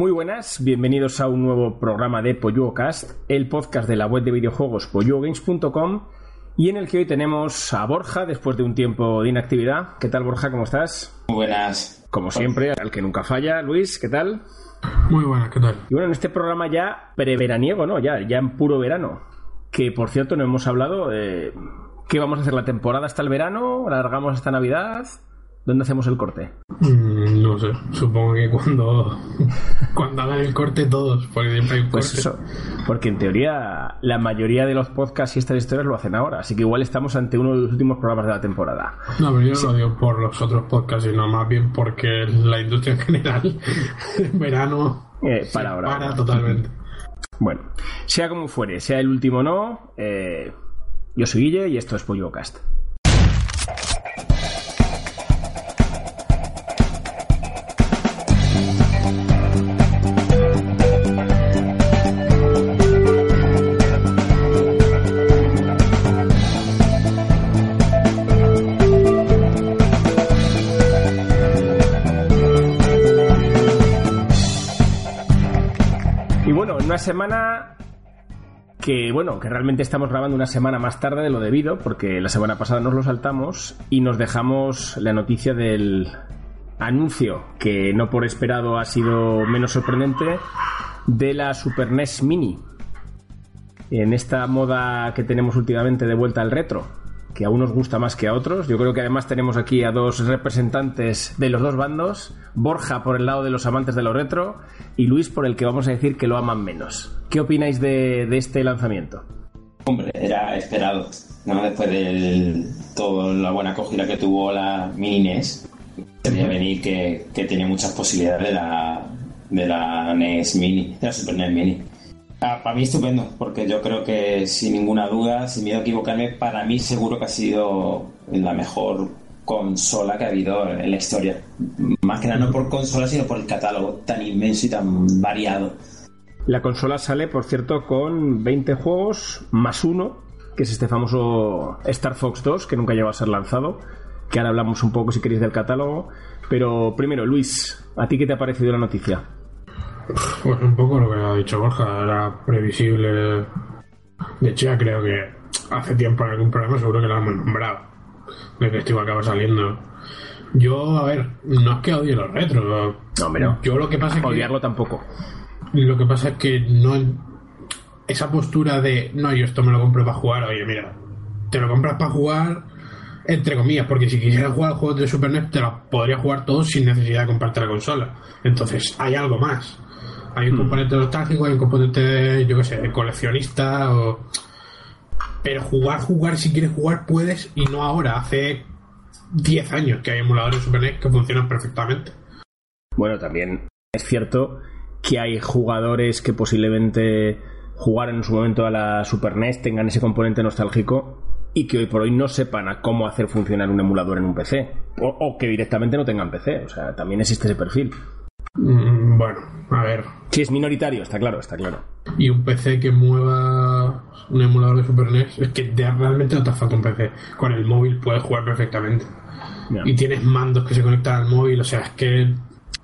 Muy buenas, bienvenidos a un nuevo programa de Cast, el podcast de la web de videojuegos pollugames.com y en el que hoy tenemos a Borja después de un tiempo de inactividad. ¿Qué tal Borja? ¿Cómo estás? Muy buenas. Como siempre, al que nunca falla, Luis, ¿qué tal? Muy buenas, ¿qué tal? Y bueno, en este programa ya preveraniego, ¿no? Ya, ya en puro verano. Que por cierto no hemos hablado de qué vamos a hacer la temporada hasta el verano, la alargamos hasta Navidad. ¿Dónde hacemos el corte? Mm, no sé, supongo que cuando, cuando hagan el corte todos, porque siempre hay un Pues corte. eso, porque en teoría la mayoría de los podcasts y estas historias lo hacen ahora, así que igual estamos ante uno de los últimos programas de la temporada. No, pero yo no lo digo por los otros podcasts, sino más bien porque la industria en general, en verano, Eh, se para ahora. para totalmente. Bueno, sea como fuere, sea el último o no, eh, yo soy Guille y esto es PolloCast. Semana que bueno, que realmente estamos grabando una semana más tarde de lo debido, porque la semana pasada nos lo saltamos y nos dejamos la noticia del anuncio, que no por esperado ha sido menos sorprendente, de la Super NES Mini. En esta moda que tenemos últimamente de vuelta al retro, que a unos gusta más que a otros. Yo creo que además tenemos aquí a dos representantes de los dos bandos, Borja por el lado de los amantes de lo retro y Luis por el que vamos a decir que lo aman menos. ¿Qué opináis de, de este lanzamiento? Hombre, era esperado, ¿no? Después de toda la buena acogida que tuvo la Mini NES, tenía venir que, que tenía muchas posibilidades de la, de la NES Mini, de la Super NES Mini. Ah, para mí estupendo, porque yo creo que sin ninguna duda, sin miedo a equivocarme, para mí seguro que ha sido la mejor consola que ha habido en la historia. Más que nada no por consola, sino por el catálogo tan inmenso y tan variado. La consola sale, por cierto, con 20 juegos más uno, que es este famoso Star Fox 2, que nunca llegó a ser lanzado, que ahora hablamos un poco si queréis del catálogo. Pero primero, Luis, ¿a ti qué te ha parecido la noticia? Pues un poco lo que ha dicho Borja, era previsible. De hecho, ya creo que hace tiempo en algún programa seguro que lo hemos nombrado. De que esto iba a acabar saliendo. Yo, a ver, no es que odie los retros. No, no. Yo lo que pasa es que. Odiarlo tampoco. Lo que pasa es que no. Esa postura de no, yo esto me lo compro para jugar, oye, mira, te lo compras para jugar, entre comillas, porque si quisieras jugar juegos de Super NES, te los podrías jugar todos sin necesidad de comprarte la consola. Entonces, hay algo más. Hay un componente nostálgico, hay un componente, yo qué sé, de coleccionista o. Pero jugar, jugar, si quieres jugar, puedes, y no ahora, hace 10 años que hay emuladores de Super NES que funcionan perfectamente. Bueno, también es cierto que hay jugadores que posiblemente jugaron en su momento a la Super NES, tengan ese componente nostálgico y que hoy por hoy no sepan a cómo hacer funcionar un emulador en un PC. O, o que directamente no tengan PC. O sea, también existe ese perfil. Mm, Bueno, a ver, Sí, es minoritario, está claro, está claro. y un PC que mueva un emulador de Super NES es que realmente no te falta un PC. Con el móvil puedes jugar perfectamente. Y tienes mandos que se conectan al móvil, o sea, es que.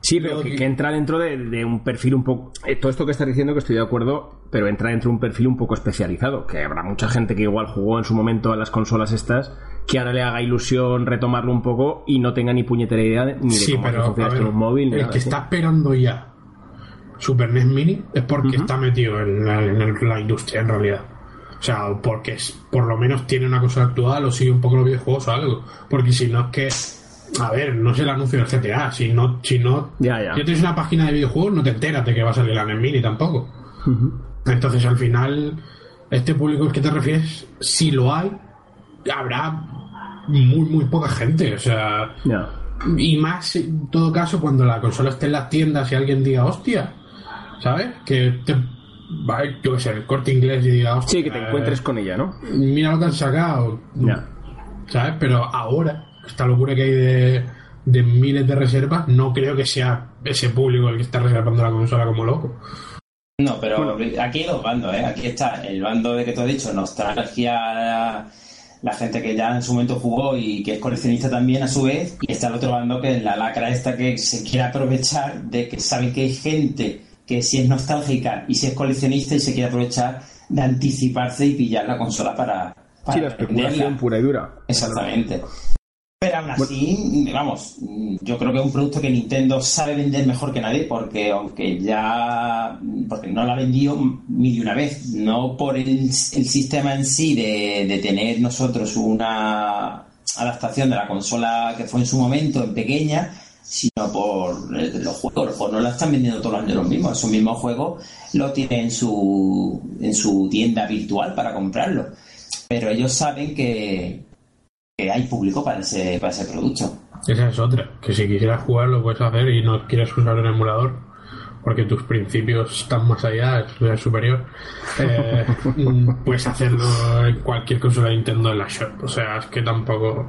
Sí, pero que, que entra dentro de, de un perfil un poco... eh, todo esto que estás diciendo que estoy de acuerdo, pero entra dentro de un perfil un poco especializado, que habrá mucha gente que igual jugó en su momento a las consolas estas, que ahora le haga ilusión retomarlo un poco y no tenga ni puñetera idea de- ni de Sí, cómo pero ver, en un móvil. el nada que así. está esperando ya Super NES Mini es porque está metido en la, en el- la industria en realidad. O sea, porque es, por lo menos tiene una cosa actual o sigue un poco los videojuegos o algo. Porque si no es que. A ver, no es el anuncio del GTA. Si no, si no Ya, ya. Si tienes una página de videojuegos, no te enteras de que va a salir la NES Mini tampoco. Entonces, al final, este público al que te refieres, si lo hay, habrá muy, muy poca gente. O sea, Ya. y más en todo caso cuando la consola esté en las tiendas y alguien diga, hostia, ¿sabes? Que te. va, Yo qué sé, el corte inglés y diga, hostia. Sí, que te encuentres con ella, ¿no? Mira lo que han sacado. ¿Sabes? Pero ahora, esta locura que hay de, de miles de reservas, no creo que sea ese público el que está reservando la consola como loco. No, pero aquí hay dos bandos, ¿eh? Aquí está el bando de que tú has dicho, nostalgia, la, la gente que ya en su momento jugó y que es coleccionista también a su vez, y está el otro bando que es la lacra esta que se quiere aprovechar de que saben que hay gente que si es nostálgica y si es coleccionista y se quiere aprovechar de anticiparse y pillar la consola para. para Sí, la especulación venderla. pura y dura. Exactamente. Pero aún así, vamos, yo creo que es un producto que Nintendo sabe vender mejor que nadie porque aunque ya, porque no la ha vendido mil y una vez, no por el, el sistema en sí de, de tener nosotros una adaptación de la consola que fue en su momento en pequeña, sino por eh, los juegos. Los juegos no la están vendiendo todos los años los mismos. Esos mismos juegos lo tienen en su, en su tienda virtual para comprarlo. Pero ellos saben que, que hay público para ese, para ese producto. Esa es otra, que si quisieras jugar lo puedes hacer y no quieres usar un emulador porque tus principios están más allá, es superior, eh, mm, puedes hacerlo en cualquier consola de Nintendo en la shop. O sea, es que tampoco...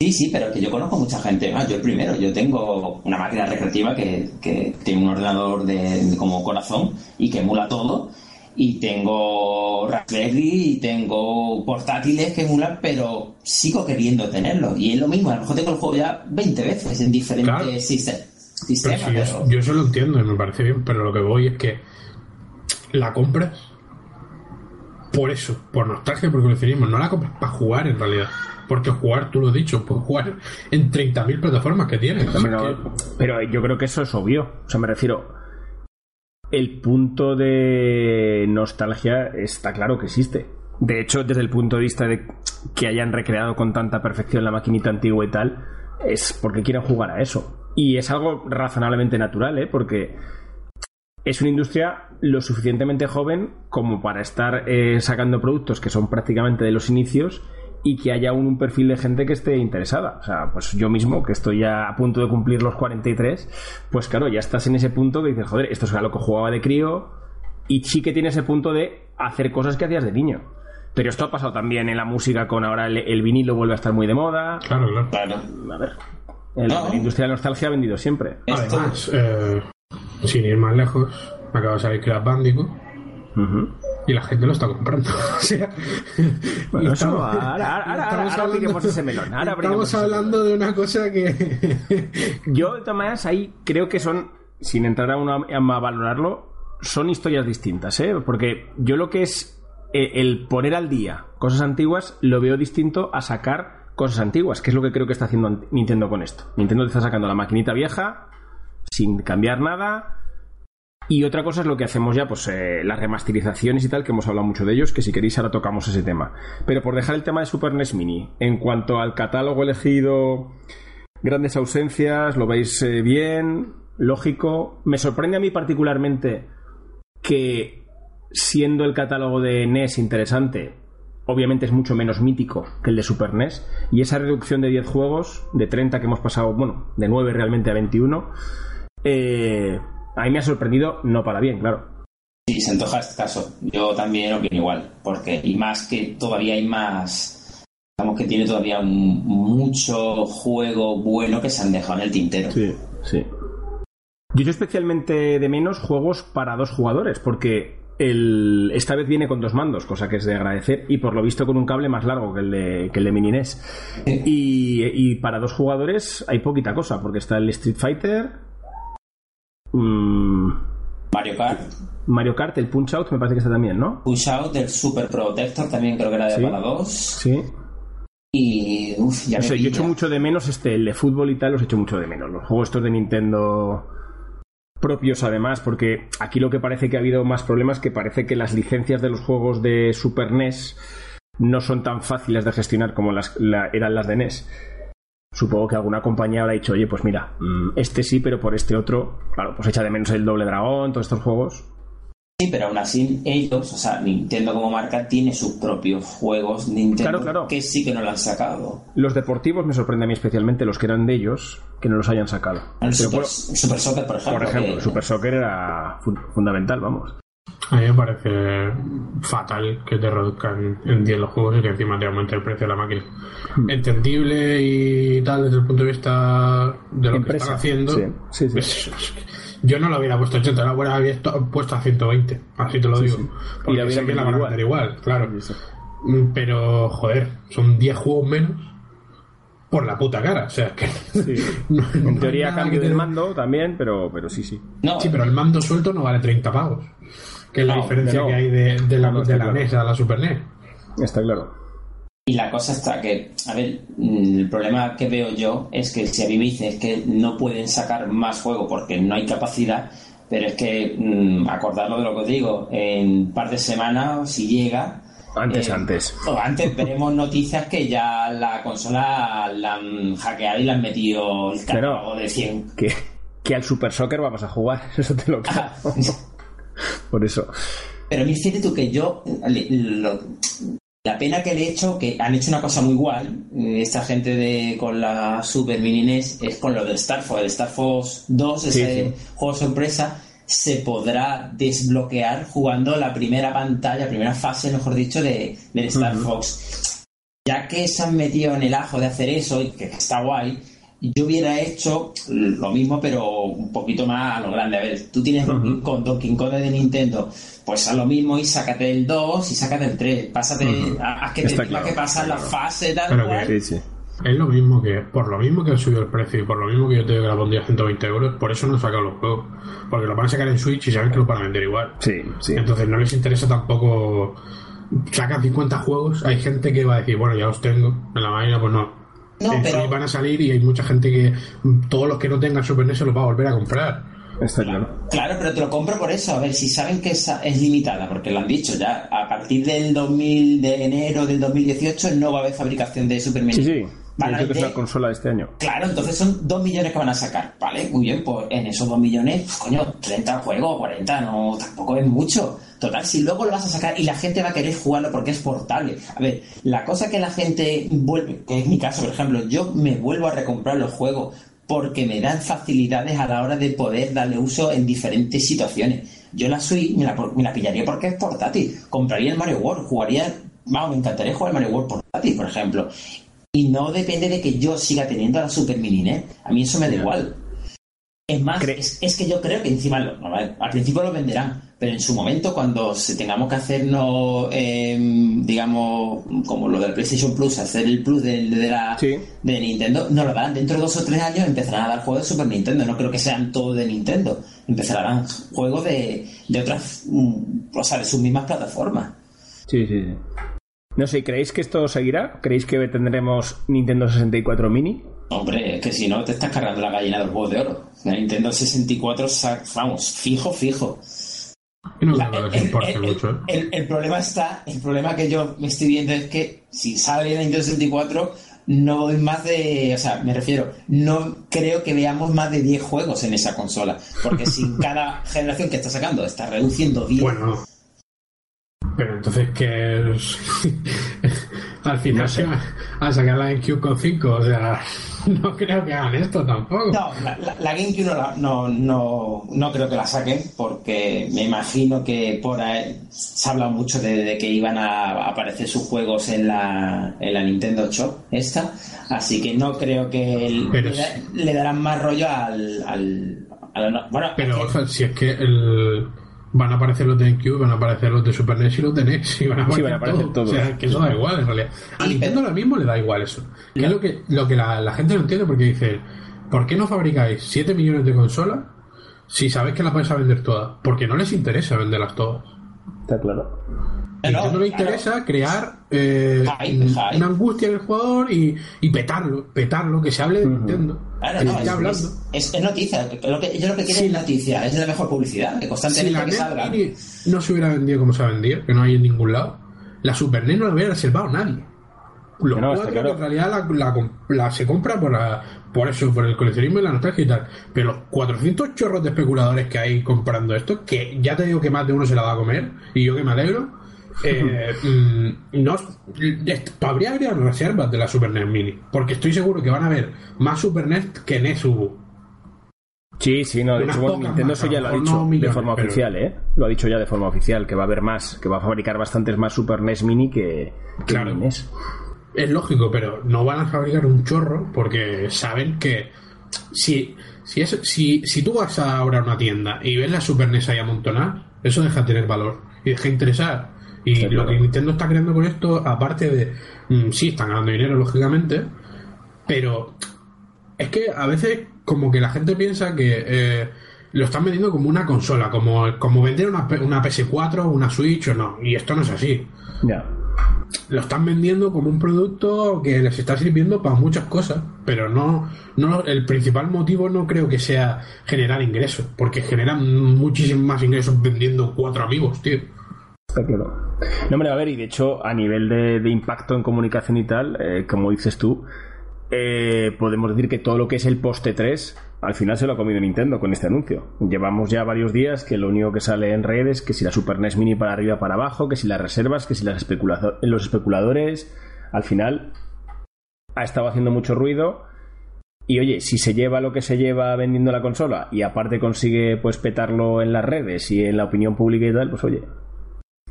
Sí, sí, pero que yo conozco mucha gente. Ah, yo el primero, yo tengo una máquina recreativa que, que tiene un ordenador de, de como corazón y que emula todo. Y tengo Raspberry y tengo portátiles que emulan, pero sigo queriendo tenerlos. Y es lo mismo, a lo mejor tengo el juego ya 20 veces en diferentes Claro. Pero sistemas. yo, pero- yo eso lo entiendo y me parece bien, pero lo que voy es que la compras por eso, por nostalgia, por coleccionismo. No la compras para jugar en realidad. Porque jugar, tú lo has dicho, puedes jugar en 30.000 plataformas que tienes. Que- pero yo creo que eso es obvio. O sea, me refiero. El punto de nostalgia está claro que existe. De hecho, desde el punto de vista de que hayan recreado con tanta perfección la maquinita antigua y tal, es porque quieren jugar a eso. Y es algo razonablemente natural, ¿eh? Porque es una industria lo suficientemente joven como para estar eh, sacando productos que son prácticamente de los inicios y que haya un, un perfil de gente que esté interesada. O sea, pues yo mismo, que estoy ya a punto de cumplir los 43, pues claro, ya estás en ese punto que dices, joder, esto es a lo que jugaba de crío y sí que tiene ese punto de hacer cosas que hacías de niño. Pero esto ha pasado también en la música con ahora el, el vinilo vuelve a estar muy de moda. Claro, claro. Claro. A ver, el- No. la industria de la nostalgia ha vendido siempre. Además, eh, sin ir más lejos, acaba de salir Crash Bandicoot Y la gente lo está comprando. O sea, Bueno, y eso, estamos- ahora- ahora- ahora- estamos ahora abriremos ese melón, estamos hablando de una cosa que. Yo, de todas maneras, ahí creo que son, sin entrar a, una, a valorarlo, son historias distintas, ¿eh? Porque yo lo que es eh, el poner al día cosas antiguas lo veo distinto a sacar cosas antiguas, que es lo que creo que está haciendo Nintendo con esto. Nintendo te está sacando la maquinita vieja sin cambiar nada. Y otra cosa es lo que hacemos ya, pues eh, las remasterizaciones y tal, que hemos hablado mucho de ellos, que si queréis ahora tocamos ese tema. Pero por dejar el tema de Super NES Mini, en cuanto al catálogo elegido, grandes ausencias, lo veis eh, bien, lógico. Me sorprende a mí particularmente que siendo el catálogo de NES interesante, obviamente es mucho menos mítico que el de Super NES, y esa reducción de 10 juegos, de 30 que hemos pasado, bueno, de 9 realmente a 21, eh, a mí me ha sorprendido, no para bien, claro. Sí, se antoja este caso. Yo también opino igual, porque y más que todavía hay más, digamos que tiene todavía un- mucho juego bueno que se han dejado en el tintero. Sí, sí. Yo echo especialmente de menos juegos para dos jugadores, porque el, esta vez viene con dos mandos, cosa que es de agradecer, y por lo visto con un cable más largo que el de, que el de Mini NES. Y, y para dos jugadores hay poquita cosa, porque está el Street Fighter, mm, Mario Kart, Mario Kart, el Punch Out, me parece que está también, ¿no? Push Out del Super Protector también creo que era de Sí. para dos. Sí. Y uff, ya No me sé, yo echo mucho de menos este, el de fútbol y tal, los echo mucho de menos. Los juegos estos de Nintendo propios además, porque aquí lo que parece que ha habido más problemas que parece que las licencias de los juegos de Super NES no son tan fáciles de gestionar como las la- eran las de NES. Supongo que alguna compañía habrá dicho, oye, pues mira, mm, este sí, pero por este otro, claro, pues echa de menos el Doble Dragón, todos estos juegos. Sí, pero aún así ellos, o sea, Nintendo como marca tiene sus propios juegos Nintendo Claro, claro. que sí que no lo han sacado. Los deportivos me sorprende a mí especialmente los que eran de ellos, que no los hayan sacado. El Super, por- Super Soccer, por ejemplo. por ejemplo, que- Super Soccer era fun- fundamental, vamos. A mí me parece fatal que te reduzcan en 10 los juegos y que encima te aumente el precio de la máquina. Hmm. Entendible y tal desde el punto de vista de lo que están haciendo. sí, sí, sí. Pues, yo no lo hubiera puesto a 80, lo hubiera puesto a 120, así te lo digo. Porque Y la sé que la van a vender igual, claro. Pero, joder, son 10 juegos menos por la puta cara. O sea, que. no, en teoría, cambio del mando también, pero, pero sí, sí. sí, pero el mando suelto no vale 30 pavos. Que es la diferencia que hay de, la, de la NES a la Super NES. Está claro. Y la cosa está que, a ver, mm, el problema que veo yo es que si a mí me dicen que no pueden sacar más juego porque no hay capacidad, pero es que, mmm, acordarlo de lo que os digo, en un par de semanas, si llega... Antes, eh, antes. O antes veremos noticias que ya la consola la han hackeado y le han metido el catálogo de 100. Que, que al Super Soccer vamos a jugar, eso te lo creo. Ah. Por eso. Pero fíjate tú que yo la pena que le he hecho, que han hecho una cosa muy igual, eh, esta gente de con la Super Mini es con lo del Star Fox. El Star Fox 2, ese juego sorpresa, se podrá desbloquear jugando la primera pantalla, primera fase, mejor dicho, de, del Star Fox. Ya que se han metido en el ajo de hacer eso, y que está guay, yo hubiera hecho lo mismo, pero un poquito más a lo grande. A ver, tú tienes Donkey Kong, Donkey Kong de Nintendo, pues haz lo mismo y sácate el 2 y sácate el 3. Pásate, haz que te tenga que pasar la fase tal cual. Es lo mismo que, por lo mismo que han subido el precio y por lo mismo que yo te digo que la pondría 120 euros, por eso no han sacado los juegos. Porque lo van a sacar en Switch y saben que lo van a vender igual. Sí, sí. Entonces no les interesa tampoco sacar 50 juegos. Hay gente que va a decir, bueno, ya los tengo en la máquina, pues no no, pero... van a salir y hay mucha gente que todos los que no tengan Super NES se los va a volver a comprar. Está claro. Claro, pero te lo compro por eso. A ver, si saben que es, es limitada, porque lo han dicho ya, a partir del 2000, de enero del 2018 no va a haber fabricación de Super NES. Sí, sí. Van a que es la consola de este año. Claro, entonces son 2 millones que van a sacar. Vale, muy bien, pues en esos 2 millones, pues, coño, 30 juegos, 40, no, tampoco es mucho. Total, si luego lo vas a sacar y la gente va a querer jugarlo porque es portable. A ver, la cosa que la gente vuelve, que es mi caso, por ejemplo, yo me vuelvo a recomprar los juegos porque me dan facilidades a la hora de poder darle uso en diferentes situaciones. Yo la Switch me la, me la pillaría porque es portátil. Compraría el Mario World, jugaría, vamos, me encantaría jugar el Mario World portátil, por ejemplo. Y no depende de que yo siga teniendo la Super Mini, ¿eh? A mí eso me da igual. Es más, es, que yo creo que encima, al principio lo venderán, pero en su momento, cuando se tengamos que hacernos, em, digamos, como lo del PlayStation Plus, hacer el Plus de, la, de Nintendo, no lo darán. Dentro de dos o tres años empezarán a dar juegos de Super Nintendo. No creo que sean todos de Nintendo. Empezarán a juegos de, de otras, mm, o sea, de sus mismas plataformas. Sí, sí, sí. No sé, ¿creéis que esto seguirá? ¿Creéis que tendremos Nintendo 64 Mini? Hombre, es que si no te estás cargando la gallina del juego de oro. La Nintendo 64, vamos, fijo, fijo. el, problema está, el problema que yo me estoy viendo es que si sale la Nintendo 64, no voy más de, o sea, me refiero, no creo que veamos más de 10 juegos en esa consola, porque si cada generación que está sacando está reduciendo 10. Bueno, pero entonces, ¿qué es? Al final se va a sacar la GameCube con 5, o sea, no creo que hagan esto tampoco. No, la, GameCube no, no, no, creo que la saquen, porque me imagino que por ahí se ha hablado mucho de, que iban a aparecer sus juegos en la, en la Nintendo Shop, esta, así que no creo que le, darán más rollo al. al, bueno, pero, si es que el van a aparecer los de GameCube, van a aparecer los de Super NES y los de NES y van a aparecer, todos. O sea, que eso da igual en realidad. A Nintendo ahora mismo le da igual eso. Que es lo que, lo que la, gente no entiende porque dice, ¿por qué no fabricáis 7 millones de consolas si sabéis que las vais a vender todas? Porque no les interesa venderlas todas. Está claro. A no le interesa crear eh, una angustia en el jugador y, y, petarlo, petarlo, que se hable de Nintendo. es, noticia, lo que, yo lo que quiero es noticia, es la mejor publicidad, que constantemente si que salga. no se hubiera vendido como se ha vendido, que no hay en ningún lado, la Super NES no la hubiera reservado nadie. Los no, cuatro en realidad la, se compra por, por eso, por el coleccionismo y la nostalgia y tal. Pero los 400 chorros de especuladores que hay comprando esto, que ya te digo que más de uno se la va a comer, y yo que me alegro, eh, mm, no, habría, habría reservas de la Super NES Mini, porque estoy seguro que van a haber más Super NES que NES hubo. Sí, sí, no, de hecho, Nintendo eso ya lo ha dicho de forma oficial, ¿eh? Lo ha dicho ya de forma oficial, que va a haber más, que va a fabricar bastantes más Super NES Mini que, claro. NES. Es lógico, pero no van a fabricar un chorro porque saben que si, si, es, si, si tú vas ahora a una tienda y ves la Super NES ahí amontonada, eso deja de tener valor y deja de interesar. Y lo que Nintendo está creando con esto, aparte de, mm, sí, están ganando dinero, lógicamente, Pero es que a veces como que la gente piensa que eh, lo están vendiendo como una consola, como, como vender una, una PS4, una Switch o no. Y esto no es así. Ya. Lo están vendiendo como un producto que les está sirviendo para muchas cosas, pero no, no el principal motivo no creo que sea generar ingresos, porque generan muchísimos más ingresos vendiendo cuatro amigos, tío. Está claro. No, hombre, a ver, y de hecho, a nivel de, impacto en comunicación y tal, eh, como dices tú, eh, podemos decir que todo lo que es el poste 3 al final se lo ha comido Nintendo con este anuncio. Llevamos ya varios días que lo único que sale en redes, que si la Super NES Mini para arriba para abajo, que si las reservas, que si las especulazo- los especuladores, al final ha estado haciendo mucho ruido. Y oye, si se lleva lo que se lleva vendiendo la consola y aparte consigue pues petarlo en las redes y en la opinión pública y tal, pues oye,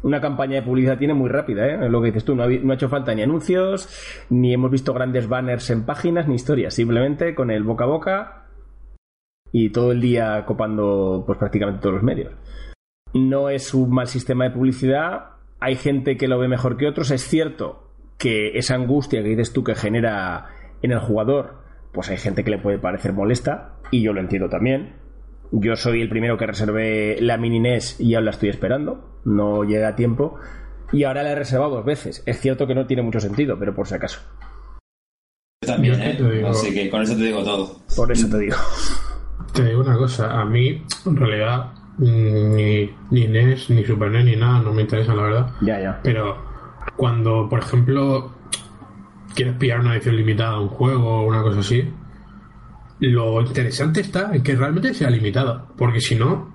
una campaña de publicidad tiene muy rápida, ¿eh? Lo que dices tú, no ha, habi- no ha hecho falta ni anuncios, ni hemos visto grandes banners en páginas, ni historias, simplemente con el boca a boca y todo el día copando pues prácticamente todos los medios. No es un mal sistema de publicidad, hay gente que lo ve mejor que otros, es cierto que esa angustia que dices tú que genera en el jugador, pues hay gente que le puede parecer molesta, y yo lo entiendo también, yo soy el primero que reservé la mini NES y aún la estoy esperando. No llega a tiempo. Y ahora la he reservado dos veces. Es cierto que no tiene mucho sentido, pero por si acaso. Yo también, ¿eh? te digo- Así que con eso te digo todo. Por eso te digo. Te digo una cosa, a mí en realidad ni, ni NES, ni Super NES, ni nada, no me interesa la verdad. Ya, ya. Pero cuando, por ejemplo, quieres pillar una edición limitada a un juego o una cosa así, lo interesante está en que realmente sea limitada. Porque si no,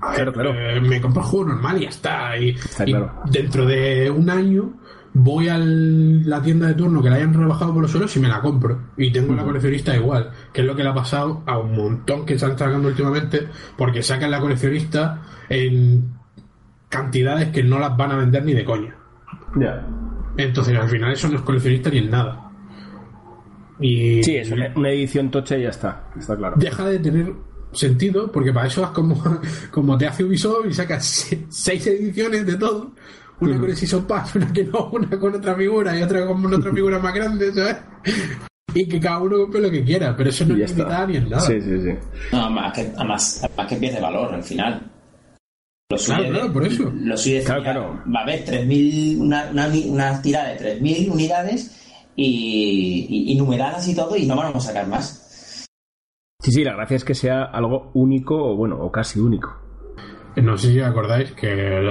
a Claro, ver, claro. eh, me compro el juego normal y ya está. Y, Está y claro. dentro de un año voy a la tienda de turno que la hayan rebajado por los suelos y me la compro. Y tengo la coleccionista igual, que es lo que le ha pasado a un montón que están sacando últimamente, porque sacan la coleccionista en cantidades que no las van a vender ni de coña. Ya. Entonces al final eso no es coleccionista ni en nada. Y Sí, es una, una edición tocha y ya está. Está claro. deja de tener sentido porque para eso vas como, como te hace Ubisoft y sacas se- seis ediciones de todo. Una con el Season Pass, una que no, una con otra figura y otra con otra figura más grande, ¿sabes? Y que cada uno compre lo que quiera, pero eso no es limitada ni en nada. Sí, sí, sí. No, además que, además, además que pierde valor al final. Lo suyo Claro, es- claro, por eso. Lo suyo es Claro, claro. Va a haber 3.000, una, una, una tirada de 3.000 unidades y, y, y numeradas y todo y no vamos a sacar más. Sí, sí, la gracia es que sea algo único o bueno, o casi único. No sé si acordáis que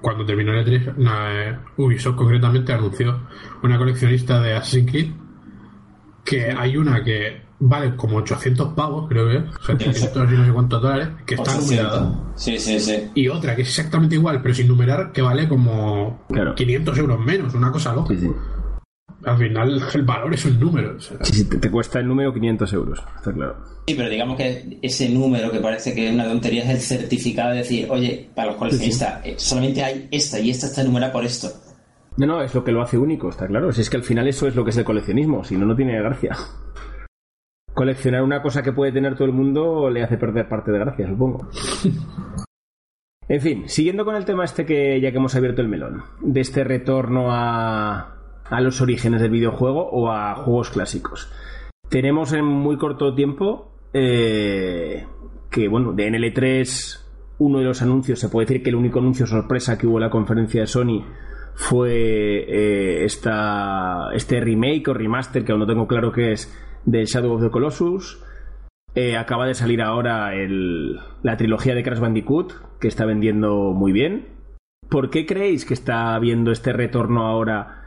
cuando terminó el E3, na- eh, Ubisoft concretamente anunció una coleccionista de Assassin's Creed que hay una que vale como 800 pavos, creo que es, 700 y no sé cuántos dólares, que está 800. numerada. Sí, sí, sí. Y otra que es exactamente igual, pero sin numerar, que vale como Claro. 500 euros menos, una cosa loca. Sí, sí. Al final, el valor es un número. o sea, Sí, sí, te, te cuesta el número 500 euros. Está claro. Sí, pero digamos que ese número que parece que es una tontería es el certificado de decir, oye, para los coleccionistas, eh, solamente hay esta y esta está numerada por esto. No, no, es lo que lo hace único, está claro. Si es que al final eso es lo que es el coleccionismo, si no, no tiene gracia. Coleccionar una cosa que puede tener todo el mundo le hace perder parte de gracia, supongo. En fin, siguiendo con el tema este que ya que hemos abierto el melón, de este retorno a, a los orígenes del videojuego o a juegos clásicos. Tenemos en muy corto tiempo eh, que, bueno, de NL3, uno de los anuncios, se puede decir que el único anuncio sorpresa que hubo en la conferencia de Sony fue eh, esta, este remake o remaster, que aún no tengo claro qué es, de Shadow of the Colossus. Eh, acaba de salir ahora el- la trilogía de Crash Bandicoot, que está vendiendo muy bien. ¿Por qué creéis que está habiendo este retorno ahora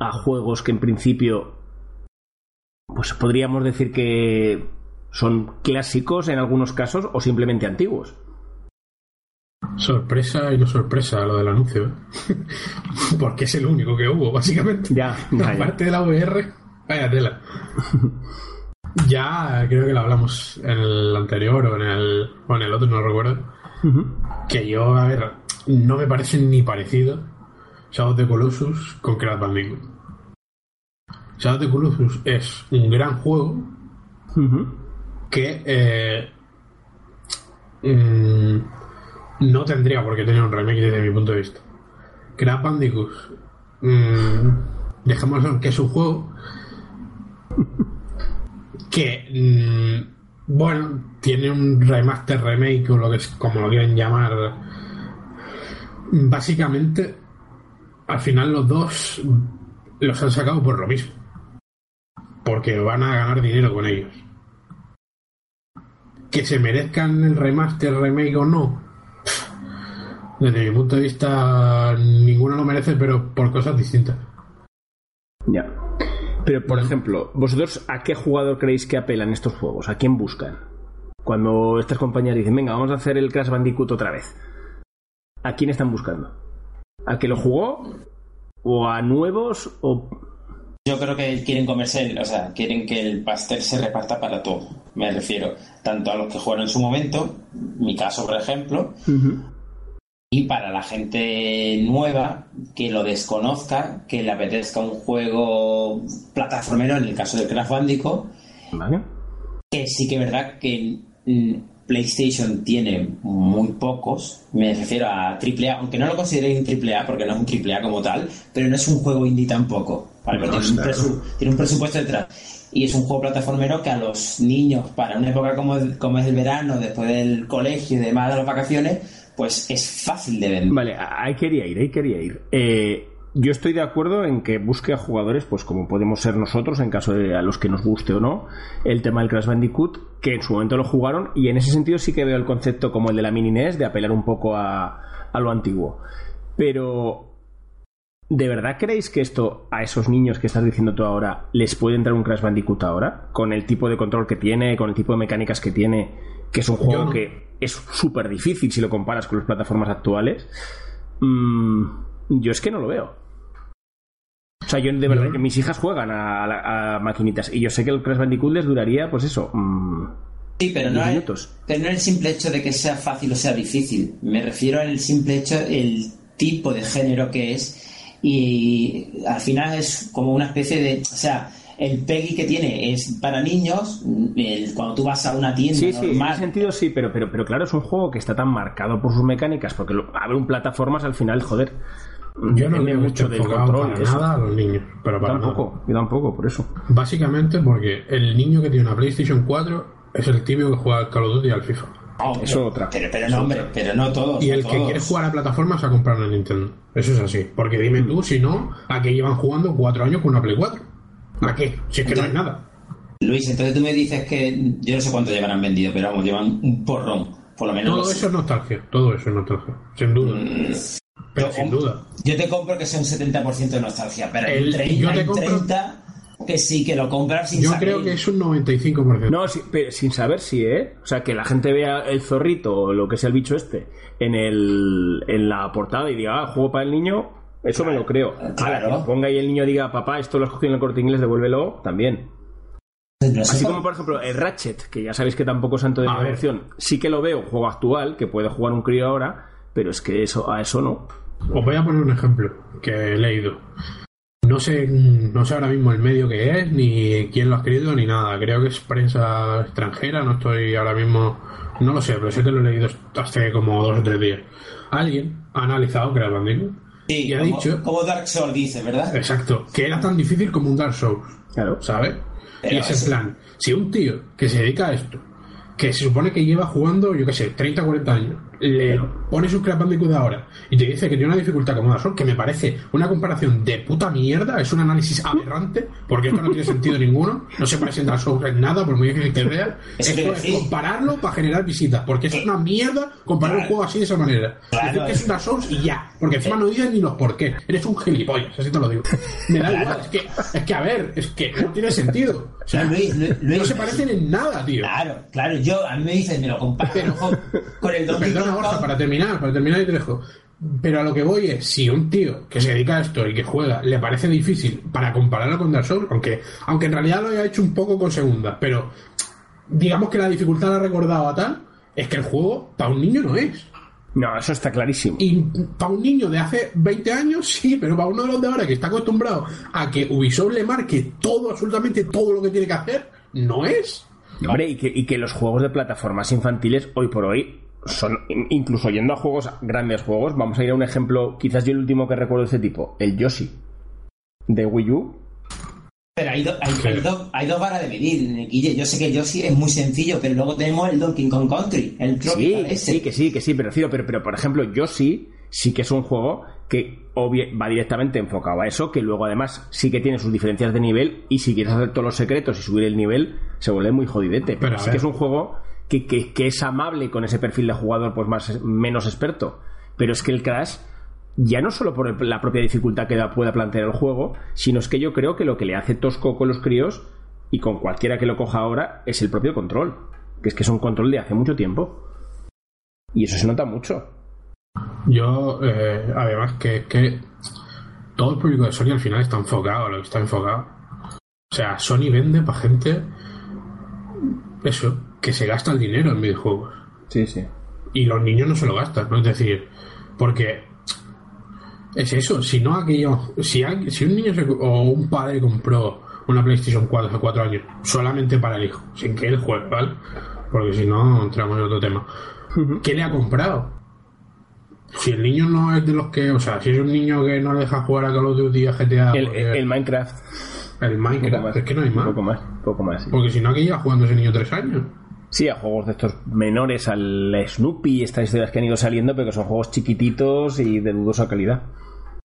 a juegos que en principio, pues podríamos decir que son clásicos en algunos casos o simplemente antiguos? sorpresa y no sorpresa lo del anuncio. ¿eh? Porque es el único que hubo, básicamente. Ya. Aparte de la VR, vaya tela. ya creo que lo hablamos en el anterior o en el, o en el otro, no recuerdo. Que yo, a ver, no me parece ni parecido Shadow of the Colossus con Crash Bandicoot. Shadow of the Colossus es un gran juego que eh, mm, no tendría por qué tener un remake desde mi punto de vista. Crash Bandicoot, mm, dejémoslo en que es un juego que, mm, bueno, tiene un remaster, remake o lo que es, como lo quieren llamar. Básicamente, al final los dos los han sacado por lo mismo. Porque van a ganar dinero con ellos. Que se merezcan el remaster, remake o no. Desde mi punto de vista, ninguno lo merece, pero por cosas distintas. Ya. Pero, por ejemplo, ¿vosotros a qué jugador creéis que apelan estos juegos? ¿A quién buscan? Cuando estas compañías dicen, venga, vamos a hacer el Crash Bandicoot otra vez. ¿A quién están buscando? ¿A que lo jugó? ¿O a nuevos? ¿O Yo creo que quieren comerse, o sea, quieren que el pastel se reparta para todo. Me refiero tanto a los que jugaron en su momento, mi caso por ejemplo, y para la gente nueva que lo desconozca, que le apetezca un juego plataformero, en el caso del Crash Bandicoot, ¿Vale? que sí que es verdad que PlayStation tiene muy pocos, me refiero a AAA, aunque no lo consideréis un AAA porque no es un AAA como tal, pero no es un juego indie tampoco, ¿vale? No, tiene, un presu- tiene un presupuesto detrás. Y es un juego plataformero que a los niños, para una época como, como es el verano, después del colegio y demás de las vacaciones, pues es fácil de vender. Vale, ahí quería ir, ahí quería ir. Eh, yo estoy de acuerdo en que busque a jugadores, pues como podemos ser nosotros, en caso de a los que nos guste o no, el tema del Crash Bandicoot, que en su momento lo jugaron, y en ese sentido sí que veo el concepto como el de la mini NES, de apelar un poco a, a lo antiguo. Pero, ¿de verdad creéis que esto a esos niños que estás diciendo tú ahora les puede entrar un Crash Bandicoot ahora? Con el tipo de control que tiene, con el tipo de mecánicas que tiene, que es un juego no. que es súper difícil si lo comparas con las plataformas actuales. Mm, yo es que no lo veo. O sea, yo de verdad que mis hijas juegan a, a- a maquinitas y yo sé que el Crash Bandicoot les duraría, pues eso, mm, Sí, pero no, es, minutos. pero no el simple hecho de que sea fácil o sea difícil. Me refiero al simple hecho, el tipo de género que es. Y al final es como una especie de. O sea, el PEGI que tiene es para niños. el- cuando tú vas a una tienda Sí, sí, en normal. ese sentido sí, pero, pero, pero claro, es un juego que está tan marcado por sus mecánicas, porque lo, a ver, un plataformas al final, joder, Yo no veo mucho control. para nada a los niños, pero Yo para nada. tampoco, yo tampoco, por eso. Básicamente porque el niño que tiene una PlayStation 4 es el típico que juega al Call of Duty y al FIFA. Oh, Eso pero, otra. Pero, no, hombre, pero no todos. Y el que quiere jugar a plataformas a comprar una Nintendo. Eso es así. Porque dime tú, si no, ¿a qué llevan jugando cuatro años con una Play 4? ¿A qué? Si es que no hay nada. Luis, entonces tú me dices que. Yo no sé cuánto llevarán vendido, pero vamos, llevan un porrón. Por lo menos. Todo los- eso es nostalgia. Todo eso es nostalgia. Sin duda. Pero Yo sin duda. Yo te compro que sea un 70% de nostalgia, pero El- un 30, yo te hay un compro- 30 que sí, que lo compras sin Yo saber. creo que es un 95%. No, sí, pero sin saber si, ¿eh? O sea, que la gente vea el zorrito o lo que sea el bicho este en, el, en la portada y diga, ah, juego para el niño, eso me lo creo. Claro. Ahora, que ponga y el niño diga, papá, esto lo has cogido en el corte inglés, devuélvelo, también. No sé Así como, por ejemplo, el Ratchet, que ya sabéis que tampoco es santo de mi ver. devoción, sí que lo veo, juego actual, que puede jugar un crío ahora, pero es que eso a eso no. Os voy a poner un ejemplo que he leído. No sé, no sé ahora mismo el medio que es, ni quién lo ha escrito, ni nada. Creo que es prensa extranjera, no estoy ahora mismo. No lo sé, pero sé que lo he leído hace como dos o tres días. Alguien ha analizado Crash Bandicoot Sí, y ha como, dicho, como Dark Souls dice, ¿verdad? exacto, que era tan difícil como un Dark Souls, Claro. ¿sabes? Pero y es eso- en plan, si un tío que se dedica a esto, que se supone que lleva jugando, yo qué sé, 30 o 40 años, le pone su Crash Bandicoot ahora y te dice que tiene una dificultad como Dark Souls, que me parece una comparación de puta mierda, es un análisis aberrante, porque esto no tiene sentido ninguno, no se parece en Dark Souls en nada, por muy difícil que sea. Eso Esto es compararlo para generar visitas, porque es una mierda comparar un juego así de esa manera. Claro. Decir que es un Dark Souls y ya, porque encima no dices ni los por qué. Eres un gilipollas, así te lo digo. Me da Claro. igual, es que, es que a ver, es que no tiene sentido. O sea, No, Luis, Luis, Luis. no se parecen en nada, tío. Claro, claro, yo, a mí me dicen, me lo comparo con, el Donkey Perdona, Kong. Para terminar, para terminar y te dejo. Pero a lo que voy es, si un tío que se dedica a esto y que juega le parece difícil para compararlo con Dark Souls, aunque, aunque en realidad lo haya hecho un poco con segunda, pero digamos que la dificultad la ha recordado a tal, es que el juego para un niño no es. No, eso está clarísimo. Y para un niño de hace 20 años, sí, pero para uno de los de ahora que está acostumbrado a que Ubisoft le marque todo, absolutamente todo lo que tiene que hacer, no es. Hombre, y que, y que los juegos de plataformas infantiles hoy por hoy son, in- incluso yendo a juegos, grandes juegos, vamos a ir a un ejemplo, quizás yo el último que recuerdo de este tipo, el Yoshi de Wii U. Pero hay, do- hay, hay do- hay dos varas de medir, Guille. Yo sé que Yoshi es muy sencillo, pero luego tenemos el Donkey Kong Country, el Sí, Tropical que ese. sí, que sí, que sí, pero, pero, pero por ejemplo, yo sí, sí que es un juego que va directamente enfocado a eso, que luego además sí que tiene sus diferencias de nivel y si quieres hacer todos los secretos y subir el nivel, se vuelve muy jodidete. Pero, sí ver. que es un juego que, es amable con ese perfil de jugador pues más menos experto. Pero es que el Crash, ya no solo por la propia dificultad que da- pueda plantear el juego, sino es que yo creo que lo que le hace tosco con los críos y con cualquiera que lo coja ahora es el propio control. Que es que es un control de hace mucho tiempo. Y eso se nota mucho. Yo, eh, además, que, que todo el público de Sony al final está enfocado a lo que está enfocado. O sea, Sony vende para gente. Eso, que se gasta el dinero en videojuegos. Sí, sí. Y los niños no se lo gastan, ¿no? Es decir, porque. Es eso, si no aquello. Si, alguien- si un niño se- o un padre compró una PlayStation 4 hace 4 años solamente para el hijo, sin que él juegue, ¿vale? Porque si no, entramos en otro tema. ¿Qué le ha comprado? Si el niño no es de los que, o sea, si es un niño que no le deja jugar a Call of Duty a GTA, El, Minecraft. el Un poco Minecraft, más. es que no hay más. Un poco más. poco más. sí. Porque si no, que lleva jugando ese niño tres años. Sí, a juegos de estos menores, al Snoopy, estas historias que han ido saliendo, pero que son juegos chiquititos y de dudosa calidad.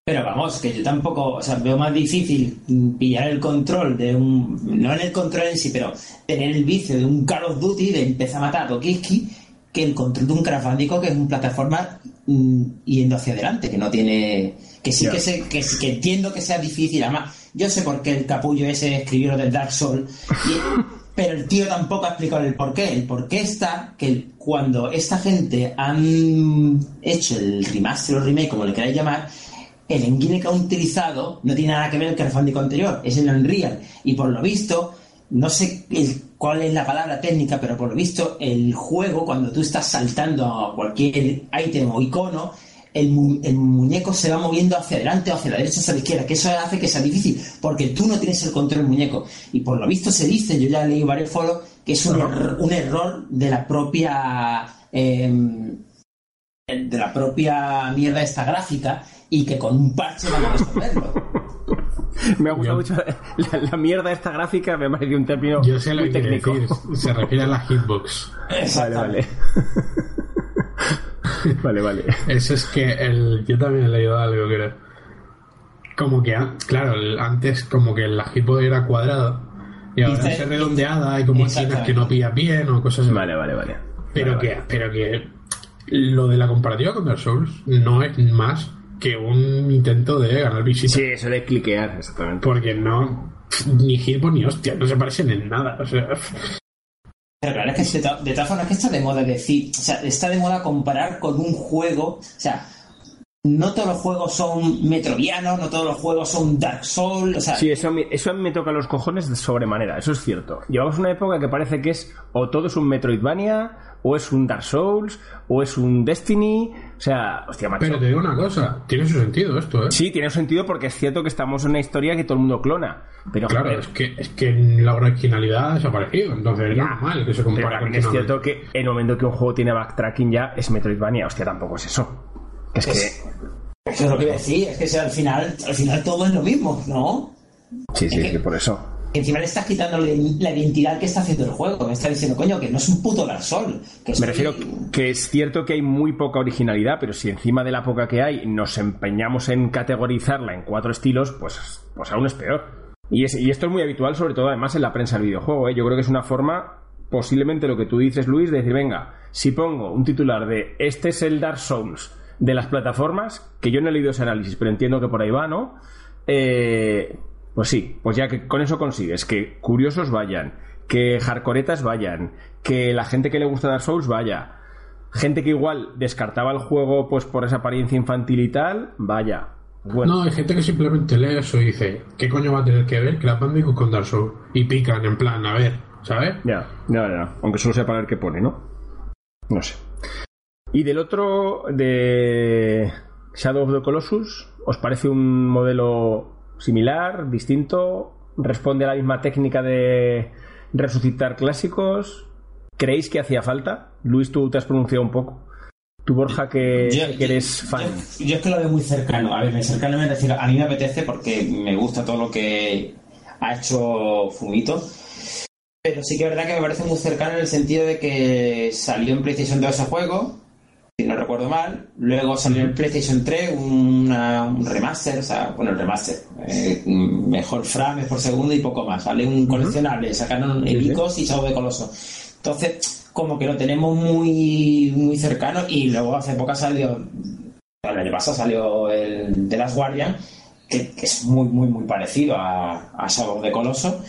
Pero vamos, que yo tampoco, o sea, veo más difícil pillar el control de un, no en el control en sí, pero tener el vicio de un Call of Duty, de empezar a matar a Tokiski, que el control de un Crash Bandicoot, que es una plataforma mm, yendo hacia adelante, que no tiene, que sí que, sé, que, que entiendo que sea difícil, además, yo sé por qué el capullo ese escribió lo del Dark Souls, y- pero el tío tampoco ha explicado el porqué. El porqué está que cuando esta gente han hecho el remaster o remake, como le queráis llamar, el engine que han utilizado no tiene nada que ver con el Bandicoot anterior, es el Unreal. Y por lo visto, no sé el- cuál es la palabra técnica, pero por lo visto, el juego, cuando tú estás saltando a cualquier ítem o icono, el, mu- el muñeco se va moviendo hacia adelante o hacia la derecha o hacia la izquierda, que eso hace que sea difícil, porque tú no tienes el control del muñeco. Y por lo visto se dice, yo ya leí varios foros, que es un, error, un error de la propia... em, de la propia mierda esta gráfica y que con un parche van a resolverlo. Me ha gustado Yo- mucho la, la mierda esta gráfica, me ha parecido un término Yo sé lo muy que quiere técnico. decir. Se refiere a la hitbox. Vale, vale. vale, vale. Eso es que el, yo también he leído algo que era como que claro el- antes como que la hitbox era cuadrada y ahora Dice- es redondeada y como esquinas que no pillas bien o cosas así. Vale, vale, vale. pero Vale, que pero que lo de la comparativa con Dark Souls no es más que un intento de ganar visitas Sí, eso de cliquear, exactamente. porque no ni hitbox ni hostia no se parecen en nada o sea Pero claro, es que de, to- de todas formas que está de moda decir, o sea, está de moda comparar con un juego, o sea, no todos los juegos son metrovianos, no todos los juegos son Dark Souls, o sea, Sí, eso, eso me toca los cojones de sobremanera, eso es cierto. Llevamos una época que parece que es o todo es un Metroidvania, o es un Dark Souls, o es un Destiny. O sea, hostia, macho. pero te digo una cosa tiene su sentido esto eh Sí, tiene sentido porque es cierto que estamos en una historia que todo el mundo clona. Pero Claro, joder, es que, es que la originalidad ha desaparecido, entonces es normal que se compare es cierto que en el momento que un juego tiene backtracking ya es Metroidvania. Hostia, tampoco es eso. Que es que. eso es lo que iba a decir, es que si al final, al final todo es lo mismo, ¿no? Sí, sí, Es que- que por eso. Encima le estás quitando la identidad que está haciendo el juego, me está diciendo, coño, que no es un puto Dark Souls. Que es Me un- refiero que es cierto que hay muy poca originalidad, pero si encima de la poca que hay nos empeñamos en categorizarla en cuatro estilos, pues, pues aún es peor. Y, es- y esto es muy habitual, sobre todo además en la prensa del videojuego. ¿eh? Yo creo que es una forma, posiblemente lo que tú dices, Luis, de decir, venga, si pongo un titular de este es el Dark Souls de las plataformas, que yo no he leído ese análisis, pero entiendo que por ahí va, ¿no? Eh, pues sí, pues ya que con eso consigues que curiosos vayan, que hardcoretas vayan, que la gente que le gusta Dark Souls vaya, gente que igual descartaba el juego pues por esa apariencia infantil y tal, vaya. Bueno, No, hay gente que simplemente lee eso y dice, ¿qué coño va a tener que ver Crash Bandicoot con Dark Souls? Y pican en plan, a ver, ¿sabes? ya, ya, ya, aunque solo sea para ver qué pone, ¿no? No sé. Y del otro, de Shadow of the Colossus, ¿os parece un modelo similar, distinto? ¿Responde a la misma técnica de resucitar clásicos? ¿Creéis que hacía falta? Luis, tú te has pronunciado un poco. Tú, Borja, que, Yo- que eres fan. Yo, yo es que lo veo muy cercano. A ver, me cercano me refiero, a mí me apetece porque me gusta todo lo que. ha hecho Fumito. Pero sí que es verdad que me parece muy cercano en el sentido de que salió en PlayStation 2 ese juego, si no recuerdo mal. Luego salió en PlayStation 3 una- un remaster, o sea, bueno, el remaster, eh, mejor frames por segundo y poco más. Sale un coleccionable, sacaron. Epicos y Shadow de Coloso. Entonces, como que lo tenemos muy, muy cercano y luego hace poco salió, el año pasado salió el de las Guardian, que, que es muy, muy, muy parecido a, a Shadow de Coloso.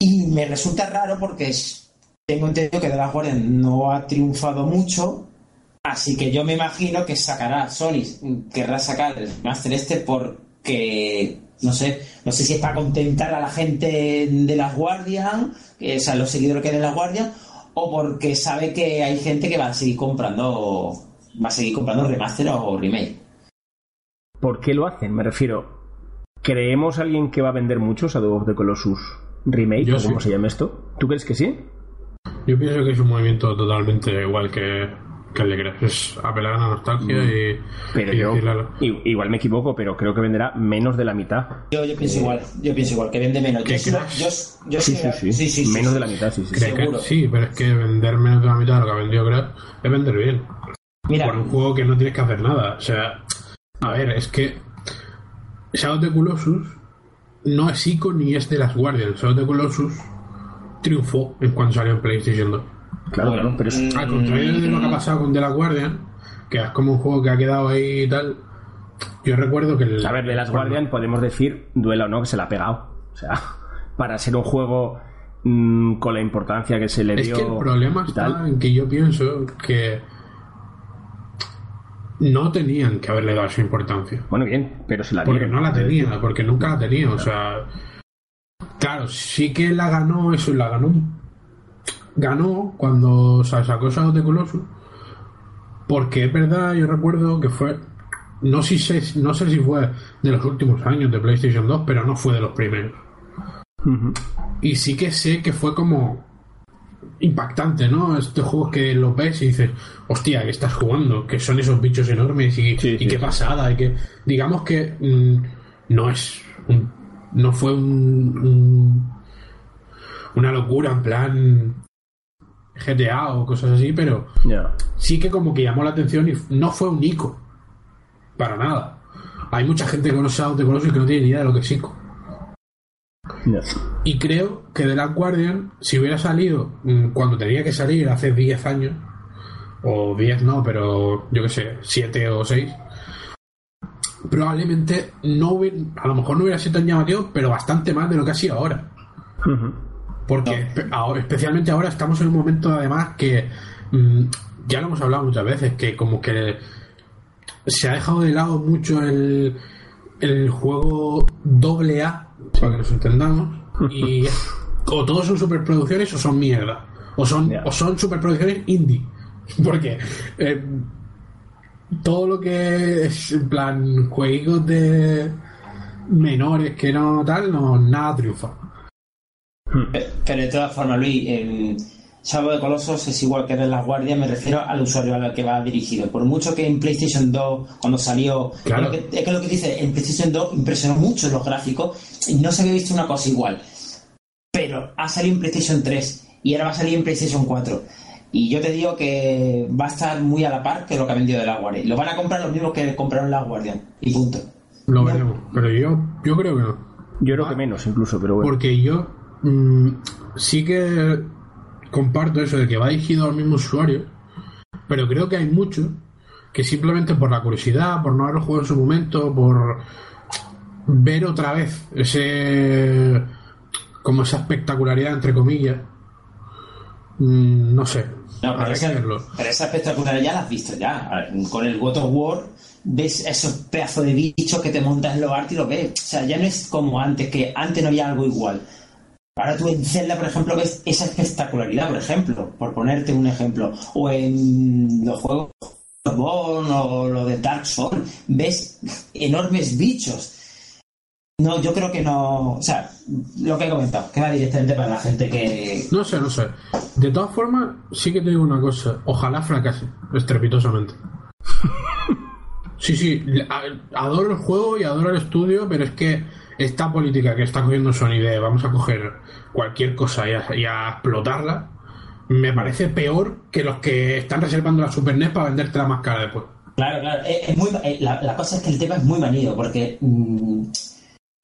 Y me resulta raro porque es- tengo entendido que The Last Guardian no ha triunfado mucho, así que yo me imagino que sacará Sony, querrá sacar el Master este porque, no sé, no sé si es para contentar a la gente de Las Guardian, o sea, los seguidores que hay de Las Guardian, o porque sabe que hay gente que va a seguir comprando, va a seguir comprando remaster o remake. ¿Por qué lo hacen? Me refiero. ¿Creemos alguien que va a vender mucho Shadow of the Colossus Remake? Yo o como sí. se llama esto? ¿Tú crees que sí? Yo pienso que es un movimiento totalmente igual que, que de Gref. Es apelar a la nostalgia y, Pero y yo. Igual me equivoco, pero creo que venderá menos de la mitad. Yo, yo pienso igual, yo pienso igual, que vende menos. ¿Qué Yo, yo, yo Sí, sí, sí, sí. sí, sí, menos sí. de la mitad, sí, sí. que seguro. sí, pero es que vender menos de la mitad de lo que ha vendido Gref es vender bien. Mira, Por un juego que no tienes que hacer nada. O sea, a ver, es que Shadow of the Colossus no es Ico ni es de las Guardians. Shadow of the Colossus triunfó en cuando salió en PlayStation 2. Claro, Bueno, claro, pero es- mm, Al contrario de lo que ha pasado con The Last Guardian, que es como un juego que ha quedado ahí y tal. Yo recuerdo que el. A ver, de las cuando- Guardian podemos decir, duela o no, que se la ha pegado. O sea, para ser un juego mm, con la importancia que se le Es dio. que el problema está tal. en que yo pienso que no tenían que haberle dado esa importancia. Bueno, bien, pero se la Porque dieron. no la tenía, porque nunca la tenía. O sea, claro, sí que la ganó, eso, la ganó. Ganó cuando sacó Shadow de Colossus. Porque es verdad, yo recuerdo que fue. No sé, si- no sé si fue de los últimos años de PlayStation 2, pero no fue de los primeros. Y sí que sé que fue como impactante, ¿no? Estos juegos que lo ves y dices, hostia, que estás jugando, que son esos bichos enormes y, Sí, y sí, qué sí. pasada, y que digamos que mm, no es un- no fue un, un- una locura en plan GTA o cosas así, pero sí que como que llamó la atención y no fue un ico para nada. Hay mucha gente que conoce a Colossus que no tiene ni idea de lo que es ico. Y creo que The Last Guardian, si hubiera salido mm, cuando tenía que salir hace 10 años, o 10 no, pero yo qué sé, 7 o 6, probablemente no hubiera, a lo mejor no hubiera sido tan llamativo, pero bastante más de lo que ha sido ahora. Porque especialmente ahora estamos en un momento además que mm, ya lo hemos hablado muchas veces, que como que se ha dejado de lado mucho el, el juego doble A, para que nos entendamos, y o todos son superproducciones o son mierda, o son, Ya. o son superproducciones indie, porque eh, todo lo que es en plan juegos de menores que no tal, no nada triunfa. Pero de todas formas, Luis, Shadow de Colossus es igual que de las guardias, me refiero al usuario al que va dirigido. Por mucho que en PlayStation 2, cuando salió, Claro. es, lo que, es que lo que dice, en PlayStation 2 impresionó mucho los gráficos y no se había visto una cosa igual. Pero ha salido en PlayStation 3 y ahora va a salir en PlayStation 4. Y yo te digo que va a estar muy a la par que lo que ha vendido de la Guardia. Lo van a comprar los mismos que compraron la Guardia. Y punto. Lo veremos, pero yo, yo creo que no. Yo creo Ah. que menos, incluso, pero bueno. Porque yo mm, sí que comparto eso de que va dirigido al mismo usuario, pero creo que hay muchos que simplemente por la curiosidad, por no haberlo jugado en su momento, por ver otra vez ese como esa espectacularidad entre comillas, mm, no sé, No, pero, esa, pero esa espectacularidad ya la has visto ya. Ver, Con el God of War ves esos pedazos de bichos que te montas en los artes y lo ves. O sea, ya no es como antes, que antes no había algo igual. Ahora tú en Zelda, por ejemplo, ves esa espectacularidad, por ejemplo, por ponerte un ejemplo. O en los juegos Bloodborne o lo de Dark Souls, ves enormes bichos. No, yo creo que no. O sea, lo que he comentado, que va directamente para la gente que. No sé, no sé. De todas formas, sí que te digo una cosa. Ojalá fracase, estrepitosamente. Sí, sí, adoro el juego y adoro el estudio, pero es que esta política que está cogiendo Sony de vamos a coger cualquier cosa y a, y a explotarla, me parece peor que los que están reservando la Super NES para venderte más cara después. Claro, claro. Eh, es muy, eh, la, la, cosa es que el tema es muy manido, porque mmm,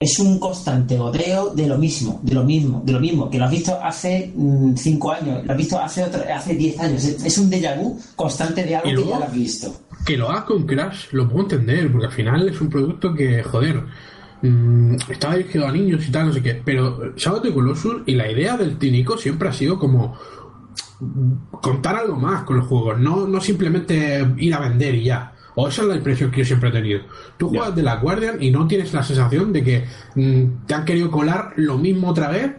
es un constante goteo de lo mismo, de lo mismo, de lo mismo, que lo has visto hace mmm, cinco años, lo has visto hace otro, hace diez años. Es, es un déjà vu constante de algo luego, que ya lo has visto. Que lo hagas con Crash, lo puedo entender, porque al final es un producto que, joder, mmm, estaba dirigido a niños y tal, no sé qué, pero Shadow of the Colossus y la idea del Tinico siempre ha sido como contar algo más con los juegos, no, no simplemente ir a vender y ya. O esa es la impresión que yo siempre he tenido. Tú juegas yeah. de la Guardian y no tienes la sensación de que mmm, te han querido colar lo mismo otra vez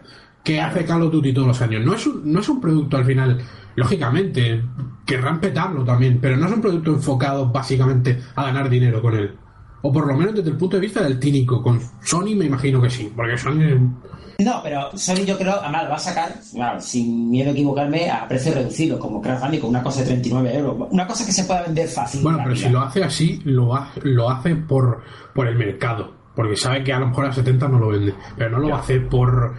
que hace Call of Duty todos los años. No es un, no es un producto al final, lógicamente, querrán petarlo también, pero no es un producto enfocado básicamente a ganar dinero con él. O por lo menos desde el punto de vista del tínico. Con Sony me imagino que sí, porque Sony no, pero Sony yo creo, además lo va a sacar, claro, sin miedo a equivocarme, a precio reducido, como Crash Bandicoot, una cosa de 39 euros. Una cosa que se pueda vender fácil. Bueno, pero si lo hace así, lo hace, lo hace por, por el mercado. Porque sabe que a lo mejor a 70 no lo vende. Pero no lo va a hacer por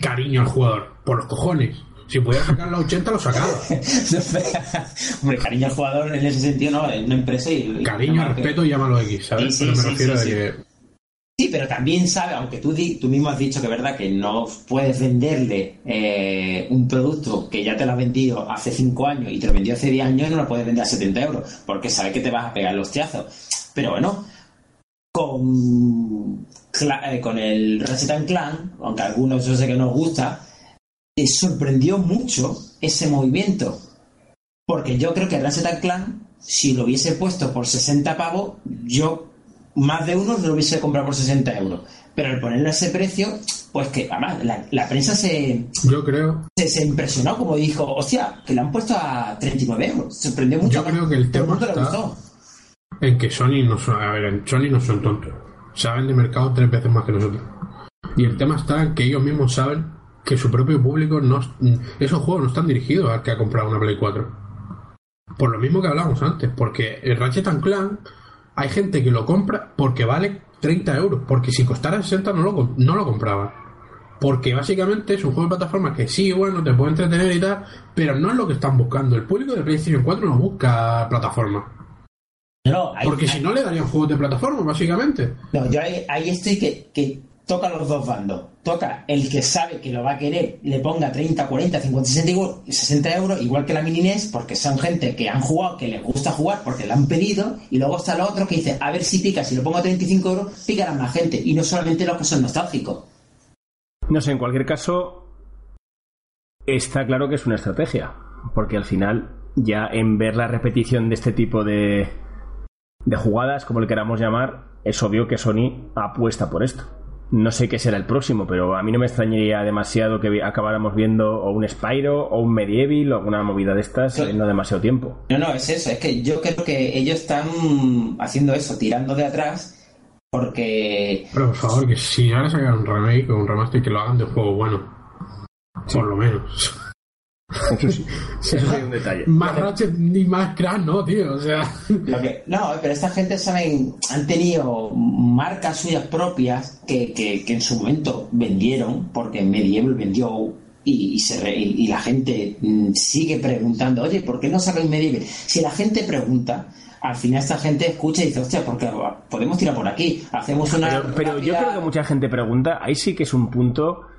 cariño al jugador, por los cojones. Si pudiera sacar la 80, lo sacaba. Hombre, cariño al jugador en ese sentido, no, en una empresa y. Cariño, respeto, que... llámalo X, ¿sabes? Sí, sí, pero me refiero sí, a que Sí, pero también sabe, aunque tú, tú mismo has dicho que es verdad que no puedes venderle eh, un producto que ya te lo has vendido hace 5 años y te lo vendió hace 10 años y no lo puedes vender a 70 euros, porque sabe que te vas a pegar los tiazos. Pero bueno, con, eh, con el Ratchet Clan, aunque a algunos yo sé que nos gusta, te sorprendió mucho ese movimiento. Porque yo creo que Ratchet Clan, si lo hubiese puesto por 60 pavos, yo más de uno lo hubiese comprado por 60 euros. Pero al ponerle ese precio, pues que además la, la prensa se. Yo creo. Se, se, impresionó, como dijo, hostia, que le han puesto a 39 euros. Sorprendió mucho. Yo creo que el tema está en que Sony no son. A ver, en Sony no son tontos. Saben de mercado tres veces más que nosotros. Y el tema está en que ellos mismos saben que su propio público no. Esos juegos no están dirigidos al que ha comprado una Play 4. Por lo mismo que hablábamos antes, porque el Ratchet Clank hay gente que lo compra porque vale 30 euros, porque si costara 60 no lo, no lo compraba. Porque básicamente es un juego de plataforma que sí, bueno, te puede entretener y tal, pero no es lo que están buscando. El público de PlayStation 4 no busca plataforma. No, porque hay, si no le darían juegos de plataforma, básicamente. No, yo ahí, ahí estoy que, que toca los dos bandos. Toca el que sabe que lo va a querer, le ponga 30, 40, 50, 60, 60 euros, igual que la mini NES, porque son gente que han jugado, que les gusta jugar, porque la han pedido, y luego está el otro que dice, a ver si pica, si lo pongo a 35 euros, picará más gente, y no solamente los que son nostálgicos. No sé, en cualquier caso, está claro que es una estrategia, porque al final, ya en ver la repetición de este tipo de, de jugadas, como le queramos llamar, es obvio que Sony apuesta por esto. No sé qué será el próximo, pero a mí no me extrañaría demasiado que acabáramos viendo o un Spyro o un Medieval o alguna movida de estas en no demasiado tiempo. No, no, es eso. Es que yo creo que ellos están haciendo eso, tirando de atrás, porque. Pero por favor, que si ahora sacan un remake o un remaster, que lo hagan de juego bueno. Sí. Por lo menos. Eso sí, eso es un detalle. Más Ratchet ni más Crash, no, tío. O sea. No, pero esta gente saben, han tenido marcas suyas propias que, que, que en su momento vendieron, porque Medieval vendió y, y, se re, y, y, la gente sigue preguntando, oye, ¿por qué no sacan Medieval? Si la gente pregunta, al final esta gente escucha y dice, hostia, porque podemos tirar por aquí, hacemos una. Pero, pero yo creo que mucha gente pregunta, ahí sí que es un punto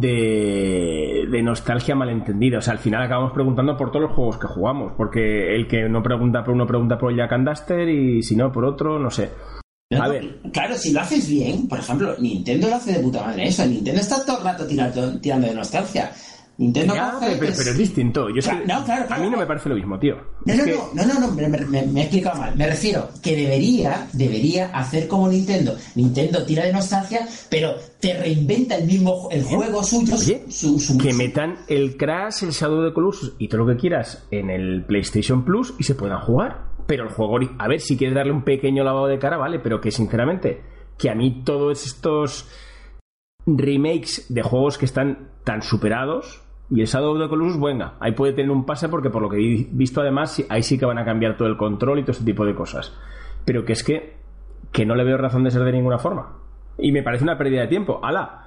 de, de, nostalgia malentendida. O sea, al final acabamos preguntando por todos los juegos que jugamos, porque el que no pregunta por uno pregunta por Jack and Duster y si no por otro, no sé. A ver. Claro, si lo haces bien, por ejemplo, Nintendo lo hace de puta madre eso. Nintendo está todo el rato tirando, tirando de nostalgia. Nintendo ya, pero, pero, pero, es distinto. Yo claro, sé, no, claro, claro, a mí no me parece lo mismo, tío. No, no, que... no, no, no, no, me, me, me, he explicado mal. Me refiero que debería, debería hacer como Nintendo. Nintendo tira de nostalgia, pero te reinventa el mismo el juego suyo. Oye, su, su, que metan el Crash, el Shadow de Colossus y todo lo que quieras en el PlayStation Plus y se puedan jugar. Pero el juego, a ver, si quieres darle un pequeño lavado de cara, vale, pero que sinceramente, que a mí todos estos remakes de juegos que están tan superados y el Shadow of the Colossus, venga, ahí puede tener un pase porque por lo que he visto además, ahí sí que van a cambiar todo el control y todo ese tipo de cosas. Pero que es que, que no le veo razón de ser de ninguna forma. Y me parece una pérdida de tiempo. ¡Hala!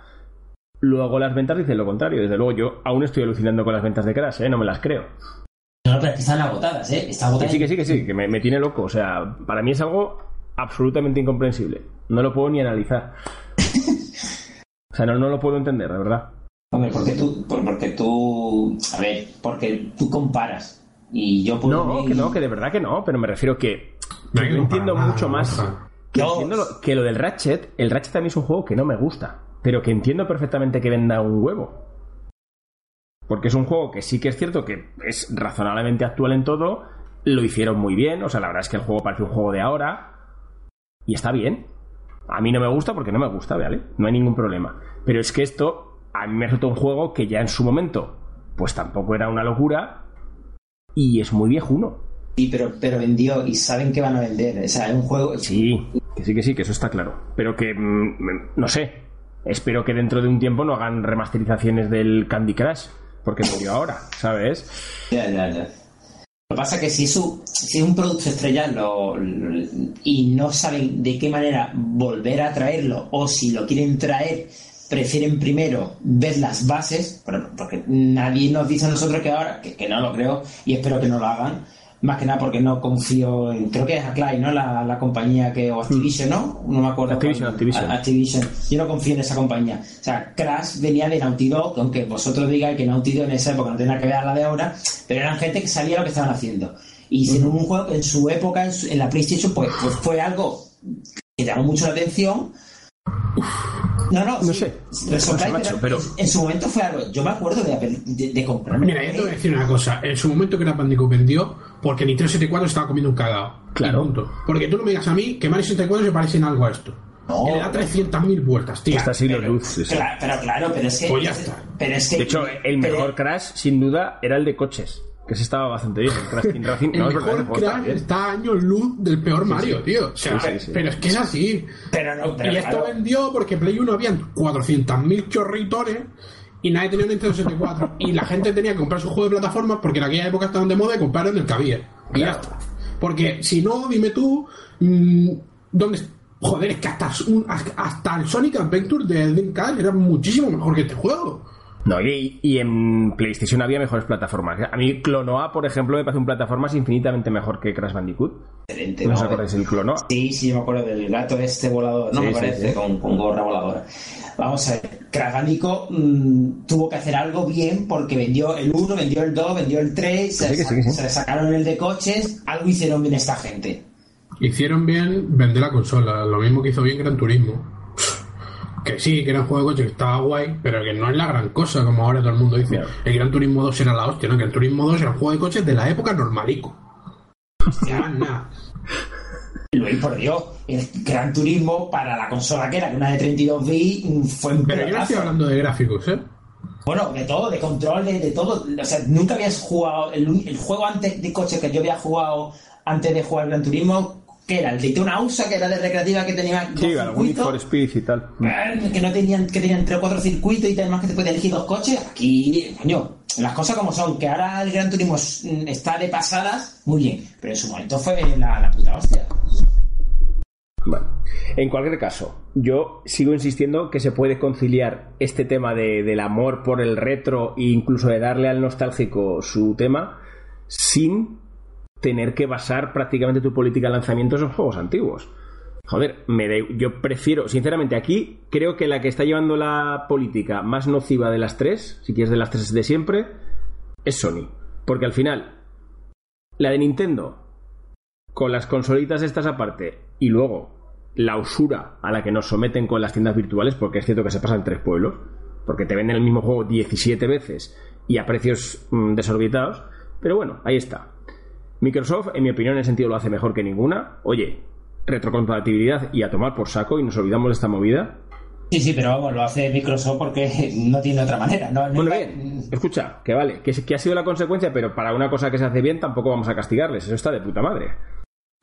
Luego las ventas dicen lo contrario. Desde luego yo aún estoy alucinando con las ventas de Crash, ¿eh? No me las creo. No, pero es que están agotadas, ¿eh? Está agotada. Sí, que sí, que sí, que me, me tiene loco. O sea, para mí es algo absolutamente incomprensible. No lo puedo ni analizar. O sea, no, no lo puedo entender, de verdad. Hombre, porque tú, por- porque tú, a ver, porque tú comparas. Y yo por No, mí- que no, que de verdad que no, pero me refiero que, No yo entiendo nada, mucho más que, entiendo lo, que lo del Ratchet, el Ratchet a mí es un juego que no me gusta, pero que entiendo perfectamente que venda un huevo. Porque es un juego que sí que es cierto que es razonablemente actual en todo, lo hicieron muy bien, o sea, la verdad es que el juego parece un juego de ahora y está bien. A mí no me gusta porque no me gusta, ¿vale? No hay ningún problema. Pero es que esto a mí me resulta un juego que ya en su momento pues tampoco era una locura y es muy viejuno. Sí, pero, pero vendió y saben que van a vender. O sea, es un juego. Sí, que sí, que sí, que eso está claro. Pero que, mm, mm, no sé, espero que dentro de un tiempo no hagan remasterizaciones del Candy Crush, porque murió ahora, ¿sabes? Ya, ya, ya. Lo que pasa es que si es, un, si es un producto estrella lo- lo- y no saben de qué manera volver a traerlo o si lo quieren traer, prefieren primero ver las bases, porque nadie nos dice a nosotros que ahora, que, que no lo creo y espero que no lo hagan, más que nada porque no confío en, creo que es Acclaim, ¿no? La, la compañía que, o Activision, ¿no? No me acuerdo. Activision, cuál- Activision. Activision. Yo no confío en esa compañía. O sea, Crash venía de Naughty Dog, aunque vosotros digáis que Naughty Dog en esa época no tenía que ver a la de ahora, pero eran gente que sabía lo que estaban haciendo. Y hicieron un juego que en su época, en, su- en la PlayStation, pues, pues fue algo que llamó mucho la atención. No, no, No sí, sé. lo macho, pero, pero- en su momento fue algo. Yo me acuerdo de, de, de comprarme. Mira, yo te voy a decir una cosa. En su momento que era Bandicoot vendió, porque Nintendo 64 estaba comiendo un cagao. Claro. Porque tú no me digas a mí que Mario 64 se parece en algo a esto. No. Y le da 300.000 vueltas, tío. Está así los luz. sí, sí. Claro, pero claro, pero es que. Pues ya está. Pero es que De hecho, el pero- mejor Crash, sin duda, era el de coches, que se estaba bastante bien. El Crash Team Racing, El no, es verdad, mejor juego está crack bien. está a años luz del peor Mario, tío. O sea, Sí, sí, sí. pero es que es así. Pero no, pero y esto claro. vendió porque Play 1 habían 400.000 chorritones y nadie tenía un Nintendo 64. y la gente tenía que comprar su juego de plataformas porque en aquella época estaban de moda y compraron el que había. Y ya está. Porque si no, dime tú, mm, ¿dónde? Joder, es que hasta, un- hasta el Sonic Adventure de Dreamcast era muchísimo mejor que este juego. No, y, y en PlayStation había mejores plataformas. A mí Clonoa, por ejemplo, me parece un plataformas infinitamente mejor que Crash Bandicoot. Excelente, ¿No os ¿no? acordáis del Clonoa? Sí, sí, yo me acuerdo del gato este volador, no Sí, me sí, parece, sí. Con, con gorra voladora. Vamos a ver, Crash Bandicoot mm, tuvo que hacer algo bien porque vendió el 1, vendió el 2, vendió el 3, se, Sí, que sí, que sí. se sacaron el de coches, algo hicieron bien esta gente. Hicieron bien vender la consola, lo mismo que hizo bien Gran Turismo. Que sí, que era un juego de coche que estaba guay, pero que no es la gran cosa, como ahora todo el mundo dice. Claro. El Gran Turismo 2 era la hostia, ¿no? Que el Turismo 2 era un juego de coches de la época normalico. Ya nada. Luis, por Dios, el Gran Turismo para la consola que era, que una de 32 bits, mm, fue un Pero yo no estoy hablando de gráficos, ¿eh? Bueno, de todo, de controles, de todo. O sea, nunca habías jugado. El, juego antes de coche que yo había jugado antes de jugar Gran Turismo, que era el Daytona USA, que era de recreativa, que tenía dos Sí, circuitos, for Speed y tal. que no tenían, que tenían entre cuatro circuitos y además que te puedes elegir dos coches. Aquí, coño, las cosas como son, que ahora el Gran Turismo mm, está de pasadas, muy bien, pero en su momento fue la, la puta hostia. Bueno, en cualquier caso, yo sigo insistiendo que se puede conciliar este tema de- del amor por el retro e incluso de darle al nostálgico su tema sin tener que basar prácticamente tu política de lanzamientos en juegos antiguos. Joder, me da- yo prefiero, sinceramente, aquí creo que la que está llevando la política más nociva de las tres, si quieres de las tres de siempre, es Sony. Porque al final, la de Nintendo, con las consolitas estas aparte, y luego la usura a la que nos someten con las tiendas virtuales, porque es cierto que se pasa en tres pueblos, porque te venden el mismo juego 17 veces y a precios mm, desorbitados, pero bueno, ahí está. Microsoft, en mi opinión, en ese sentido lo hace mejor que ninguna. Oye, retrocompatibilidad y a tomar por saco y nos olvidamos de esta movida. Sí, sí, pero vamos, lo hace Microsoft porque no tiene otra manera. No, Bueno, bien, escucha, que vale, que, que ha sido la consecuencia, pero para una cosa que se hace bien tampoco vamos a castigarles, eso está de puta madre.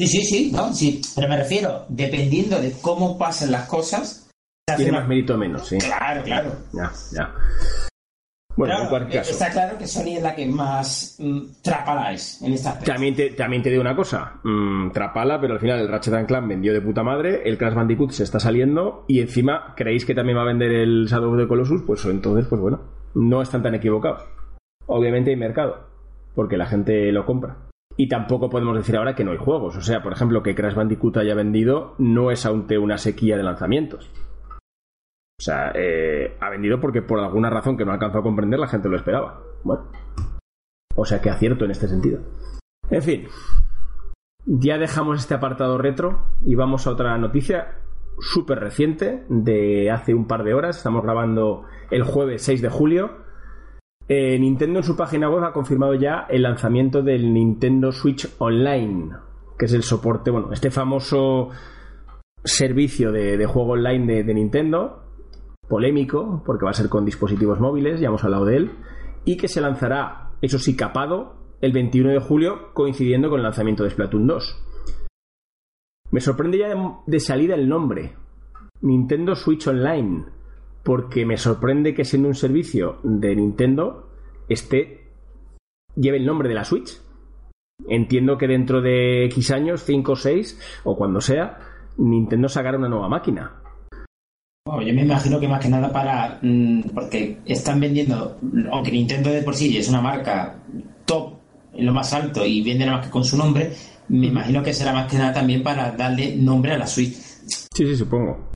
Sí, sí, sí, no, sí, pero me refiero, dependiendo de cómo pasan las cosas, Tiene una- más mérito o menos, sí. Claro, claro. Ya, ya. Bueno, Claro, en cualquier caso. Está claro que Sony es la que más mm, trapala es en esta aspecto. También te, también te digo una cosa, mm, trapala, pero al final el Ratchet and Clank vendió de puta madre, el Crash Bandicoot se está saliendo y encima creéis que también va a vender el Shadow of the Colossus, pues entonces, pues bueno, no están tan equivocados. Obviamente hay mercado, porque la gente lo compra. Y tampoco podemos decir ahora que no hay juegos. O sea, por ejemplo, que Crash Bandicoot haya vendido no es aunque una sequía de lanzamientos. O sea, eh, ha vendido porque por alguna razón que no alcanzó a comprender la gente lo esperaba. Bueno. O sea que acierto en este sentido. En fin. Ya dejamos este apartado retro y vamos a otra noticia súper reciente de hace un par de horas. Estamos grabando el jueves 6 de julio. Eh, Nintendo en su página web ha confirmado ya el lanzamiento del Nintendo Switch Online, que es el soporte, bueno, este famoso servicio de, juego online de Nintendo, polémico, porque va a ser con dispositivos móviles, ya hemos hablado de él, y que se lanzará, eso sí, capado, el 21 de julio, coincidiendo con el lanzamiento de Splatoon 2. Me sorprende ya de, salida el nombre, Nintendo Switch Online, porque me sorprende que siendo un servicio de Nintendo, este lleve el nombre de la Switch. Entiendo que dentro de X años, 5 o 6, o cuando sea, Nintendo sacará una nueva máquina. Bueno, yo me imagino que más que nada para. mm, porque están vendiendo. Aunque Nintendo de por sí es una marca top en lo más alto y vende nada más que con su nombre, me imagino que será más que nada también para darle nombre a la Switch. Sí, sí, supongo.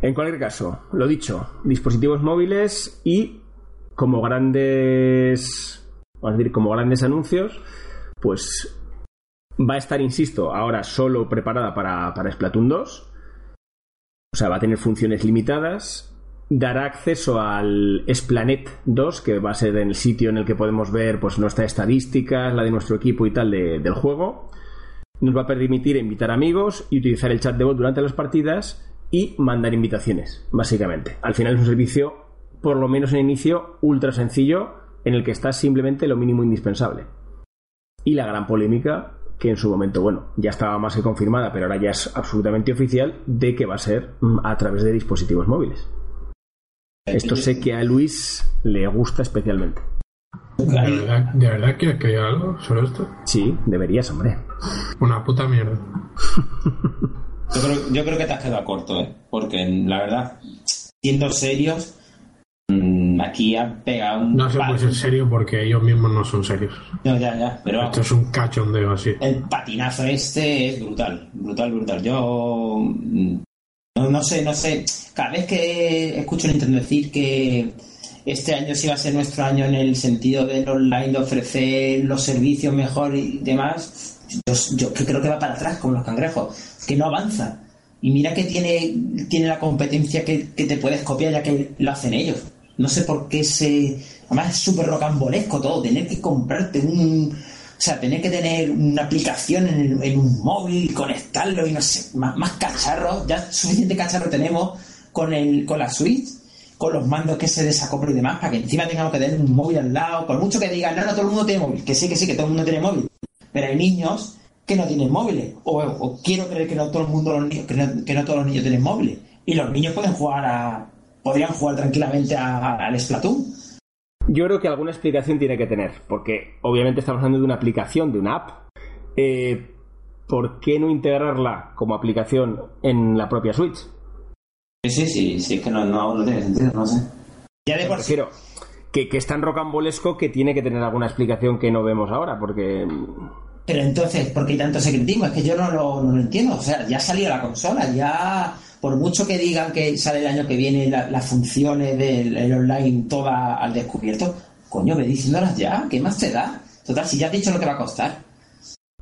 En cualquier caso, lo dicho, dispositivos móviles y como grandes, vamos a decir, como grandes anuncios, pues va a estar, insisto, ahora solo preparada para, para Splatoon 2. O sea, va a tener funciones limitadas. Dará acceso al Splanet 2, que va a ser el sitio en el que podemos ver pues, nuestras estadísticas, la de nuestro equipo y tal de- del juego. Nos va a permitir invitar amigos y utilizar el chat de voz durante las partidas y mandar invitaciones, básicamente. Al final es un servicio, por lo menos en inicio, ultra sencillo, en el que está simplemente lo mínimo indispensable. Y la gran polémica, que en su momento, bueno, ya estaba más que confirmada, pero ahora ya es absolutamente oficial, de que va a ser mm, a través de dispositivos móviles. Esto sé que a Luis le gusta especialmente. ¿De verdad, ¿De verdad quieres que diga algo sobre esto? Sí, deberías, hombre. Una puta mierda. Yo creo, yo creo que te has quedado corto, ¿eh? Porque la verdad, siendo serios, aquí han pegado un. No se puede ser serio porque ellos mismos no son serios. No, ya, ya, pero Esto es un cachondeo así. el patinazo este es brutal, brutal, brutal. Yo mm, no, no sé, no sé. Cada vez que escucho Nintendo decir que este año sí va a ser nuestro año en el sentido del online, de ofrecer los servicios mejor y demás, yo, creo que va para atrás como los cangrejos, que no avanza. Y mira que tiene, tiene la competencia que, que te puedes copiar ya que lo hacen ellos. No sé por qué se... Además es súper rocambolesco todo, tener que comprarte un... O sea, tener que tener una aplicación en, un móvil y conectarlo y no sé, más, más cacharros. Ya suficiente cacharro tenemos con, el, con la Switch, con los mandos que se desacoplan y demás, para que encima tengamos que tener un móvil al lado. Por mucho que digan, no, no, todo el mundo tiene móvil. Que sí, que sí, que todo el mundo tiene móvil. Pero hay niños que no tienen móviles. O, o quiero creer que no todo el mundo, los niños, que no, que no todos los niños tienen móviles. Y los niños pueden jugar a... Podrían jugar tranquilamente al Splatoon. Yo creo que alguna explicación tiene que tener, porque obviamente estamos hablando de una aplicación, de una app. Eh, ¿Por qué no integrarla como aplicación en la propia Switch? Sí, sí, sí, sí, es que no, no, no tiene sentido, no sé. Ya de por sí. Que, que es tan rocambolesco que tiene que tener alguna explicación que no vemos ahora, porque Pero entonces, ¿por qué tanto secretismo? Es que yo no lo, no lo entiendo. O sea, ya salió la consola, ya por mucho que digan que sale el año que viene la- las funciones del el online todas al descubierto, coño, ve diciéndolas ya, ¿qué más te da? Total, si ya has dicho lo que va a costar.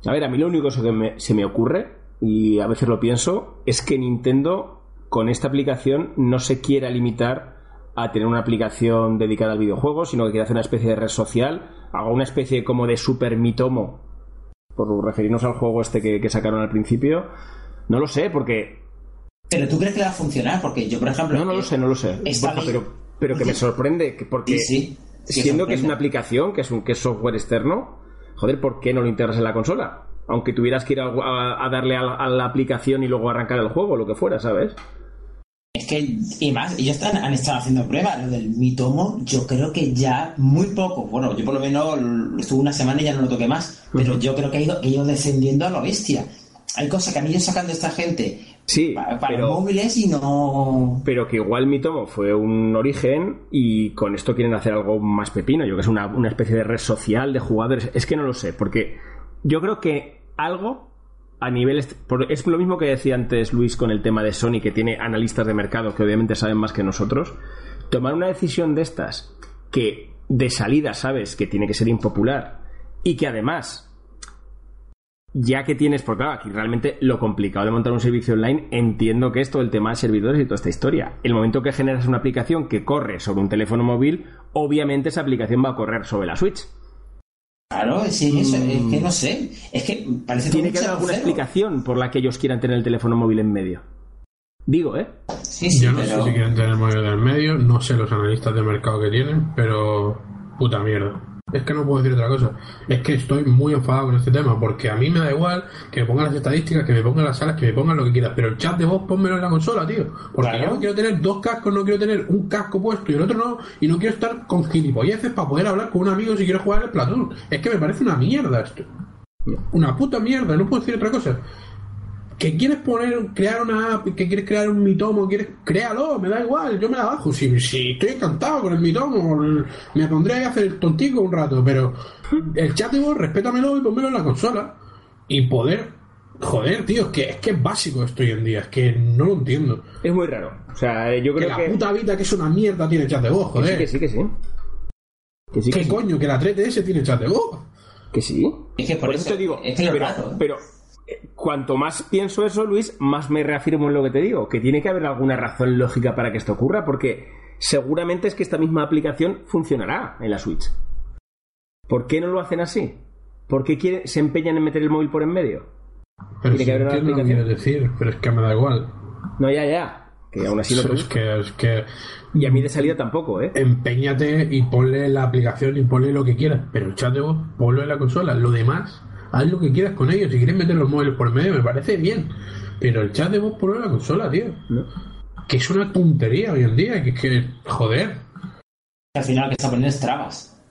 A ver, a mí lo único que me- se me ocurre, y a veces lo pienso, es que Nintendo con esta aplicación no se quiera limitar a tener una aplicación dedicada al videojuego, sino que quiere hacer una especie de red social, haga una especie como de super mitomo, por referirnos al juego este que, que sacaron al principio. No lo sé, porque... Pero tú crees que va a funcionar, porque yo, por ejemplo. No, no lo sé, no lo sé. Borja, pero, pero que me sorprende, que porque... Sí, sí. Siendo que es una aplicación, que es un que es software externo, joder, ¿por qué no lo integras en la consola? Aunque tuvieras que ir a, a- a darle a la aplicación y luego arrancar el juego, lo que fuera, ¿sabes? Es que, y más, ellos están, han estado haciendo pruebas. Lo del mitomo, yo creo que ya muy poco. Bueno, yo por lo menos estuve una semana y ya no lo toqué más. Pero yo creo que ha ido, ido descendiendo a la bestia. Hay cosas que han ido sacando esta gente Sí, para, para pero, móviles y no. pero que igual mi tomo fue un origen y con esto quieren hacer algo más pepino. Yo que es una, una especie de red social de jugadores. Es que no lo sé, porque yo creo que algo a nivel... est- por- Es lo mismo que decía antes Luis con el tema de Sony, que tiene analistas de mercado que obviamente saben más que nosotros. Tomar una decisión de estas que de salida sabes que tiene que ser impopular y que además ya que tienes, porque claro, aquí realmente lo complicado de montar un servicio online, entiendo que es todo el tema de servidores y toda esta historia. El momento que generas una aplicación que corre sobre un teléfono móvil, obviamente esa aplicación va a correr sobre la Switch. Claro, sí, eso, es que no sé. Es que parece Tiene que haber alguna explicación por la que ellos quieran tener el teléfono móvil en medio. Digo, ¿eh? Sí, sí, Yo no pero. sé si quieren tener móvil del medio, no sé los analistas de mercado que tienen, pero puta mierda. Es que no puedo decir otra cosa. Es que estoy muy enfadado con este tema, porque a mí me da igual que me pongan las estadísticas, que me pongan las salas, que me pongan lo que quieras, pero el chat de voz pónmelo en la consola, tío. Porque Claro. yo no quiero tener dos cascos, no quiero tener un casco puesto y el otro no, y no quiero estar con gilipolleces para poder hablar con un amigo si quiero jugar el Platoon. Es que me parece una mierda esto. Una puta mierda, no puedo decir otra cosa que quieres poner, crear una app, que quieres crear un mitomo, quieres, créalo, me da igual, yo me la bajo. Si, si estoy encantado con el mitomo, me pondré a hacer el tontico un rato, pero el chat de voz, respétamelo y ponmelo en la consola. Y poder, joder, tío, es que, es que es básico esto hoy en día, es que no lo entiendo. Es muy raro. O sea, yo Que creo la que... puta vida que es una mierda tiene chat de voz, que sí, joder. que sí, que sí. Que sí, que ¿Qué sí. coño? Que la 3DS tiene chat de voz. Que sí. Es que por, eso, te digo, es que pero, pero, eh, cuanto más pienso eso, Luis, más me reafirmo en lo que te digo, que tiene que haber alguna razón lógica para que esto ocurra, porque seguramente es que esta misma aplicación funcionará en la Switch. ¿Por qué no lo hacen así? ¿Por qué quiere- se empeñan en meter el móvil por en medio? Pero Tiene si que haber una aplicación. decir, pero es que me da igual. No, ya, ya. Que aún así no te es que, es que Y a mí de salida tampoco, ¿eh? empeñate y ponle la aplicación y ponle lo que quieras, pero chat de voz ponlo en la consola. Lo demás, haz lo que quieras con ellos. Si quieres meter los móviles por medio, me parece bien. Pero el chat de voz en la consola, tío. ¿No? Que es una tontería hoy en día, que es que, joder. al final lo que está poniendo es trabas,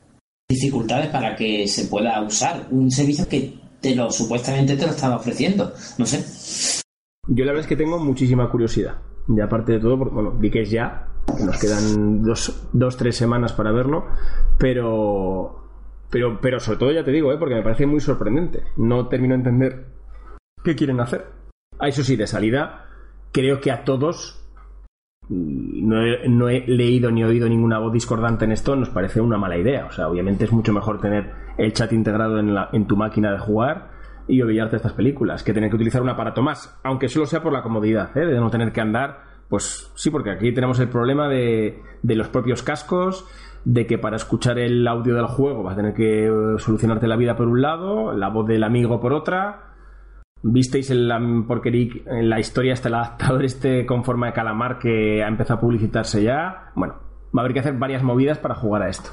dificultades para que se pueda usar un servicio que te lo supuestamente te lo estaba ofreciendo. No sé. Yo la verdad es que tengo muchísima curiosidad. Y aparte de todo, porque, bueno, vi que es ya, que nos quedan dos, dos tres semanas para verlo, pero, pero, pero sobre todo ya te digo, ¿eh? porque me parece muy sorprendente. No termino de entender qué quieren hacer. A eso sí, de salida, creo que a todos, y no he, no he leído ni oído ninguna voz discordante en esto, nos parece una mala idea. O sea, obviamente es mucho mejor tener el chat integrado en, la, en tu máquina de jugar y olvidarte estas películas, que tener que utilizar un aparato más, aunque solo sea por la comodidad, ¿eh? de no tener que andar, pues sí, porque aquí tenemos el problema de, de los propios cascos, de que para escuchar el audio del juego vas a tener que eh, solucionarte la vida por un lado, la voz del amigo por otra. Visteis en la porquería, en la historia hasta el adaptador este con forma de calamar que ha empezado a publicitarse ya. Bueno, va a haber que hacer varias movidas para jugar a esto.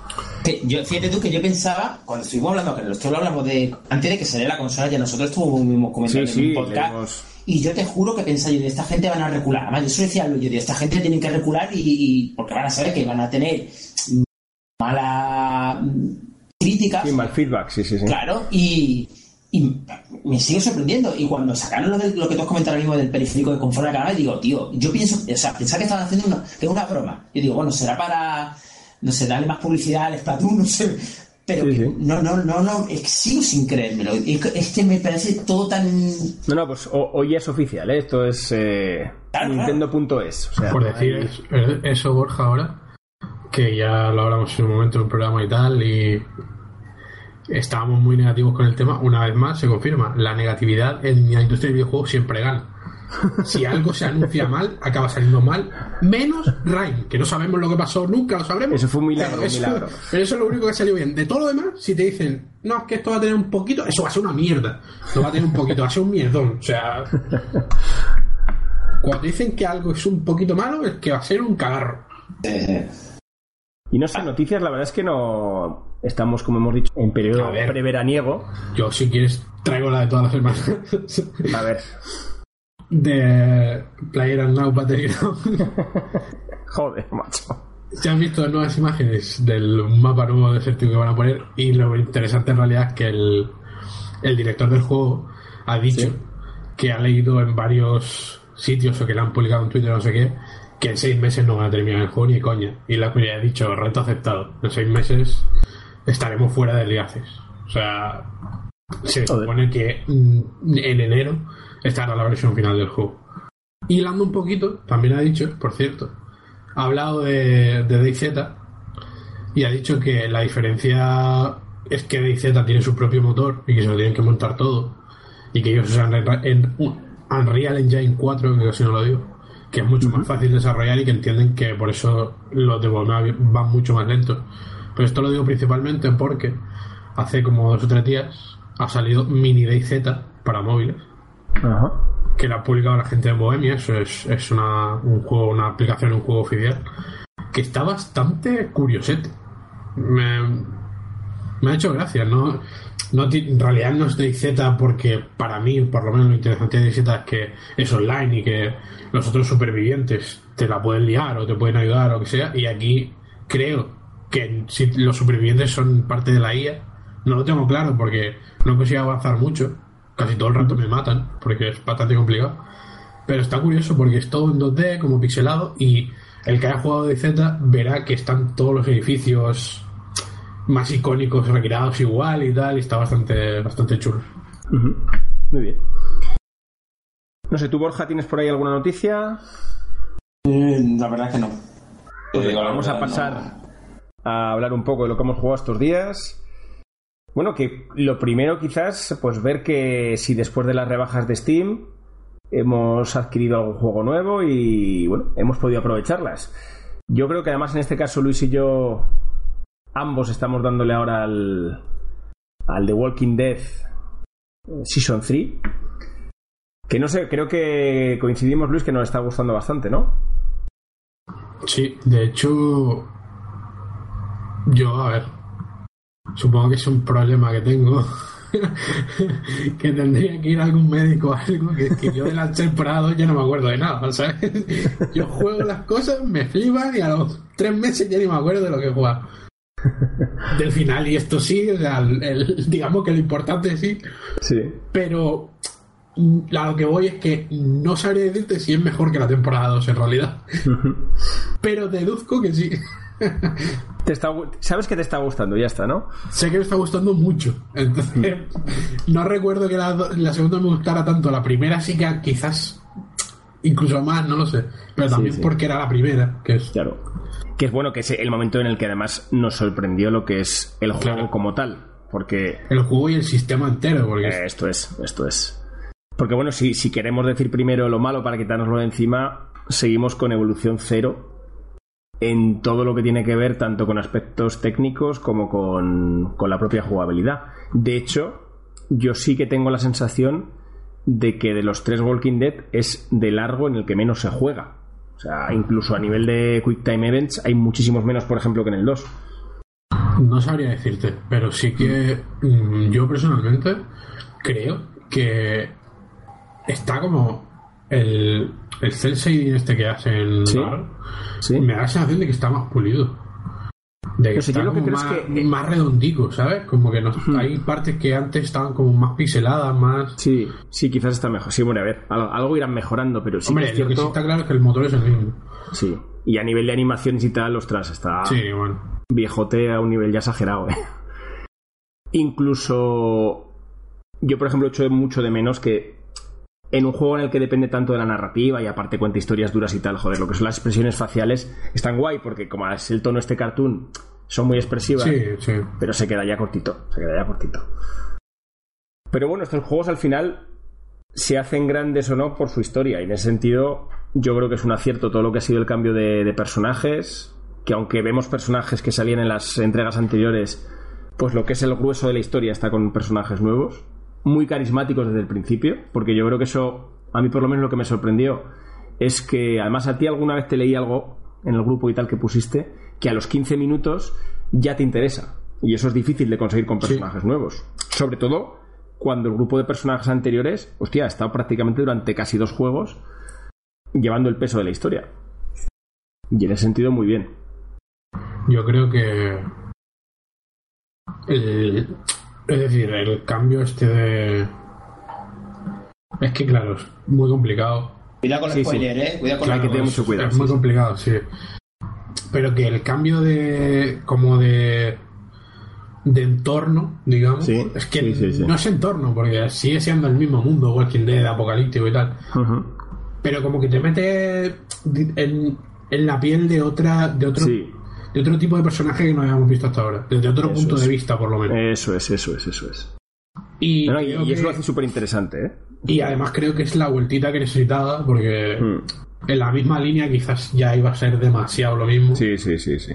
Yo, fíjate tú que yo pensaba, cuando estuvimos hablando, que nosotros hablamos de. Antes de que saliera la consola, ya nosotros estuvimos comentando Sí, sí, en un podcast. leemos- Y yo te juro que pensaba yo, de esta gente van a recular. Además, yo eso decía, yo de esta gente tienen que recular y, y- porque van a saber que van a tener mala mm, crítica. Sí, mal feedback, sí, sí, sí. Claro, y, y me sigue sorprendiendo. Y cuando sacaron lo, de, lo que tú has comentado ahora mismo del periférico de confort a cámara, digo, tío, yo pienso, o sea, pensaba que estaban haciendo una, que es una broma. Yo digo, bueno, será para, no sé, darle más publicidad al Splatoon, no sé. Pero Sí, que sí. no, no, no, no, es que sigo sin creérmelo. Es que, me parece todo tan. No, no, pues ho- hoy es oficial, ¿eh? esto es eh, Claro, Nintendo.es. O sea, Por decir eso, Borja, ahora, que ya lo hablamos en un momento en un programa y tal, y estábamos muy negativos con el tema, una vez más se confirma, la negatividad en la industria del videojuego siempre gana. Si algo se anuncia mal, acaba saliendo mal, menos Rain, que no sabemos lo que pasó, nunca lo sabremos. Eso fue un milagro, Pero un eso, milagro. pero eso es lo único que salió bien. De todo lo demás, si te dicen, no, es que esto va a tener un poquito, eso va a ser una mierda. No va a tener un poquito, va a ser un mierdón. O sea, cuando dicen que algo es un poquito malo, es que va a ser un cagarro. Y no sé, noticias, la verdad es que no estamos, como hemos dicho, en periodo preveraniego. Yo, si quieres, traigo la de todas las semanas. A ver, de Player and Now. Joder, macho. Se han visto nuevas imágenes del mapa nuevo de Sertio que van a poner y lo interesante en realidad es que el, el director del juego ha dicho Sí. que ha leído en varios sitios o que le han publicado en Twitter no sé qué que en seis meses no van a terminar el juego ni de coña. Y la comunidad ha dicho reto aceptado. En seis meses estaremos fuera del IACES o sea se supone que mm, en enero estará la versión final del juego. Hilando un poquito también ha dicho por cierto ha hablado de, de DayZ y ha dicho que la diferencia es que DayZ tiene su propio motor y que se lo tienen que montar todo y que ellos usan en, en Unreal Engine 4, que si no lo digo, que es mucho más fácil desarrollar y que entienden que por eso los de Volmar van mucho más lentos. Pero esto lo digo principalmente porque hace como dos o tres días ha salido Mini DayZ para móviles Ajá. que la ha publicado la gente de Bohemia, eso es, es una, un juego, una aplicación, un juego oficial, que está bastante curiosete. Me, me ha hecho gracia, ¿no? no en realidad no es DayZ porque para mí, por lo menos lo interesante de DayZ es que es online y que los otros supervivientes te la pueden liar o te pueden ayudar o que sea, y aquí creo que si los supervivientes son parte de la IA, no lo tengo claro porque no he conseguido avanzar mucho. Casi todo el rato me matan porque es bastante complicado. Pero está curioso porque es todo en 2D, como pixelado, y el que haya jugado de Z verá que están todos los edificios más icónicos recreados igual y tal, y está bastante, bastante chulo. Muy bien. No sé, ¿tú, Borja, tienes por ahí alguna noticia? Eh, La verdad es que no. Pues la vamos a pasar no. a hablar un poco de lo que hemos jugado estos días. Bueno, que lo primero quizás, pues ver que si después de las rebajas de Steam hemos adquirido algún juego nuevo y bueno, hemos podido aprovecharlas. Yo creo que además en este caso Luis y yo ambos estamos dándole ahora al, al The Walking Dead eh, Season 3. Que no sé, creo que coincidimos Luis que nos está gustando bastante, ¿no? Sí, de hecho, yo, a ver, supongo que es un problema que tengo. que tendría que ir a algún médico o algo, que, yo de la temporada ya no me acuerdo de nada, ¿sabes? Yo juego las cosas, me flipan y a los tres meses ya ni me acuerdo de lo que he jugado. Del final, y esto sí, o sea, el- el- digamos que lo importante sí, Sí. pero mm, a lo que voy es que no sabría decirte si es mejor que la temporada 2 en realidad. pero deduzco que sí. Te está sabes que te está gustando, ya está, ¿no? sé que me está gustando mucho. Entonces, no recuerdo que la, segunda me gustara tanto. La primera sí que quizás incluso más, no lo sé. Pero también sí. porque era la primera, que es Claro. Que es bueno que es el momento en el que además nos sorprendió lo que es el juego Claro. como tal. Porque el juego y el sistema entero. Porque eh, esto es, esto es. Porque bueno, si, si queremos decir primero lo malo para quitárnoslo de encima, seguimos con evolución cero en todo lo que tiene que ver tanto con aspectos técnicos como con, con la propia jugabilidad. De hecho, yo sí que tengo la sensación de que de los tres Walking Dead es de largo en el que menos se juega. O sea, incluso a nivel de Quick Time Events hay muchísimos menos, por ejemplo, que en el 2. No sabría decirte, pero sí que mm, yo personalmente creo que está como el, el cel shading este que hacen Sí. ahora, Sí. me da la sensación de que está más pulido. De que yo lo que creo es más, que- más redondico, ¿sabes? Como que no, hay partes que antes estaban como más pixeladas, más... Sí, sí, quizás está mejor. Sí, bueno, a ver, al- algo irán mejorando, pero sí Hombre, que es lo que sí cierto. está claro es que el motor es el mismo. Sí. Y a nivel de animaciones y tal, ostras, está Sí, bueno. viejote a un nivel ya exagerado, ¿eh? Incluso yo, por ejemplo, echo mucho de menos que en un juego en el que depende tanto de la narrativa y aparte cuenta historias duras y tal, joder, lo que son las expresiones faciales están guay porque como es el tono este cartoon, son muy expresivas, Sí, sí. pero se queda ya cortito, se queda ya cortito. Pero bueno, estos juegos al final se hacen grandes o no por su historia y en ese sentido yo creo que es un acierto todo lo que ha sido el cambio de, de personajes, que aunque vemos personajes que salían en las entregas anteriores, pues lo que es el grueso de la historia está con personajes nuevos, muy carismáticos desde el principio, porque yo creo que eso, a mí por lo menos lo que me sorprendió, es que además a ti alguna vez te leí algo en el grupo y tal que pusiste, que a los 15 minutos ya te interesa. Y eso es difícil de conseguir con personajes nuevos. Sobre todo cuando el grupo de personajes anteriores, hostia, ha estado prácticamente durante casi dos juegos llevando el peso de la historia. Y en ese sentido, muy bien. Yo creo que. el- es decir, el cambio este de. Es que, claro, es muy complicado. Cuidado con el Sí, sí. spoiler, ¿eh? Cuidado con Claro, que el tener Es- mucho cuidado, Es muy sí, complicado, sí. Pero que el cambio de. como de. de entorno, digamos. Sí, es que sí, sí, sí. no es entorno, porque sigue siendo el mismo mundo, Walking Dead, apocalíptico y tal. Pero como que te mete en, en la piel de otra. de otro. De otro tipo de personaje que no habíamos visto hasta ahora. Desde otro Eso punto es. de vista, por lo menos. eso es, eso es, eso es. y, No, no, y, creo y eso lo hace súper interesante, ¿eh? y además creo que es la vueltita que necesitaba, porque Mm. en la misma línea quizás ya iba a ser demasiado lo mismo. Sí, sí, sí, sí.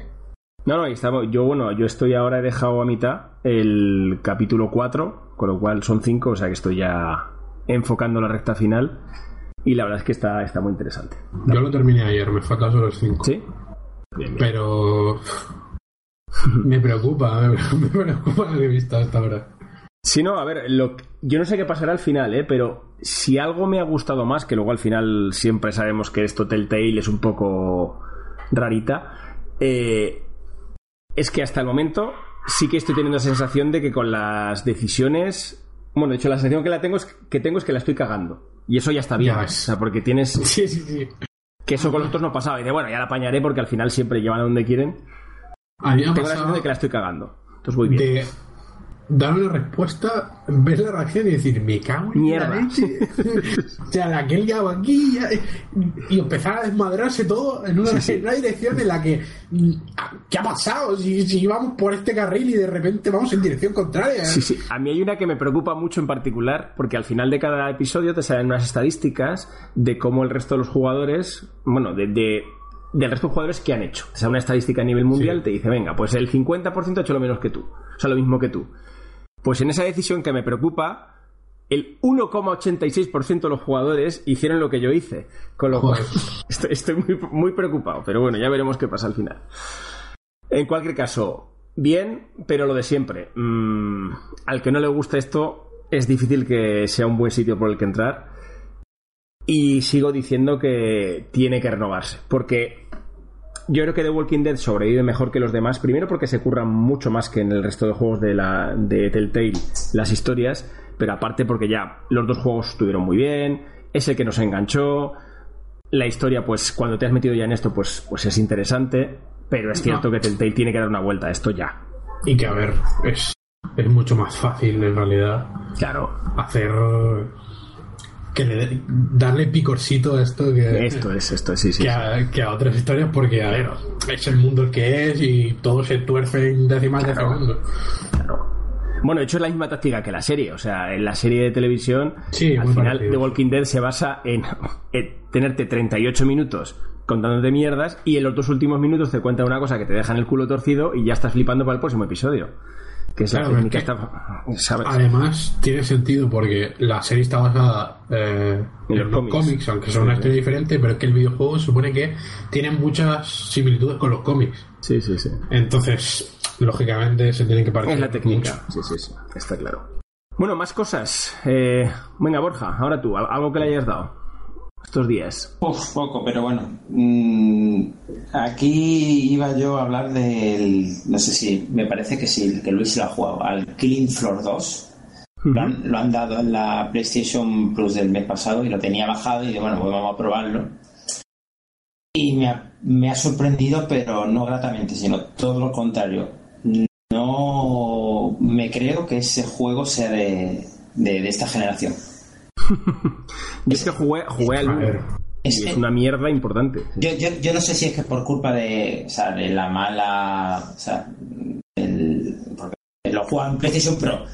No, no, estamos, yo, bueno, yo estoy ahora, he dejado a mitad el capítulo 4, con lo cual son 5, o sea que estoy ya enfocando la recta final. Y la verdad es que está, está muy interesante. Yo lo terminé ayer, me faltan solo los 5. ¿Sí? Bien, bien. Pero. me preocupa, me, preocupa lo que he visto hasta ahora. Si no, a ver, lo, yo no sé qué pasará al final, ¿eh? Pero si algo me ha gustado más, que luego al final siempre sabemos que esto Telltale es un poco rarita, eh, es que hasta el momento sí que estoy teniendo la sensación de que con las decisiones... Bueno, de hecho la sensación que, la tengo es, que tengo es que la estoy cagando. Y eso ya está bien. Ya O sea, porque tienes... Sí, sí, sí. Que eso con los otros no pasaba. Y de, bueno, ya la apañaré porque al final siempre llevan a donde quieren. Tengo la sensación de que la estoy cagando. Entonces voy bien. de dar una respuesta, ver la reacción y decir, me cago en Mierda. la leche. o sea, la que él ya va aquí ya- y empezar a desmadrarse todo en una, Sí, sí. en una dirección en la que ¿qué ha pasado? Si, si vamos por este carril y de repente vamos en dirección contraria. Sí, sí. A mí hay una que me preocupa mucho en particular, porque al final de cada episodio te salen unas estadísticas de cómo el resto de los jugadores, bueno, de, de- del resto de jugadores que han hecho. O sea, una estadística a nivel mundial Sí. te dice, venga, pues el 50% ha hecho lo menos que tú. O sea, lo mismo que tú. Pues en esa decisión que me preocupa, el 1,86% de los jugadores hicieron lo que yo hice. Con lo cual, estoy, estoy muy, muy preocupado. Pero bueno, ya veremos qué pasa al final. En cualquier caso, bien, pero lo de siempre. Mm, al que no le gusta esto, es difícil que sea un buen sitio por el que entrar. Y sigo diciendo que tiene que renovarse. Porque yo creo que The Walking Dead sobrevive mejor que los demás. Primero porque se curran mucho más que en el resto de juegos de, la, de Telltale las historias. Pero aparte porque ya los dos juegos estuvieron muy bien. Es el que nos enganchó. La historia, pues cuando te has metido ya en esto, pues, pues es interesante. Pero es cierto No. que Telltale tiene que dar una vuelta a esto ya. Y que, a ver, es, es mucho más fácil en realidad Claro, hacer. Que le darle picorcito a esto que, esto es, esto es, sí, sí. que, sí. a, que a otras historias, porque, a ver, es el mundo el que es y todo se tuerce en décimas de Claro. segundo. Claro. Bueno, de hecho es la misma táctica que la serie. O sea, en la serie de televisión, Sí, al final parecido. The Walking Dead se basa en, en tenerte 38 minutos contándote mierdas y en los dos últimos minutos te cuenta una cosa que te deja en el culo torcido y ya estás flipando para el próximo episodio. Que es Claro, la es técnica. Además, tiene sentido porque la serie está basada eh, En los los cómics. cómics, aunque son una historia diferente, pero es que el videojuego supone que tiene muchas similitudes con los cómics. Sí, sí, sí. Entonces, lógicamente, se tienen que parecer Es la técnica. mucho. Sí, sí, sí. Está claro. Bueno, más cosas. Eh, venga, Borja, ahora tú, al- algo que le hayas dado estos días. Uf, poco, pero bueno. Mm, aquí iba yo a hablar del. No sé si. Me parece que sí, que Luis lo ha jugado. Al Killing Floor 2. Lo han, lo han dado en la PlayStation Plus del mes pasado y lo tenía bajado y digo, bueno, pues vamos a probarlo. Y me ha, me ha sorprendido, pero no gratamente, sino todo lo contrario. No me creo que ese juego sea de, de, de esta generación. Yo es que jugué, jugué al Es- una mierda importante. sí. Yo, yo, yo no sé si es que por culpa de, o sea, de la mala. O sea, el, porque lo juego en PlayStation Pro,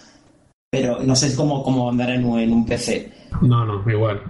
pero no sé cómo, cómo andar en un, en un PC. No, no, igual.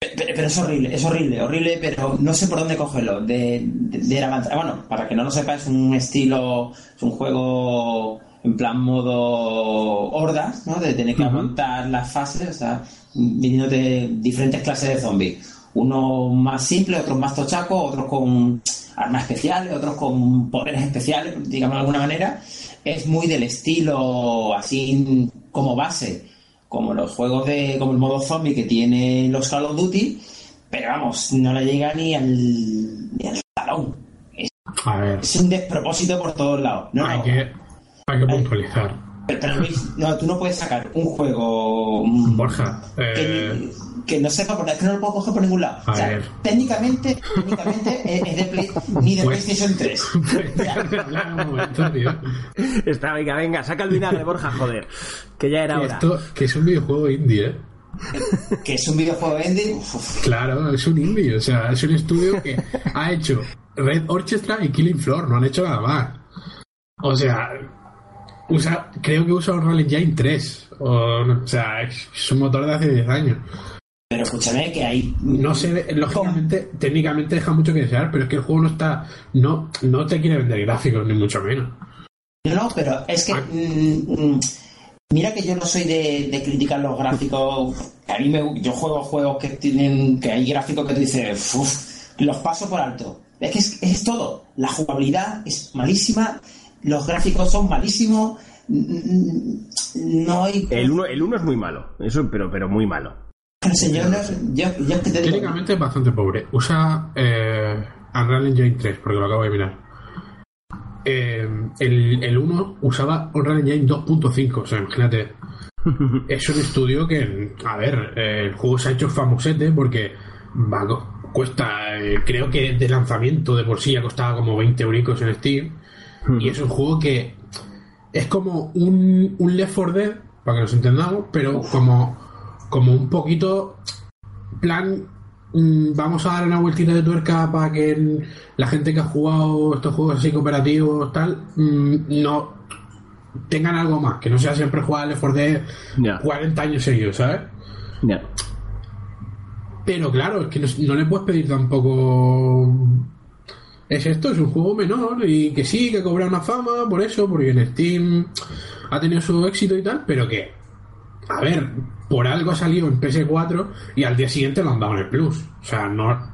Pero, pero es horrible, es horrible, horrible, pero no sé por dónde cogerlo. De, de, de la Bueno, para que no lo sepa, es un estilo, es un juego en plan modo hordas, ¿no? De tener que aguantar las fases, o sea, viniendo de diferentes clases de zombies. Uno más simple, otros más tochacos, otros con armas especiales, otros con poderes especiales, digamos de alguna manera. Es muy del estilo así como base como los juegos de. como el modo zombie que tiene los Call of Duty, pero vamos, no le llega ni al. ni al talón. Es, A ver, es un despropósito por todos lados. No, hay no. que, hay que puntualizar. Pero, pero, Luis, no, tú no puedes sacar un juego. mm, Borja, eh, que, que no sepa porque es que no lo puedo coger por ningún lado. A o sea, ver. técnicamente, técnicamente es, es de Play, ni de Pues- PlayStation 3. un momento, tío. Está, venga, venga, saca el vinagre, Borja, joder. Que ya era hora. Esto, que es un videojuego indie, ¿eh? que es un videojuego indie. uf, Claro, es un indie, o sea, es un estudio que ha hecho Red Orchestra y Killing Floor, no han hecho nada más. O sea, usa, creo que usa Unreal Engine 3, o, no, o sea, es, un motor de hace 10 años. Pero escúchame que hay. No ve, lógicamente, técnicamente deja mucho que desear, pero es que el juego no está, no, no te quiere vender gráficos, ni mucho menos. No, no, pero es que. Ah. mm, mm, mira que yo no soy de, de criticar los gráficos. A mí me, yo juego juegos que tienen. que hay gráficos que tú dices. "Uf", los paso por alto. Es que es, es todo. La jugabilidad es malísima. Los gráficos son malísimos. No hay. El uno, el uno es muy malo, eso, pero, pero muy malo. Yo, yo, yo es que te digo. Técnicamente es bastante pobre. Usa eh, Unreal Engine 3, porque lo acabo de mirar. Eh, el, el 1 usaba Unreal Engine 2.5, o sea, imagínate. Es un estudio que, a ver, eh, el juego se ha hecho famosete porque va, cuesta, eh, creo que de lanzamiento de por sí ya costaba como 20 euricos en Steam. Y es un juego que es como un, un Left 4 Dead, para que nos entendamos, pero como, como un poquito plan mm, vamos a dar una vueltita de tuerca para que la gente que ha jugado estos juegos así cooperativos tal mm, no tengan algo más que no sea siempre jugar al Left 4 Dead Ya. 40 años seguidos ¿sabes? Pero claro es que no, no le puedes pedir tampoco es esto, es un juego menor y que sí, que cobra una fama por eso, porque en Steam ha tenido su éxito y tal, pero que a ver, por algo ha salido en PS4 y al día siguiente lo han dado en el Plus. O sea, no.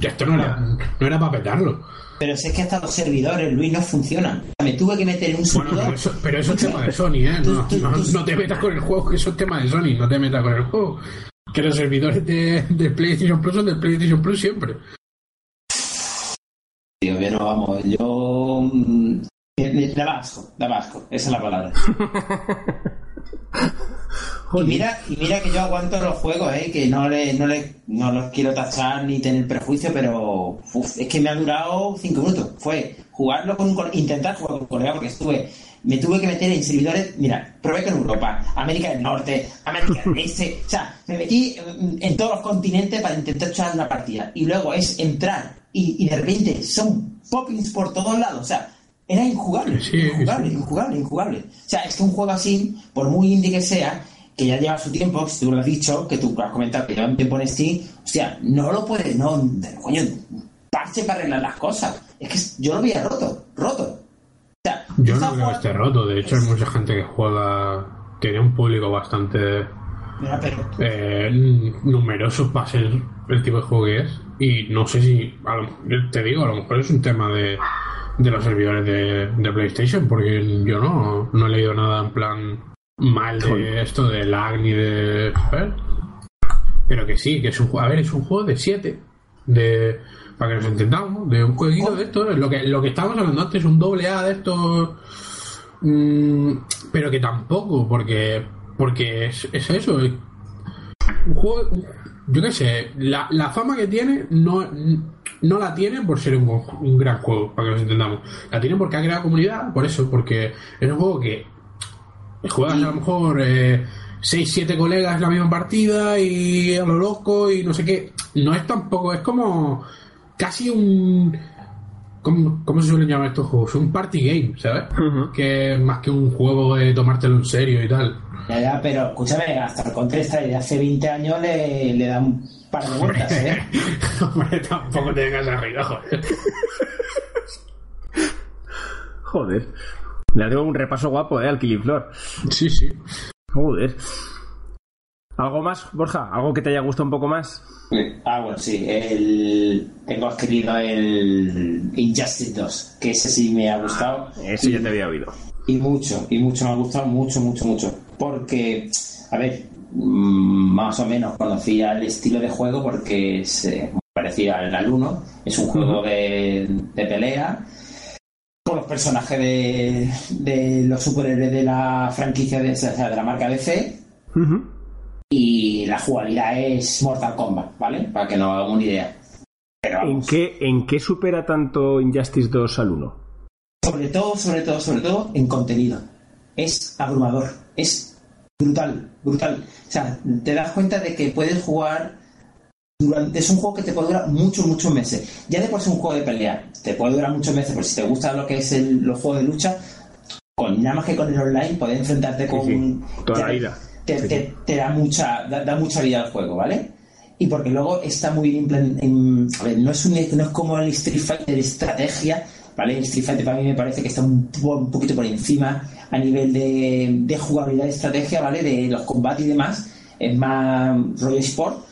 Esto no era, no era para petarlo. Pero si es que hasta los servidores, Luis, no funcionan. Me tuve que meter un Bueno, servidor. pero eso, pero eso es tema de Sony, ¿eh? No, no, no te metas con el juego, que eso es tema de Sony, no te metas con el juego. Que los servidores de, de PlayStation Plus son de PlayStation Plus siempre. Tío, yo no vamos, yo. mm, me- me- Daba asco, daba asco, esa es la palabra. Y mira, y mira que yo aguanto los juegos, ¿eh? que no, le, no, le, no los quiero tachar ni tener prejuicio, pero uf, es que me ha durado cinco minutos. Fue jugarlo con intentar jugar con un colega porque estuve, me tuve que meter en servidores, mira, probé con Europa, América del Norte, América del Este, o sea, me metí en, en todos los continentes para intentar echar una partida. Y luego es entrar y, y de repente son poppings por todos lados, o sea, era injugable, Sí, injugable, sí. injugable, injugable. O sea, es que un juego así, por muy indie que sea, que ya lleva su tiempo, que tú lo has dicho, que tú has comentado que lleva un tiempo en Steam, o sea, no lo puedes, no, coño, parche para arreglar las cosas. Es que yo lo veía roto, roto. Yo no creo que esté roto, de hecho hay mucha gente que juega, tiene un público bastante Mira, pero, eh, numeroso para ser el tipo de juego que es. Y no sé si, a lo- te digo, a lo mejor es un tema de, de los servidores de, de PlayStation, porque yo no, no he leído nada en plan mal de esto de lag ni de. ¿sabes? Pero que sí, que es un juego. A ver, es un juego de 7. De, para que nos entendamos, de un jueguito de esto. Lo que, lo que estábamos hablando antes, un doble A de estos. mm, pero que tampoco, porque. Porque es, es eso. es un juego. Yo qué sé, la, la fama que tiene no, no la tiene por ser un, un gran juego, para que nos entendamos. La tiene porque ha creado comunidad, por eso, porque es un juego que juegas a lo mejor 6-7 colegas en la misma partida y a lo loco y no sé qué. No es tampoco, es como casi un. ¿Cómo, cómo se suelen llamar estos juegos? Un party game, ¿sabes? Que es más que un juego de tomártelo en serio y tal. ya, ya, pero escúchame, hasta el Counter Strike de hace 20 años le, le da un par de vueltas, ¿eh? Hombre, tampoco te vengas arriba, joder. Joder. Le tengo un repaso guapo, ¿eh? Al Killing Floor. Sí, sí. Joder. ¿Algo más, Borja? ¿Algo que te haya gustado un poco más? Ah, bueno, sí. El... Tengo adquirido el Injustice 2, que ese sí me ha gustado. Ese y, ya te había oído. y mucho, y mucho me ha gustado, mucho, mucho, mucho. Porque, a ver, mm, más o menos conocía el estilo de juego porque se parecía al 1. Es un juego de, de pelea con los personajes de, de los superhéroes de la franquicia de, o sea, de la marca DC. Y la jugabilidad es Mortal Kombat, ¿vale? Para que nos hagamos una idea. Pero ¿En qué, ¿En qué supera tanto Injustice 2 al 1? sobre todo, sobre todo, sobre todo en contenido. Es abrumador, es brutal, brutal. O sea, te das cuenta de que puedes jugar durante. Es un juego que te puede durar muchos, muchos meses. Ya de por sí un juego de pelea, te puede durar muchos meses, pero si te gusta lo que es el, los juegos de lucha, con nada más que con el online, puedes enfrentarte con. sí, toda la vida. Te, Sí, te- sí. te da mucha da, da mucha vida al juego, ¿vale? Y porque luego está muy bien en, a ver, no es un no es como el Street Fighter de estrategia, ¿vale? El Street Fighter para mí me parece que está un, po- un poquito por encima a nivel de, de jugabilidad y estrategia, ¿vale? De los combates y demás, es más rollo sport,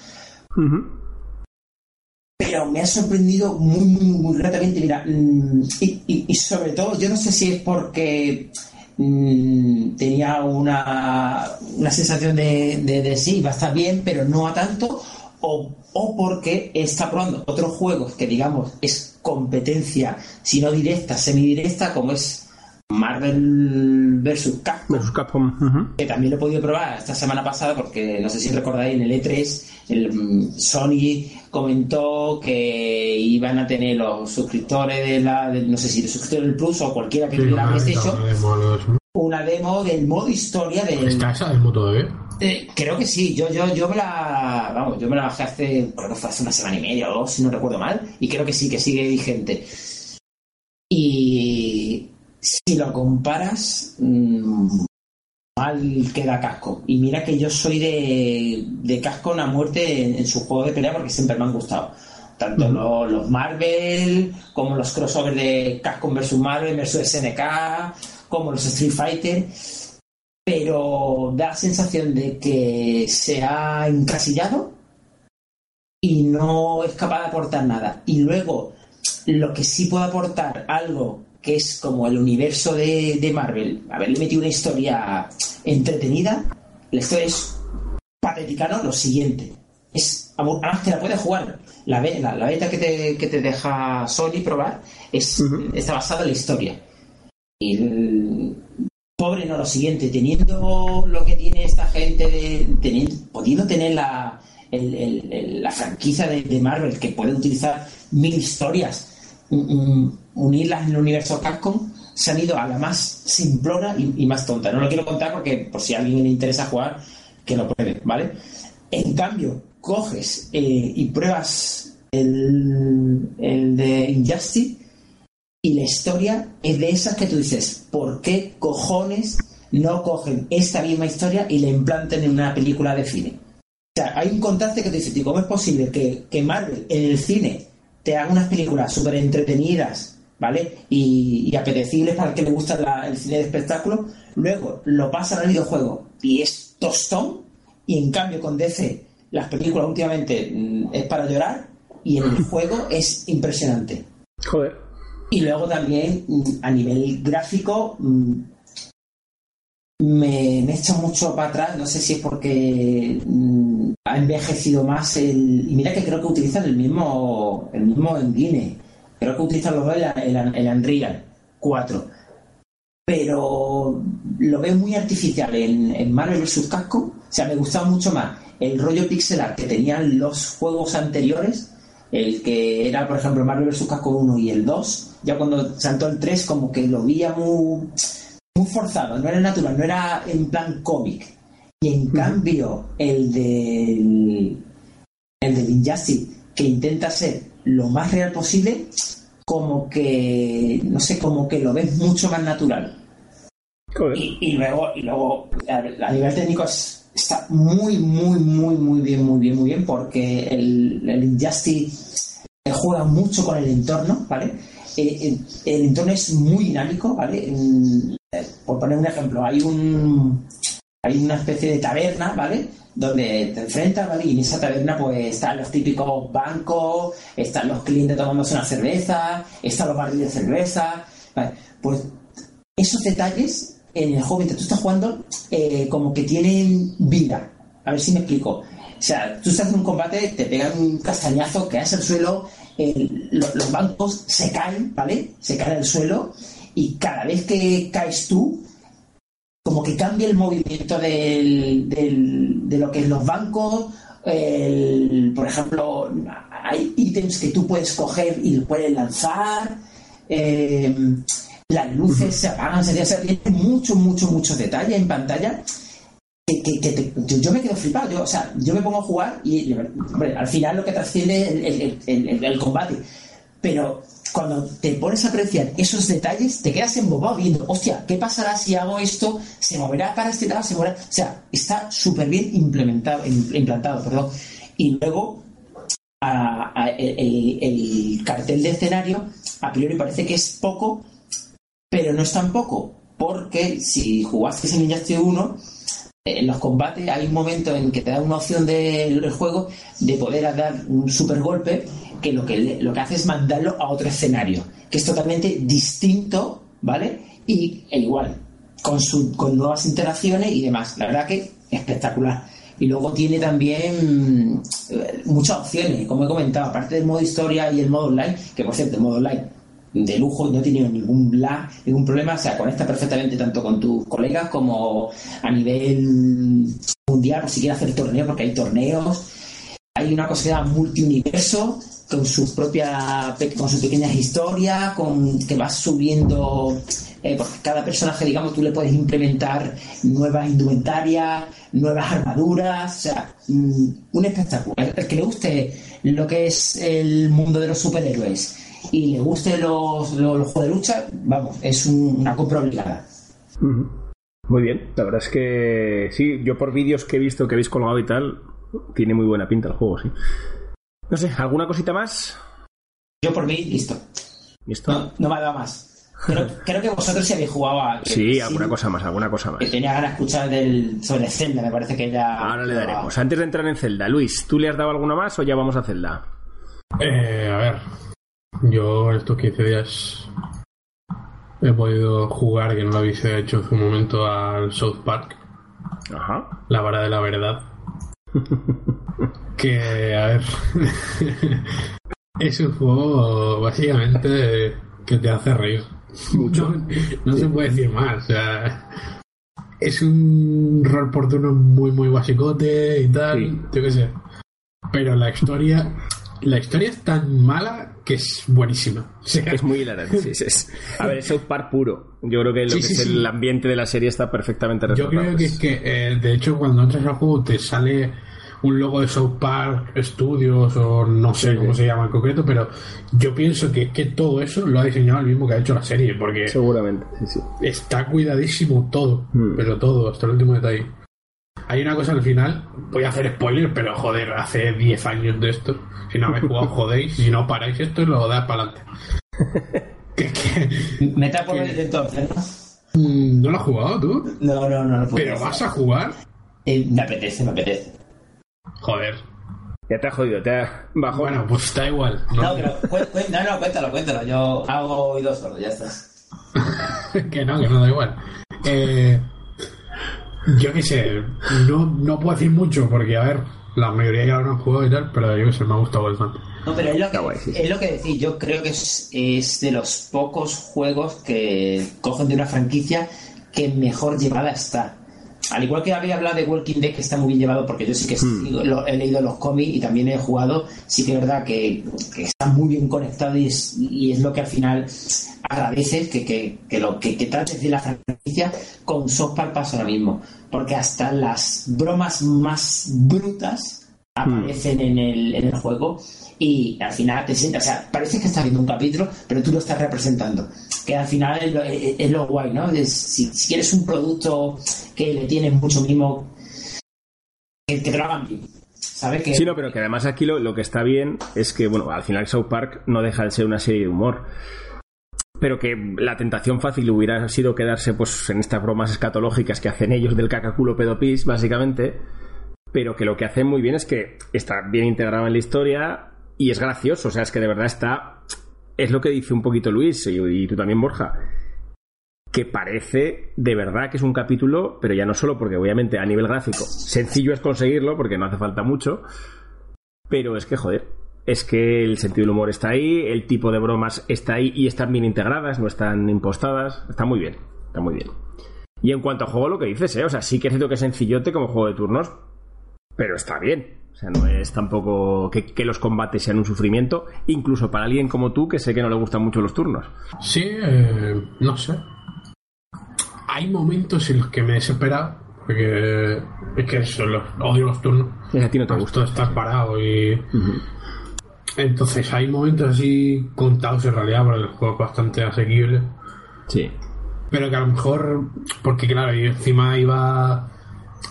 pero me ha sorprendido muy, muy, muy, gratamente. Mira, mm, y, y- y sobre todo, yo no sé si es porque mm, tenía una, una sensación de, de, sí, va a estar bien, pero no a tanto, o, o porque está probando otros juegos que, digamos, es competencia, si no directa, semidirecta, como es Marvel vs. Capcom Versus Capcom. que también lo he podido probar esta semana pasada porque no sé si recordáis en el E3 el, mm, Sony comentó que iban a tener los suscriptores de la de- no sé si los suscriptores del Plus o cualquiera que Sí, tuviera una PlayStation una demo del modo historia del ¿Está esa demo todavía? eh, creo que sí, yo, yo, yo me la vamos, yo me la bajé hace, creo que fue hace una semana y media o dos, si no recuerdo mal, y creo que sí, que sigue vigente. Y si lo comparas, mm, mal queda casco. Y mira que yo soy de, de casco a muerte en, en su juego de pelea porque siempre me han gustado. Tanto lo- los, Marvel, como los crossovers de Capcom vs Marvel vs SNK, como los Street Fighter pero da la sensación de que se ha encasillado y no es capaz de aportar nada. Y luego, lo que sí puede aportar algo que es como el universo de, de Marvel, haberle metido una historia entretenida, la historia es patética, ¿no? Lo siguiente. Es, además te la puedes jugar. La, be- la, la beta que te, que te deja Sony probar es, está basada en la historia. Y el- pobre no lo siguiente, teniendo lo que tiene esta gente, de, teniendo, pudiendo tener la, el- el- el- la franquicia de, de Marvel que puede utilizar mil historias, mm, mm, unirlas en el universo Capcom, se han ido a la más simplona y, más tonta. No lo quiero contar porque por si a alguien le interesa jugar, que lo pruebe, ¿vale? En cambio, coges eh, y pruebas el, el de Injustice y la historia es de esas que tú dices, ¿por qué cojones no cogen esta misma historia y la implantan en una película de cine? O sea, hay un contraste que te dice, ¿cómo es posible que, que Marvel en el cine te haga unas películas súper entretenidas, ¿vale? Y, y apetecibles para el que le gusta la- el cine de espectáculo, luego lo pasan al videojuego y es tostón, y en cambio con DC las películas últimamente mm, es para llorar y en el juego es impresionante. Joder. Y luego también mm, a nivel gráfico mm, me, me echa mucho para atrás, no sé si es porque ha envejecido más el... Y mira que creo que utilizan el mismo el mismo engine, creo que utilizan los dos el, el, el Unreal 4, pero lo veo muy artificial en, en Marvel vs. Capcom, o sea, me gustaba mucho más el rollo pixelar que tenían los juegos anteriores el que era, por ejemplo, Marvel vs. Capcom 1 y el 2, ya cuando saltó el 3, como que lo veía muy, muy forzado, no era natural, no era en plan cómic. Y en cambio, el del, el del Injustice, que intenta ser lo más real posible, como que, no sé, como que lo ves mucho más natural. Y, y luego, y luego a, a nivel técnico es- está muy, muy, muy, muy bien, muy bien, muy bien, porque el, el Injustice eh, juega mucho con el entorno, ¿vale? Eh, eh, el entorno es muy dinámico, ¿vale? Por poner un ejemplo, hay un hay una especie de taberna, ¿vale? Donde te enfrentas, ¿vale? Y en esa taberna pues están los típicos bancos, están los clientes tomándose una cerveza, están los barriles de cerveza, ¿vale? Pues esos detalles en el juego mientras tú estás jugando eh, como que tienen vida A ver si me explico. O sea, tú estás en un combate, te pegan un castañazo, caes al suelo, el- lo- los bancos se caen, ¿vale? Se caen al suelo y cada vez que caes tú, como que cambia el movimiento del, del- de lo que es los bancos. el- por ejemplo, hay ítems que tú puedes coger y puedes lanzar. eh, las luces se apagan, se, o sea, tiene mucho, mucho, mucho detalle en pantalla. Que, que- que te- yo, me quedo flipado. Yo, o sea, yo me pongo a jugar y hombre, al final lo que trasciende es el combate. Pero cuando te pones a apreciar esos detalles, te quedas embobado viendo, hostia, ¿qué pasará si hago esto? ¿Se moverá para este lado? ¿Se moverá? O sea, está súper bien implementado, im- implantado, perdón. Y luego, el, el- el cartel de escenario, a priori parece que es poco, pero no es tan poco, porque si jugaste en Injustice 1, en los combates hay un momento en que te da una opción del juego de poder dar un super golpe que lo que lo que hace es mandarlo a otro escenario que es totalmente distinto vale y e igual con su con nuevas interacciones y demás. La verdad que espectacular. Y luego tiene también eh, muchas opciones como he comentado aparte del modo historia y el modo online que por cierto el modo online de lujo, no he tenido ningún lag, ningún problema, o sea, conecta perfectamente tanto con tus colegas como a nivel mundial, por si quieres hacer torneos, porque hay torneos. Hay una cosa que se llama multiuniverso, con su propia, con sus pequeñas historias, con que vas subiendo, eh, porque cada personaje, digamos, tú le puedes implementar nuevas indumentarias, nuevas armaduras, o sea, mm, un espectáculo. El, que le guste lo que es el mundo de los superhéroes y le guste los, los, juegos de lucha, vamos, es un- una compra obligada. Muy bien, la verdad es que sí, yo por vídeos que he visto que habéis colgado y tal, tiene muy buena pinta el juego, sí. No sé, ¿alguna cosita más? Yo por mí, listo. ¿Listo? No, no me ha dado más. Creo, creo que vosotros sí habéis jugado a... Sí, sí, alguna cosa más, alguna cosa más. Que tenía ganas de escuchar del, sobre Zelda, me parece que ya... Ahora le daremos. Antes de entrar en Zelda, Luis, ¿tú le has dado alguna más o ya vamos a Zelda? Eh, a ver, yo estos 15 días he podido jugar, que no lo habéis hecho en su momento, al South Park, Ajá. la vara de la verdad. que, a ver, es un juego básicamente que te hace reír. Mucho. No, no se puede decir más, o sea, es un rol por turno muy, muy basicote y tal, Sí. yo qué sé. Pero la historia, la historia es tan mala que es buenísima. O sea, Es muy hilarante. sí, sí, es- A ver, es South Park puro. Yo creo que lo Sí, que sí, es el ambiente de la serie está perfectamente Yo retratado. creo que es que, eh, de hecho, cuando entras al juego te sale un logo de South Park Studios o no sé Sí, cómo sí. se llama en concreto, pero yo pienso que, que todo eso lo ha diseñado el mismo que ha hecho la serie, porque Seguramente, sí, sí. está cuidadísimo todo, Hmm. pero todo, hasta el último detalle. Hay una cosa al final, voy a hacer spoiler, pero joder, hace 10 años de esto. Si no habéis jugado, jodéis. Si no paráis esto, lo das para adelante. que, que, Me tapo el entonces, ¿no? mm, ¿No lo has jugado tú? No, no, no, no puedo. ¿Pero vas a jugar? Eh, me apetece, me apetece. Joder. Ya te ha jodido, te ha bajado. Bueno, pues está igual. ¿no? No, pero no, no, cuéntalo, cuéntalo. Yo hago oídos sordos, ya está. que no, que no da igual. Eh, yo qué sé, no, no puedo decir mucho porque, a ver, la mayoría ya lo han jugado y tal, pero yo qué sé, me ha gustado bastante. No, pero es lo que, guay, sí. es lo que decís. Yo creo que es, es de los pocos juegos que cogen de una franquicia que mejor llevada está. Al igual que había hablado de Walking Dead, que está muy bien llevado, porque yo sí que sigo- lo- he leído los cómics y también he jugado, sí que es verdad que, que está muy bien conectado y es, y es lo que al final agradeces que, que, que lo que, que trates de la franquicia con South Park pasa ahora mismo. Porque hasta las bromas más brutas aparecen en el, en el juego y al final te sientas, o sea, parece que estás viendo un capítulo, pero tú lo estás representando. Que al final es lo, guay, ¿no? Si, quieres un producto que le tienes mucho mimo, que, que te lo hagan bien. ¿Sabes? Que, Sí, no, pero que además aquí lo, lo que está bien es que, bueno, al final South Park no deja de ser una serie de humor. Pero que la tentación fácil hubiera sido quedarse pues en estas bromas escatológicas que hacen ellos del cacaculo pedopis, básicamente. Pero que lo que hacen muy bien es que está bien integrado en la historia y es gracioso. O sea, es que de verdad está. Es lo que dice un poquito Luis y, tú también, Borja. que parece de verdad que es un capítulo, pero ya no solo porque obviamente a nivel gráfico sencillo es conseguirlo porque no hace falta mucho, pero es que joder, es que el sentido del humor está ahí, el tipo de bromas está ahí y están bien integradas, no están impostadas, está muy bien, está muy bien. Y en cuanto a juego, lo que dices, ¿eh? o sea, sí que es cierto que es sencillote como juego de turnos, pero está bien. O sea, no es tampoco que, que, los combates sean un sufrimiento, incluso para alguien como tú, que sé que no le gustan mucho los turnos. Sí, eh, no sé hay momentos en los que me desespera porque es que eso, los, odio los turnos. Y a ti no te gusta. estar parado y. Entonces hay momentos así contados en realidad, porque el juego es bastante asequible. Sí. Pero que a lo mejor, porque claro, yo encima iba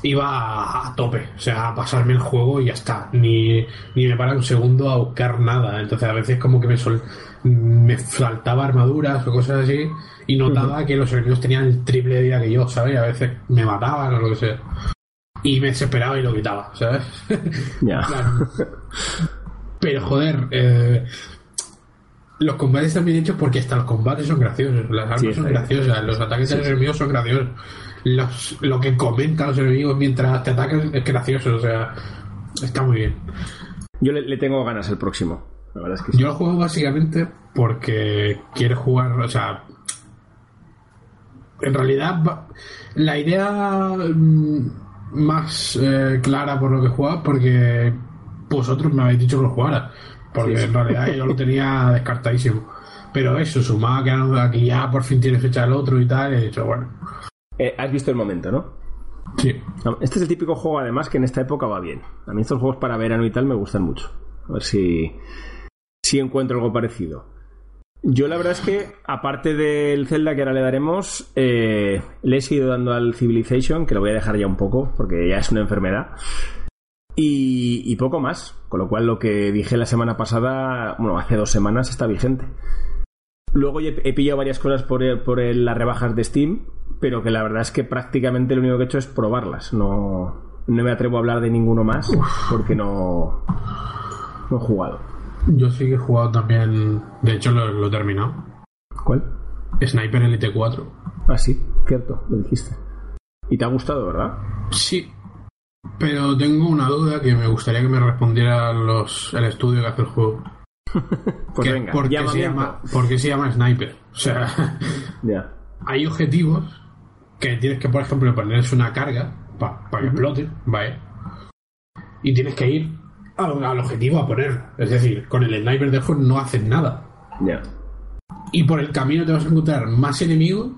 iba a, tope, o sea, a pasarme el juego y ya está. Ni, ni me para un segundo a buscar nada. Entonces a veces como que me, sol, me saltaba armaduras o cosas así y notaba que los enemigos tenían el triple de vida que yo, ¿sabes? A veces me mataban o lo que sea. Y me desesperaba y lo quitaba, ¿sabes? Ya. Pero joder, eh, los combates están bien hechos porque hasta los combates son graciosos, las armas son graciosas, los ataques de los enemigos son graciosos, los, lo que comentan los enemigos mientras te atacan es gracioso, o sea, está muy bien. Yo le, le tengo ganas el próximo. La verdad es que sí. Yo lo juego básicamente porque quiero jugar, o sea, en realidad la idea mm, más eh, clara por lo que jugaba porque vosotros me habéis dicho que lo jugara porque en realidad yo lo tenía descartadísimo pero eso sumado que aquí ya por fin tiene fecha el otro y tal he dicho bueno eh, has visto el momento ¿no? Sí. Este es el típico juego, además, que en esta época va bien. A mí estos juegos para verano y tal me gustan mucho. A ver si, si encuentro algo parecido. Yo la verdad es que, aparte del Zelda que ahora le daremos, eh, le he seguido dando al Civilization, que lo voy a dejar ya un poco, porque ya es una enfermedad. Y, poco más. Con lo cual lo que dije la semana pasada, bueno, hace dos semanas está vigente. Luego he, pillado varias cosas por, por las rebajas de Steam, pero que la verdad es que prácticamente lo único que he hecho es probarlas. No, no me atrevo a hablar de ninguno más, porque no, no he jugado. Yo sí que he jugado también. De hecho, lo, he terminado. ¿Cuál? Sniper Elite 4. Ah, sí, cierto, lo dijiste. ¿Y te ha gustado, verdad? Sí. Pero tengo una duda que me gustaría que me respondiera los, el estudio que hace el juego. pues venga, ¿por qué, se llama, ¿por qué se llama Sniper? O sea, hay objetivos que tienes que, por ejemplo, ponerles una carga para que explote, ¿vale? Y tienes que ir al, objetivo a poner. Es decir, con el sniper de no haces nada. Y por el camino te vas a encontrar más enemigos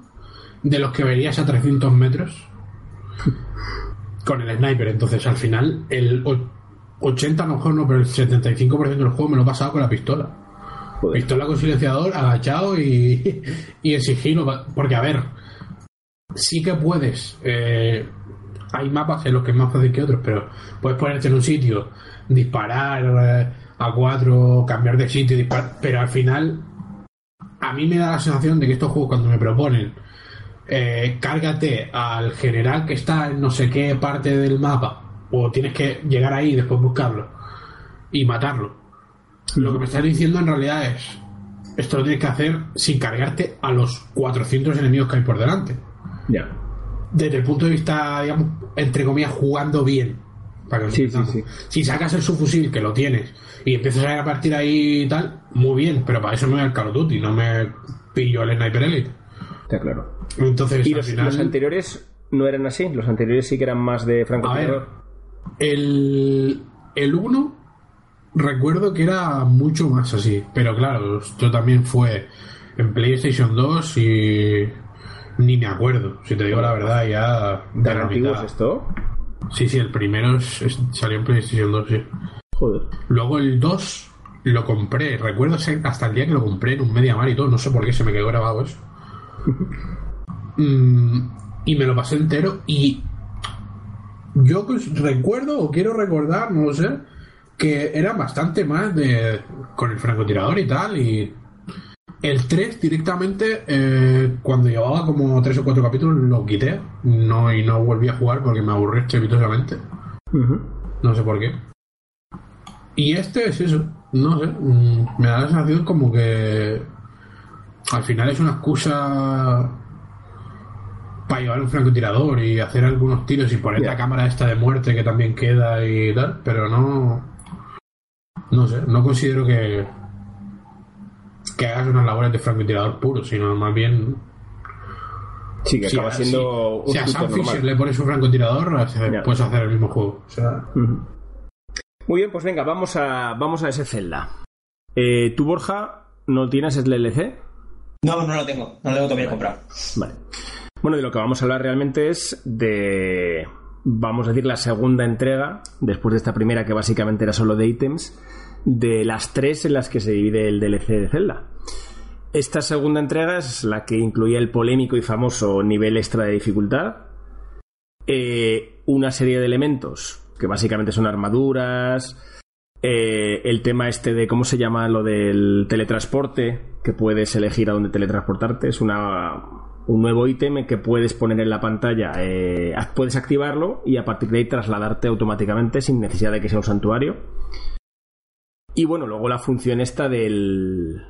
de los que verías a 300 metros con el sniper. Entonces, al final, el 80 a lo mejor no, pero el 75% del juego me lo he pasado con la pistola. Pistola con silenciador, agachado y, y en sigilo. Porque, a ver, sí que puedes. Eh, hay mapas en los que es más fácil que otros, pero puedes ponerte en un sitio disparar eh, a cuatro, cambiar de sitio, disparar, pero al final a mí me da la sensación de que estos juegos cuando me proponen eh, cárgate al general que está en no sé qué parte del mapa o tienes que llegar ahí y después buscarlo y matarlo. Lo que me estás diciendo en realidad es esto lo tienes que hacer sin cargarte a los 400 enemigos que hay por delante. Ya. Desde el punto de vista, digamos, entre comillas, jugando bien si sacas el subfusil, que lo tienes, y empiezas a ir a partir ahí y tal, muy bien, pero para eso me voy al Call of Duty, no me pillo el Sniper Elite. Está claro. Entonces, ¿Y los, anteriores no eran así? ¿Los anteriores sí que eran más de francotirador? El, el 1 recuerdo que era mucho más así, pero claro, esto también fue en PlayStation 2 y ni me acuerdo, si te digo la verdad, ya... ¿De antiguos esto? Sí, sí, el primero salió en PlayStation 2, sí. Joder. Luego el 2 lo compré. Recuerdo hasta el día que lo compré en un Mar y todo. No sé por qué se me quedó grabado eso. Mm, y me lo pasé entero. Y yo pues, recuerdo o quiero recordar, no lo sé, que era bastante más de con el francotirador y tal. Y el 3 directamente, eh, cuando llevaba como 3 o 4 capítulos, lo quité. No, y no volví a jugar porque me aburrí estrepitosamente. No sé por qué. Y este es eso. No sé. Mm, me da la sensación como que al final es una excusa para llevar un francotirador y hacer algunos tiros y poner la cámara esta de muerte que también queda y tal, pero no. No sé, no considero que. que hagas unas labores de francotirador puro, sino más bien. Sí, que si acaba a- siendo si, a Sam Fisher le pones un francotirador, Ya. puedes hacer el mismo juego. O sea. Muy bien, pues venga, vamos a, vamos a ese Zelda. Eh, ¿Tú, Borja, no tienes el DLC? No, no lo tengo. No lo tengo todavía comprado. Vale. Bueno, de lo que vamos a hablar realmente es de, vamos a decir, la segunda entrega, después de esta primera que básicamente era solo de ítems, de las tres en las que se divide el DLC de Zelda. Esta segunda entrega es la que incluía el polémico y famoso nivel extra de dificultad, eh, una serie de elementos que básicamente son armaduras, eh, el tema este de cómo se llama lo del teletransporte, que puedes elegir a dónde teletransportarte, es una, un nuevo ítem que puedes poner en la pantalla, eh, puedes activarlo y a partir de ahí trasladarte automáticamente sin necesidad de que sea un santuario. Y bueno, luego la función esta del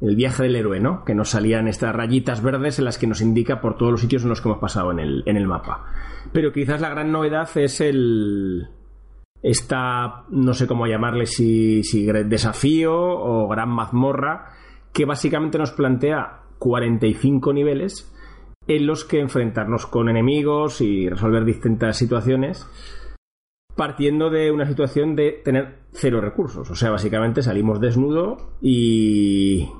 el viaje del héroe, ¿no? Que nos salían estas rayitas verdes en las que nos indica por todos los sitios en los que hemos pasado en el, en el mapa. Pero quizás la gran novedad es el, esta, no sé cómo llamarle, si, si desafío o gran mazmorra, que básicamente nos plantea 45 niveles en los que enfrentarnos con enemigos y resolver distintas situaciones, partiendo de una situación de tener cero recursos. O sea, básicamente salimos desnudo y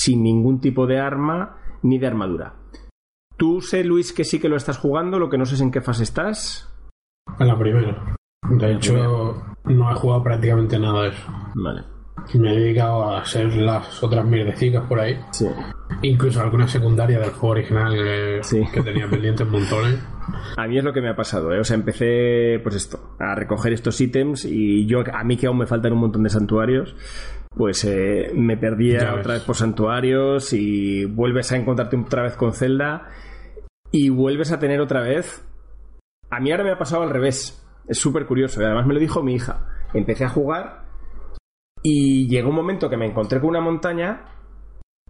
sin ningún tipo de arma ni de armadura. Tú sé, Luis, que sí que lo estás jugando, lo que no sé es en qué fase estás. en la primera. De hecho, no he jugado prácticamente nada de eso. Vale. Me he dedicado a hacer las otras mierdecicas por ahí. Sí. Incluso alguna secundaria del juego original que, Sí. que tenía pendientes montones. A mí es lo que me ha pasado, ¿eh? O sea, empecé, pues esto, a recoger estos ítems y yo, a mí que aún me faltan un montón de santuarios, pues eh, me perdía Ya ves. otra vez por santuarios y vuelves a encontrarte otra vez con Zelda y vuelves a tener otra vez... A mí ahora me ha pasado al revés. Es súper curioso. y Además me lo dijo mi hija. Empecé a jugar y llegó un momento que me encontré con una montaña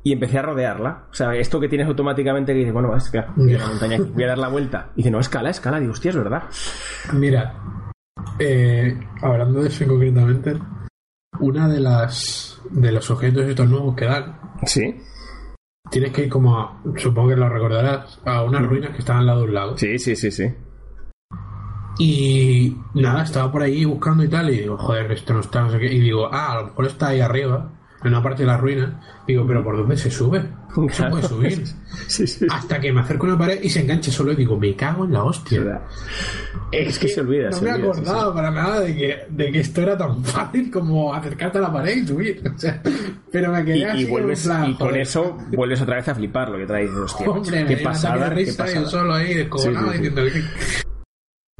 y empecé a rodearla. O sea, esto que tienes automáticamente que dices, bueno, es hay una montaña voy a dar la vuelta. Y dice, no, escala, escala. Digo, hostia, es verdad. Mira, eh, hablando de eso concretamente, una de las de los objetos estos nuevos que dan, Sí, tienes que ir como a, supongo que lo recordarás, a unas ruinas que están al lado de un lago. sí, sí, sí, sí. Y nada, estaba por ahí buscando y tal, y digo, joder, esto no está, no sé qué. Y digo, ah, a lo mejor está ahí arriba, en una parte de la ruina. Digo, pero ¿por dónde se sube? No se puede subir. Sí, sí. Hasta que me acerco a una pared y se enganche solo y digo, me cago en la hostia. Es que se olvida, No se me olvida, sí, acordaba para nada de que, de que esto era tan fácil como acercarte a la pared y subir. O sea, pero me quedé Y, así y vuelves, en plan, y con joder, eso vuelves otra vez a fliparlo. Vez dices, hostia, Hombre, qué pasada, qué yo pasada. solo ahí Sí, sí, sí. diciendo que...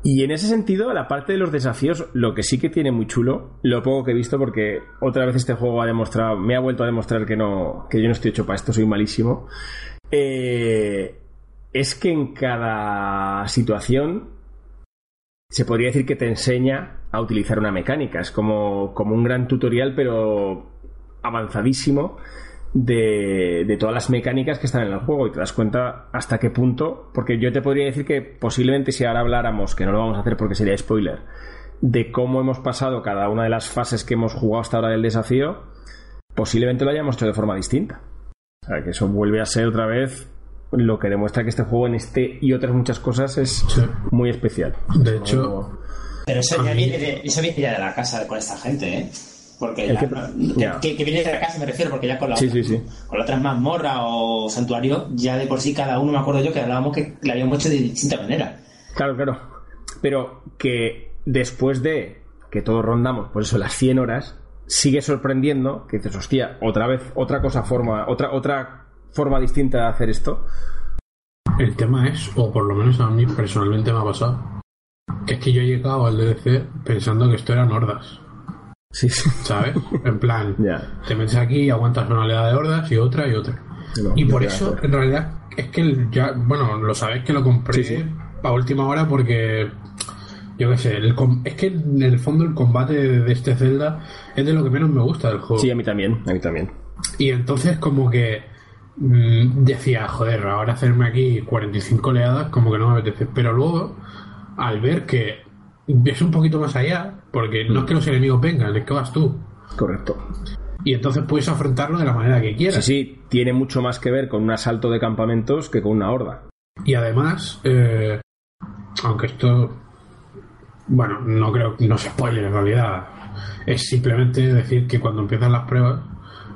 Y en ese sentido, la parte de los desafíos, lo que sí que tiene muy chulo, lo poco que he visto, porque otra vez este juego ha demostrado, me ha vuelto a demostrar que no, que yo no estoy hecho para esto, soy malísimo. eh, es que en cada situación se podría decir que te enseña a utilizar una mecánica. Es como, como un gran tutorial, pero avanzadísimo de, de todas las mecánicas que están en el juego y te das cuenta hasta qué punto, porque yo te podría decir que posiblemente si ahora habláramos, que no lo vamos a hacer porque sería spoiler, de cómo hemos pasado cada una de las fases que hemos jugado hasta ahora del desafío, posiblemente lo hayamos hecho de forma distinta. O sea, que eso vuelve a ser otra vez lo que demuestra que este juego en este y otras muchas cosas es Sí. muy especial. De hecho, Pero eso ya viene de, eso viene ya de la casa con esta gente, ¿eh? Porque ya- que- que, ya. que- que viene de la casa me refiero, porque ya con la, Sí, otra, sí, sí. con la otra mazmorra o santuario, ya de por sí cada uno me acuerdo yo que hablábamos que la habíamos hecho de distinta manera. Claro, claro. Pero que después de que todos rondamos, por eso las 100 horas, sigue sorprendiendo que dices, hostia, otra vez, otra cosa forma, otra, otra forma distinta de hacer esto. el tema es, o por lo menos a mí personalmente me ha pasado, que es que yo he llegado al DLC pensando que esto eran hordas, Sí, sí. ¿sabes? En plan, te metes aquí y aguantas una oleada de hordas y otra y otra. No, Y por eso, en realidad, es que el- ya, bueno, lo sabéis que lo compré Sí, sí. a última hora porque, yo qué sé, el com- es que en el fondo el combate de, de este Zelda es de lo que menos me gusta del juego. Sí, a mí también, a mí también. Y entonces como que mm, decía, joder, ahora hacerme aquí 45 oleadas como que no me apetece. Pero luego, al ver que ves un poquito más allá, porque no es que los enemigos vengan, es que vas tú. Correcto. Y entonces puedes afrontarlo de la manera que Sí, quieras. sí, tiene mucho más que ver con un asalto de campamentos que con una horda. Y además, eh, aunque esto, bueno, no creo que no se spoiler en realidad, es simplemente decir que cuando empiezan las pruebas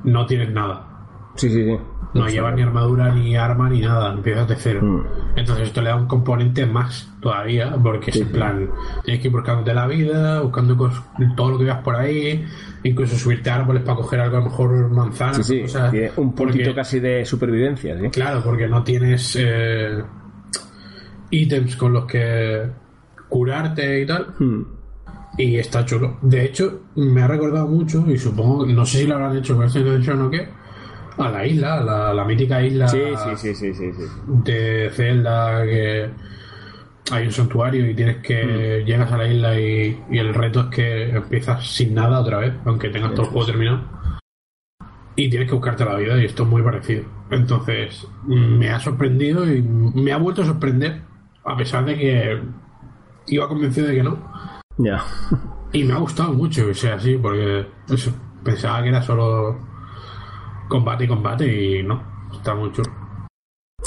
no tienes nada. Sí, sí, sí. No llevas ni armadura, ni arma, ni nada, empiezas de cero. Mm. Entonces esto le da un componente más todavía, porque es en plan, tienes que ir buscándote la vida, buscando todo lo que veas por ahí, incluso subirte a árboles para coger algo, a lo mejor manzanas, Sí, sí, cosas, un porque- puntito casi de supervivencia, ¿sí? Claro, porque no tienes eh, ítems con los que curarte y tal. Hmm. Y está chulo. De hecho, me ha recordado mucho, y supongo, no sé si lo habrán hecho con o qué, a la isla, a la, la mítica isla Sí, sí, sí, de Zelda, que hay un santuario y tienes que. llegas a la isla y, y el reto es que empiezas sin nada otra vez, aunque tengas todo el juego terminado. Y tienes que buscarte la vida, y esto es muy parecido. Entonces, me ha sorprendido y me ha vuelto a sorprender, a pesar de que iba convencido de que no. Ya. Y me ha gustado mucho que sea así, porque eso, pensaba que era solo combate y combate, y no, está muy chulo.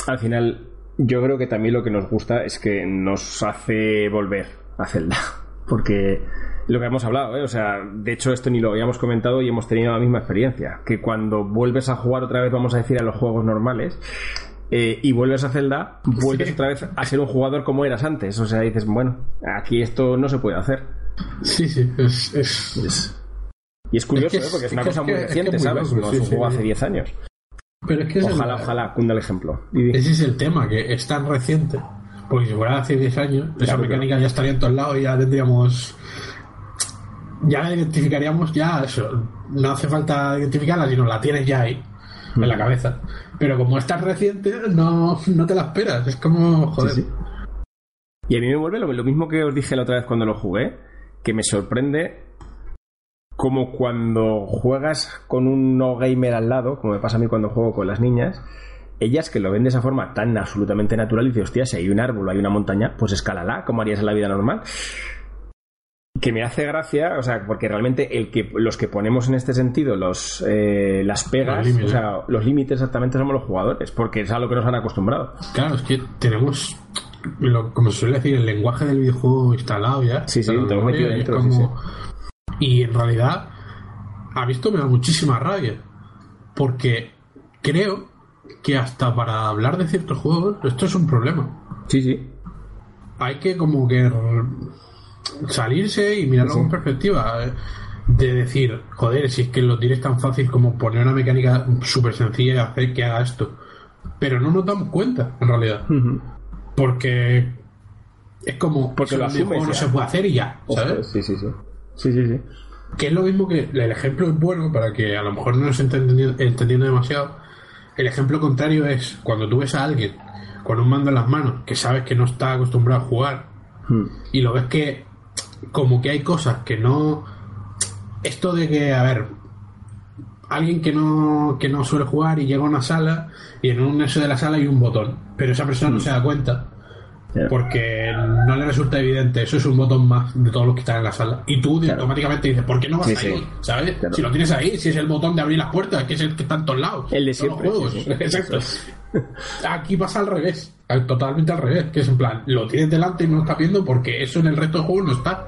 Al final, yo creo que también lo que nos gusta es que nos hace volver a Zelda. Porque lo que hemos hablado, ¿eh? o sea, de hecho esto ni lo habíamos comentado y hemos tenido la misma experiencia. Que cuando vuelves a jugar otra vez, vamos a decir, a los juegos normales, eh, y vuelves a Zelda, vuelves Sí. otra vez a ser un jugador como eras antes. O sea, dices, bueno, aquí esto no se puede hacer. Sí, sí, es, es, Y es curioso, Es que ¿eh? porque es es- una cosa muy reciente, es muy ¿sabes? loco, no es un juego hace 10 años. Pero es que es el- Ojalá, ojalá cunda el ejemplo. Y- ese es el tema, que es tan reciente. Porque si fuera hace 10 años, esa mecánica ya estaría en todos lados y ya tendríamos. Ya la identificaríamos, ya eso. No hace falta identificarla, sino la tienes ya ahí, en la cabeza. Pero como es tan reciente, no, no te la esperas. Es como, joder. Sí, sí. Y a mí me vuelve lo, lo mismo que os dije la otra vez cuando lo jugué, que me sorprende como cuando juegas con un no gamer al lado, como me pasa a mí cuando juego con las niñas, ellas que lo ven de esa forma tan absolutamente natural y dices, hostia, si hay un árbol o hay una montaña, pues escálala, como harías en la vida normal. Que me hace gracia, o sea, porque realmente el que los que ponemos en este sentido los eh, las pegas, Los o sea, los límites exactamente somos los jugadores, porque es a lo que nos han acostumbrado. Claro, es que tenemos, lo- como se suele decir, el lenguaje del videojuego instalado ya. Sí, sí, tenemos metido dentro, como- sí, Y en realidad, a visto me da muchísima rabia. Porque creo que hasta para hablar de ciertos juegos, esto es un problema. Sí, sí. Hay que como que salirse y mirarlo con perspectiva. eh, De decir, joder, si es que lo tienes tan fácil como poner una mecánica súper sencilla y hacer que haga esto. Pero no nos damos cuenta, en realidad. Porque es como Porque lo asumes no se puede hacer y ya, ¿sabes? Sí, sí, sí. Sí, sí, sí. Que es lo mismo que el ejemplo es bueno para que a lo mejor no nos esté entendiendo, entendiendo demasiado. El ejemplo contrario es cuando tú ves a alguien con un mando en las manos que sabes que no está acostumbrado a jugar Hmm. y lo ves que como que hay cosas que no esto de que a ver alguien que no que no suele jugar y llega a una sala y en un eso de la sala hay un botón pero esa persona no se da cuenta Porque no le resulta evidente eso es un botón más de todos los que están en la sala y tú automáticamente dices ¿por qué no vas Sí, ahí? sí. ¿sabes? Claro. si lo tienes ahí si es el botón de abrir las puertas que es el que está en todos lados El de los siempre, juegos. sí, exacto aquí pasa al revés totalmente al revés que es en plan lo tienes delante y no lo estás viendo porque eso en el resto del juego no está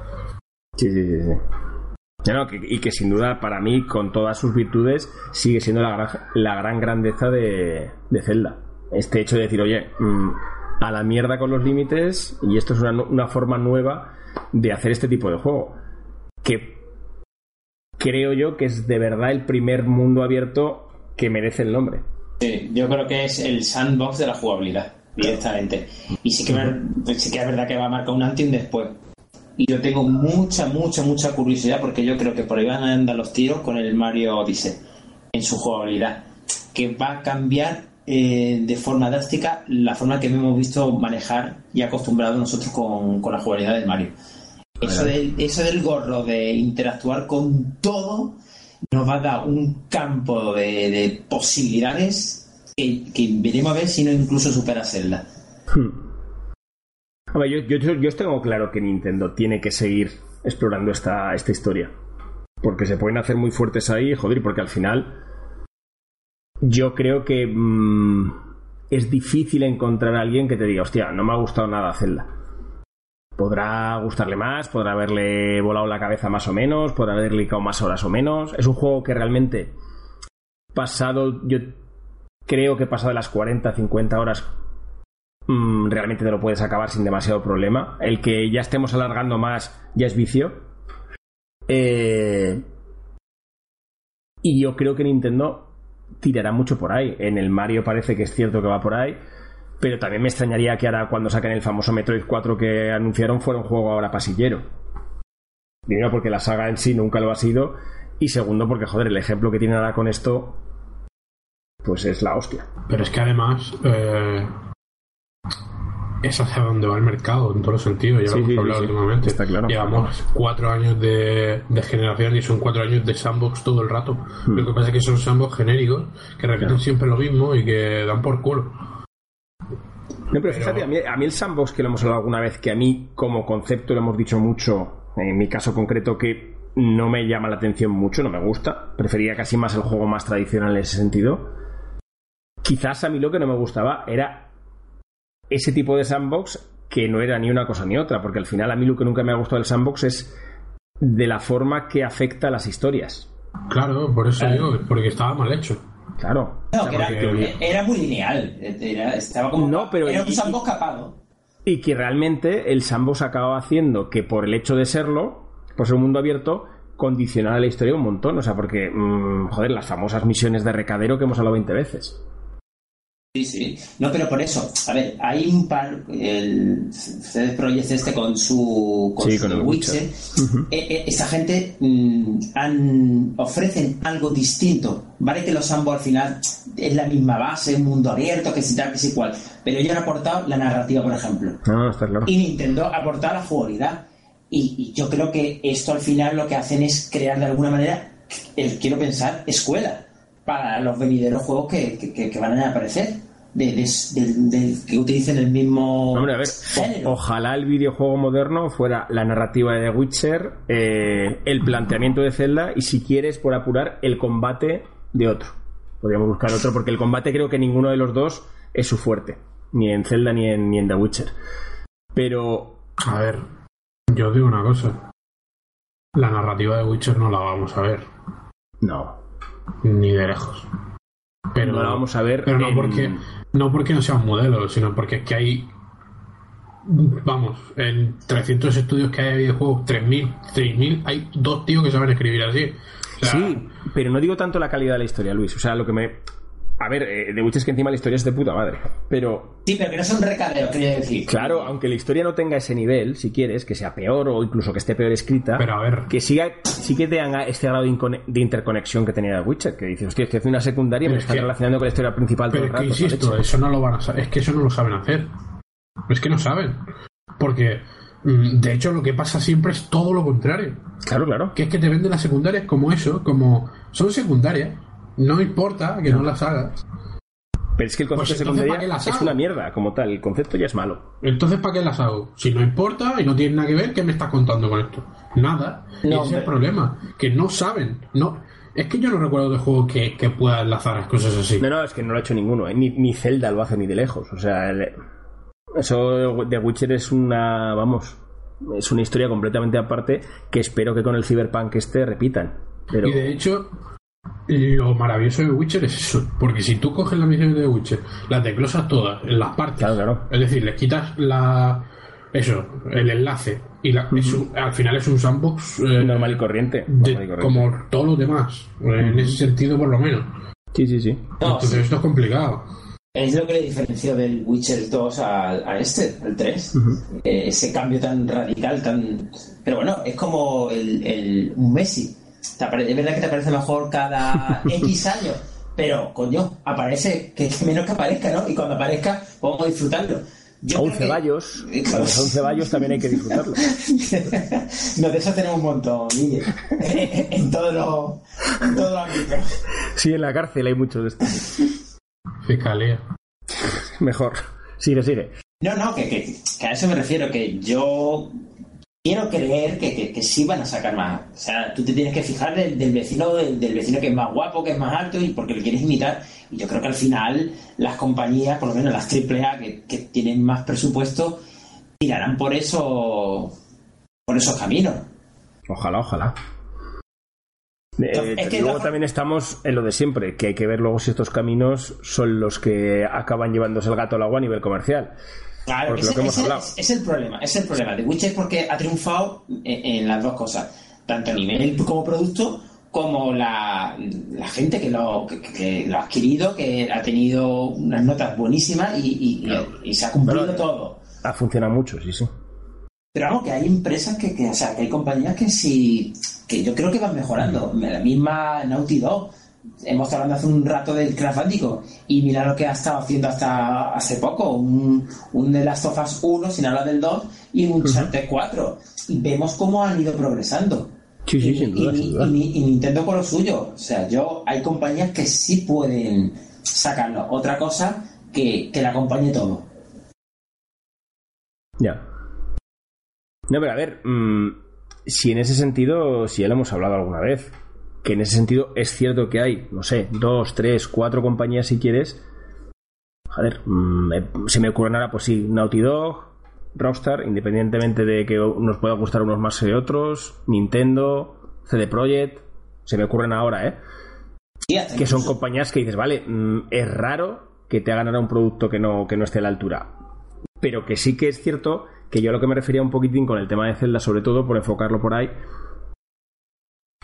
Sí, sí, sí. no, que- y que sin duda para mí, con todas sus virtudes, sigue siendo la gran, la gran grandeza de, de Zelda. Este hecho de decir, oye, mm, a la mierda con los límites y esto es una, una forma nueva de hacer este tipo de juego. Que creo yo que es de verdad el primer mundo abierto que merece el nombre. Sí, yo creo que es el sandbox de la jugabilidad, directamente. Y sí que, sí que es verdad que va a marcar un antes y un después. Y yo tengo mucha, mucha, mucha curiosidad porque yo creo que por ahí van a andar los tiros con el Mario Odyssey en su jugabilidad. Que va a cambiar eh, de forma drástica la forma que hemos visto manejar y acostumbrado nosotros con, con la jugabilidad de Mario. Eso del, eso del gorro de interactuar con todo nos va a dar un campo de, de posibilidades que, que veremos a ver si no incluso supera Zelda. A ver, yo, yo, yo tengo claro que Nintendo tiene que seguir explorando esta, esta historia. Porque se pueden hacer muy fuertes ahí, joder, porque al final yo creo que mm, es difícil encontrar a alguien que te diga, hostia, no me ha gustado nada Zelda. Podrá gustarle más, podrá haberle volado la cabeza más o menos, podrá haberle dedicado más horas o menos. Es un juego que realmente pasado, yo creo que pasado las 40, 50 horas, mmm, realmente te lo puedes acabar sin demasiado problema. El que ya estemos alargando más ya es vicio. Eh, y yo creo que Nintendo tirará mucho por ahí. En el Mario parece que es cierto que va por ahí. Pero también me extrañaría que ahora cuando saquen el famoso Metroid 4 que anunciaron fuera un juego ahora pasillero. Primero porque la saga en sí nunca lo ha sido. Y segundo porque, joder, el ejemplo que tiene ahora con esto pues es la hostia. Pero es que además eh, es hacia donde va el mercado en todos los sentidos. Ya Sí, lo hemos sí, hablado sí, últimamente. Está claro. Llevamos cuatro años de, de generación y son cuatro años de sandbox todo el rato. Hmm. Lo que pasa es que son sandbox genéricos que repiten Claro. siempre lo mismo y que dan por culo. No, pero fíjate, a mí, a mí el sandbox que lo hemos hablado alguna vez, que a mí como concepto lo hemos dicho mucho, en mi caso concreto, que no me llama la atención mucho, no me gusta. Prefería casi más el juego más tradicional en ese sentido. Quizás a mí lo que no me gustaba era ese tipo de sandbox que no era ni una cosa ni otra, porque al final a mí lo que nunca me ha gustado del sandbox es de la forma que afecta a las historias. Claro, por eso Claro. digo, porque estaba mal hecho. Claro. No, O sea, que era, porque- era muy lineal. Era, estaba como. No, pero- era un sandbox capado. Y que realmente el sandbox acaba haciendo que por el hecho de serlo, por ser un mundo abierto, condicionara la historia un montón. O sea, porque, mm, joder, las famosas misiones de recadero que hemos hablado 20 veces. Sí, sí. No, pero por eso, a ver, hay un par, el CD Projekt este con su, con Sí, su con Witcher. eh, esta gente mm, han, ofrecen algo distinto. Vale que los ambos al final es la misma base, un mundo abierto, que si tal, que si cual. Pero ellos han aportado la narrativa, por ejemplo. No, está claro. Y Nintendo ha aportado la jugabilidad. Y, y yo creo que esto al final lo que hacen es crear de alguna manera, el, quiero pensar, escuela para los venideros juegos que- que- que van a aparecer. De, de- que utilicen el mismo Hombre, a ver, género. o- ojalá el videojuego moderno fuera la narrativa de The Witcher, eh, el planteamiento de Zelda y si quieres, por apurar, el combate de otro. Podríamos buscar otro porque el combate creo que ninguno de los dos es su fuerte. Ni en Zelda ni en, ni en The Witcher. Pero A ver, yo os digo una cosa. La narrativa de Witcher no la vamos a ver, no. ni de lejos. Pero no la vamos a ver. Pero no en- porque, no porque no sea un modelo, sino porque es que hay. Vamos, en 300 estudios que hay de videojuegos, 3000, 3000, hay dos tíos que saben escribir así. O sea, Sí, pero no digo tanto la calidad de la historia, Luis. O sea, lo que me. A ver, eh, The Witcher es que encima la historia es de puta madre. Pero Sí, pero que no son recaderos, quería decir. Claro, aunque la historia no tenga ese nivel, si quieres, que sea peor o incluso que esté peor escrita, Pero a ver. que siga, sí que tenga este grado de, interconexión que tenía The Witcher, que dices, hostia, estoy haciendo una secundaria y me Pero es está que- relacionando con la historia principal todo Pero el es que rato. insisto, eso no lo van a saber. Es que eso no lo saben hacer. Es que no saben. Porque, mm, de hecho, lo que pasa siempre es todo lo contrario. Claro, claro. Que es que te venden las secundarias como eso, como son secundarias. No importa que no las hagas. Pero es que el concepto Pues de entonces, secundaria ¿para qué las es una mierda, como tal. El concepto ya es malo. Entonces, ¿para qué las hago? Si no importa y no tiene nada que ver, ¿qué me estás contando con esto? Nada. No, ese es el problema. Que no saben. No. Es que yo no recuerdo de juego que, que pueda enlazar las cosas así. No, no, es que no lo ha hecho ninguno. ¿eh? Ni, ni Zelda lo hace ni de lejos. O sea, el- eso de Witcher es una, vamos, es una historia completamente aparte que espero que con el Cyberpunk este repitan. Pero Y de hecho, lo maravilloso de Witcher es eso. Porque si tú coges las misiones de Witcher, las desglosas todas en las partes. Claro, claro. Es decir, les quitas la. Eso, el enlace. Y la- es un- al final es un sandbox. eh, normal y corriente. de- normal y corriente. como todos los demás. En ese sentido, por lo menos. Sí, sí, sí. No, Entonces, sí. esto es complicado. Es lo que le diferenció del Witcher 2 al- a, este, al 3. Eh, ese cambio tan radical, tan. Pero bueno, es como el, el- un Messi. Apare- Es verdad que te aparece mejor cada X años, pero coño, aparece, que, menos que aparezca, ¿no? Y cuando aparezca, podemos disfrutarlo. Yo A un creo que- ceballos, cuando son ceballos también hay que disfrutarlo. no, de eso tenemos un montón, Guille. en todos los en todos los ámbitos. Sí, en la cárcel hay muchos de estos. Fiscalía. Mejor. Sigue, sigue. No, no, que, que, que a eso me refiero, que yo quiero creer que, que, que, sí van a sacar más. O sea, tú te tienes que fijar del, del vecino, del, del, vecino que es más guapo, que es más alto y porque le quieres imitar. Y yo creo que al final las compañías, por lo menos las AAA que, que tienen más presupuesto, tirarán por eso, por esos caminos. Ojalá, ojalá. Eh, es que luego la... también estamos en lo de siempre, que hay que ver luego si estos caminos son los que acaban llevándose el gato al agua a nivel comercial. Claro, ese, es, es, el problema, es el problema. The Witcher porque ha triunfado en, en, las dos cosas, tanto a nivel como producto, como la, la gente que lo, que, que, lo ha adquirido, que ha tenido unas notas buenísimas y, y, claro. y, y se ha cumplido Pero, todo. Ha funcionado mucho, sí, sí. Pero vamos, que hay empresas que, que, o sea, que hay compañías que sí, que yo creo que van mejorando. La misma Naughty Dog hemos estado hablando hace un rato del Crash Bandicoot y mira lo que ha estado haciendo hasta hace poco un, un de las Us 1 sin hablar del 2 y un Uncharted uh -huh. 4 y vemos cómo han ido progresando. Sí, sí, y, sin duda, y, sin duda. Y, y, Nintendo con lo suyo. O sea yo hay compañías que sí pueden sacarlo. Otra cosa que, que la acompañe todo. Ya. No pero a ver mmm, si en ese sentido si ya lo hemos hablado alguna vez que en ese sentido es cierto que hay, no sé, dos, tres, cuatro compañías si quieres. Joder, mmm, se me ocurren ahora, pues sí, Naughty Dog, Rockstar, independientemente de que nos pueda gustar unos más que otros, Nintendo, CD Projekt, se me ocurren ahora, ¿eh? que son compañías que dices, vale, mmm, es raro que te hagan ahora un producto que no, que no esté a la altura. Pero que sí que es cierto que yo a lo que me refería un poquitín con el tema de Zelda, sobre todo por enfocarlo por ahí,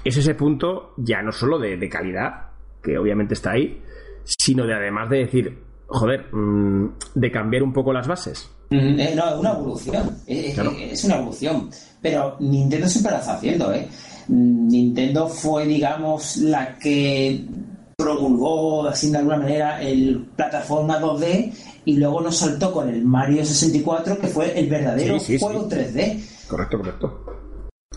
es ese punto ya no solo de, de, calidad, que obviamente está ahí, sino de además de decir, joder, mmm, de cambiar un poco las bases. Mm, eh, no, es una evolución, es, claro. es, una evolución, pero Nintendo siempre la está haciendo, ¿eh? Nintendo fue, digamos, la que promulgó, así de alguna manera, el plataforma 2D y luego nos saltó con el Mario 64, que fue el verdadero sí, sí, juego sí. 3D. Correcto, correcto.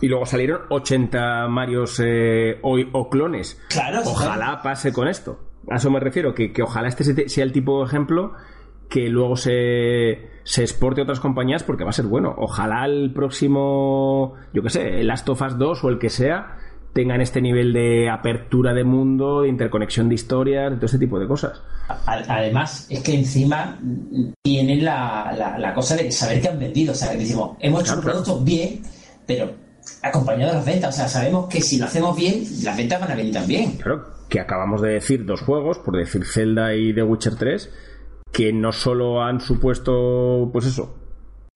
Y luego salieron 80 Marios eh, o, o, clones. Claro, ojalá claro. pase con esto. A eso me refiero, que, que ojalá este sea el tipo de ejemplo que luego se, se exporte a otras compañías porque va a ser bueno. Ojalá el próximo, yo qué sé, el Last of Us 2 o el que sea, tengan este nivel de apertura de mundo, de interconexión de historias, de todo ese tipo de cosas. Además, es que encima tienen la, la, la cosa de saber que han vendido. O sea, que decimos, hemos hecho un producto claro. bien, pero acompañado de las ventas. O sea, sabemos que si lo hacemos bien, las ventas van a venir también. Claro, que acabamos de decir dos juegos, por decir Zelda y The Witcher 3, que no solo han supuesto, pues eso,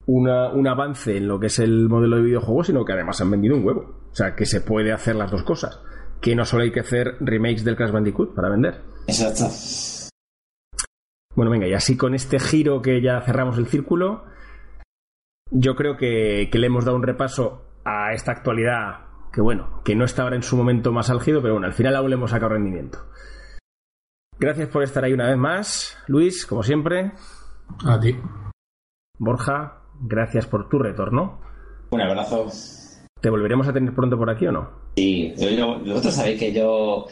una, un avance en lo que es el modelo de videojuego, sino que además han vendido un huevo. O sea, que se puede hacer las dos cosas. Que no solo hay que hacer remakes del Crash Bandicoot para vender. Exacto. Bueno, venga, y así con este giro que ya cerramos el círculo, yo creo que, que le hemos dado un repaso a esta actualidad que bueno, que no está ahora en su momento más álgido, pero bueno, al final aún le hemos sacado rendimiento. Gracias por estar ahí una vez más, Luis, como siempre. A ti. Borja, gracias por tu retorno. Un abrazo. ¿Te volveremos a tener pronto por aquí o no? Sí, yo, yo, vosotros sabéis que yo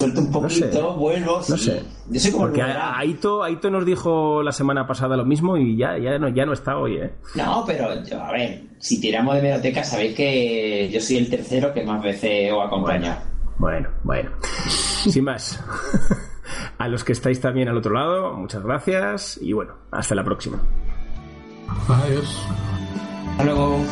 suelto un poquito, no sé. vuelvo. No sí. sé. Yo soy como Porque a, Aito, Aito nos dijo la semana pasada lo mismo y ya, ya, no, ya no está hoy, ¿eh? No, pero yo, a ver, si tiramos de meroteca, sabéis que yo soy el tercero que más veces os acompaña. Bueno, bueno. bueno. Sin más. a los que estáis también al otro lado, muchas gracias y bueno, hasta la próxima. Adiós. Hasta luego.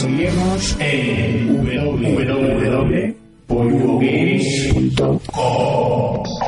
Seguirnos en www.pollogames.com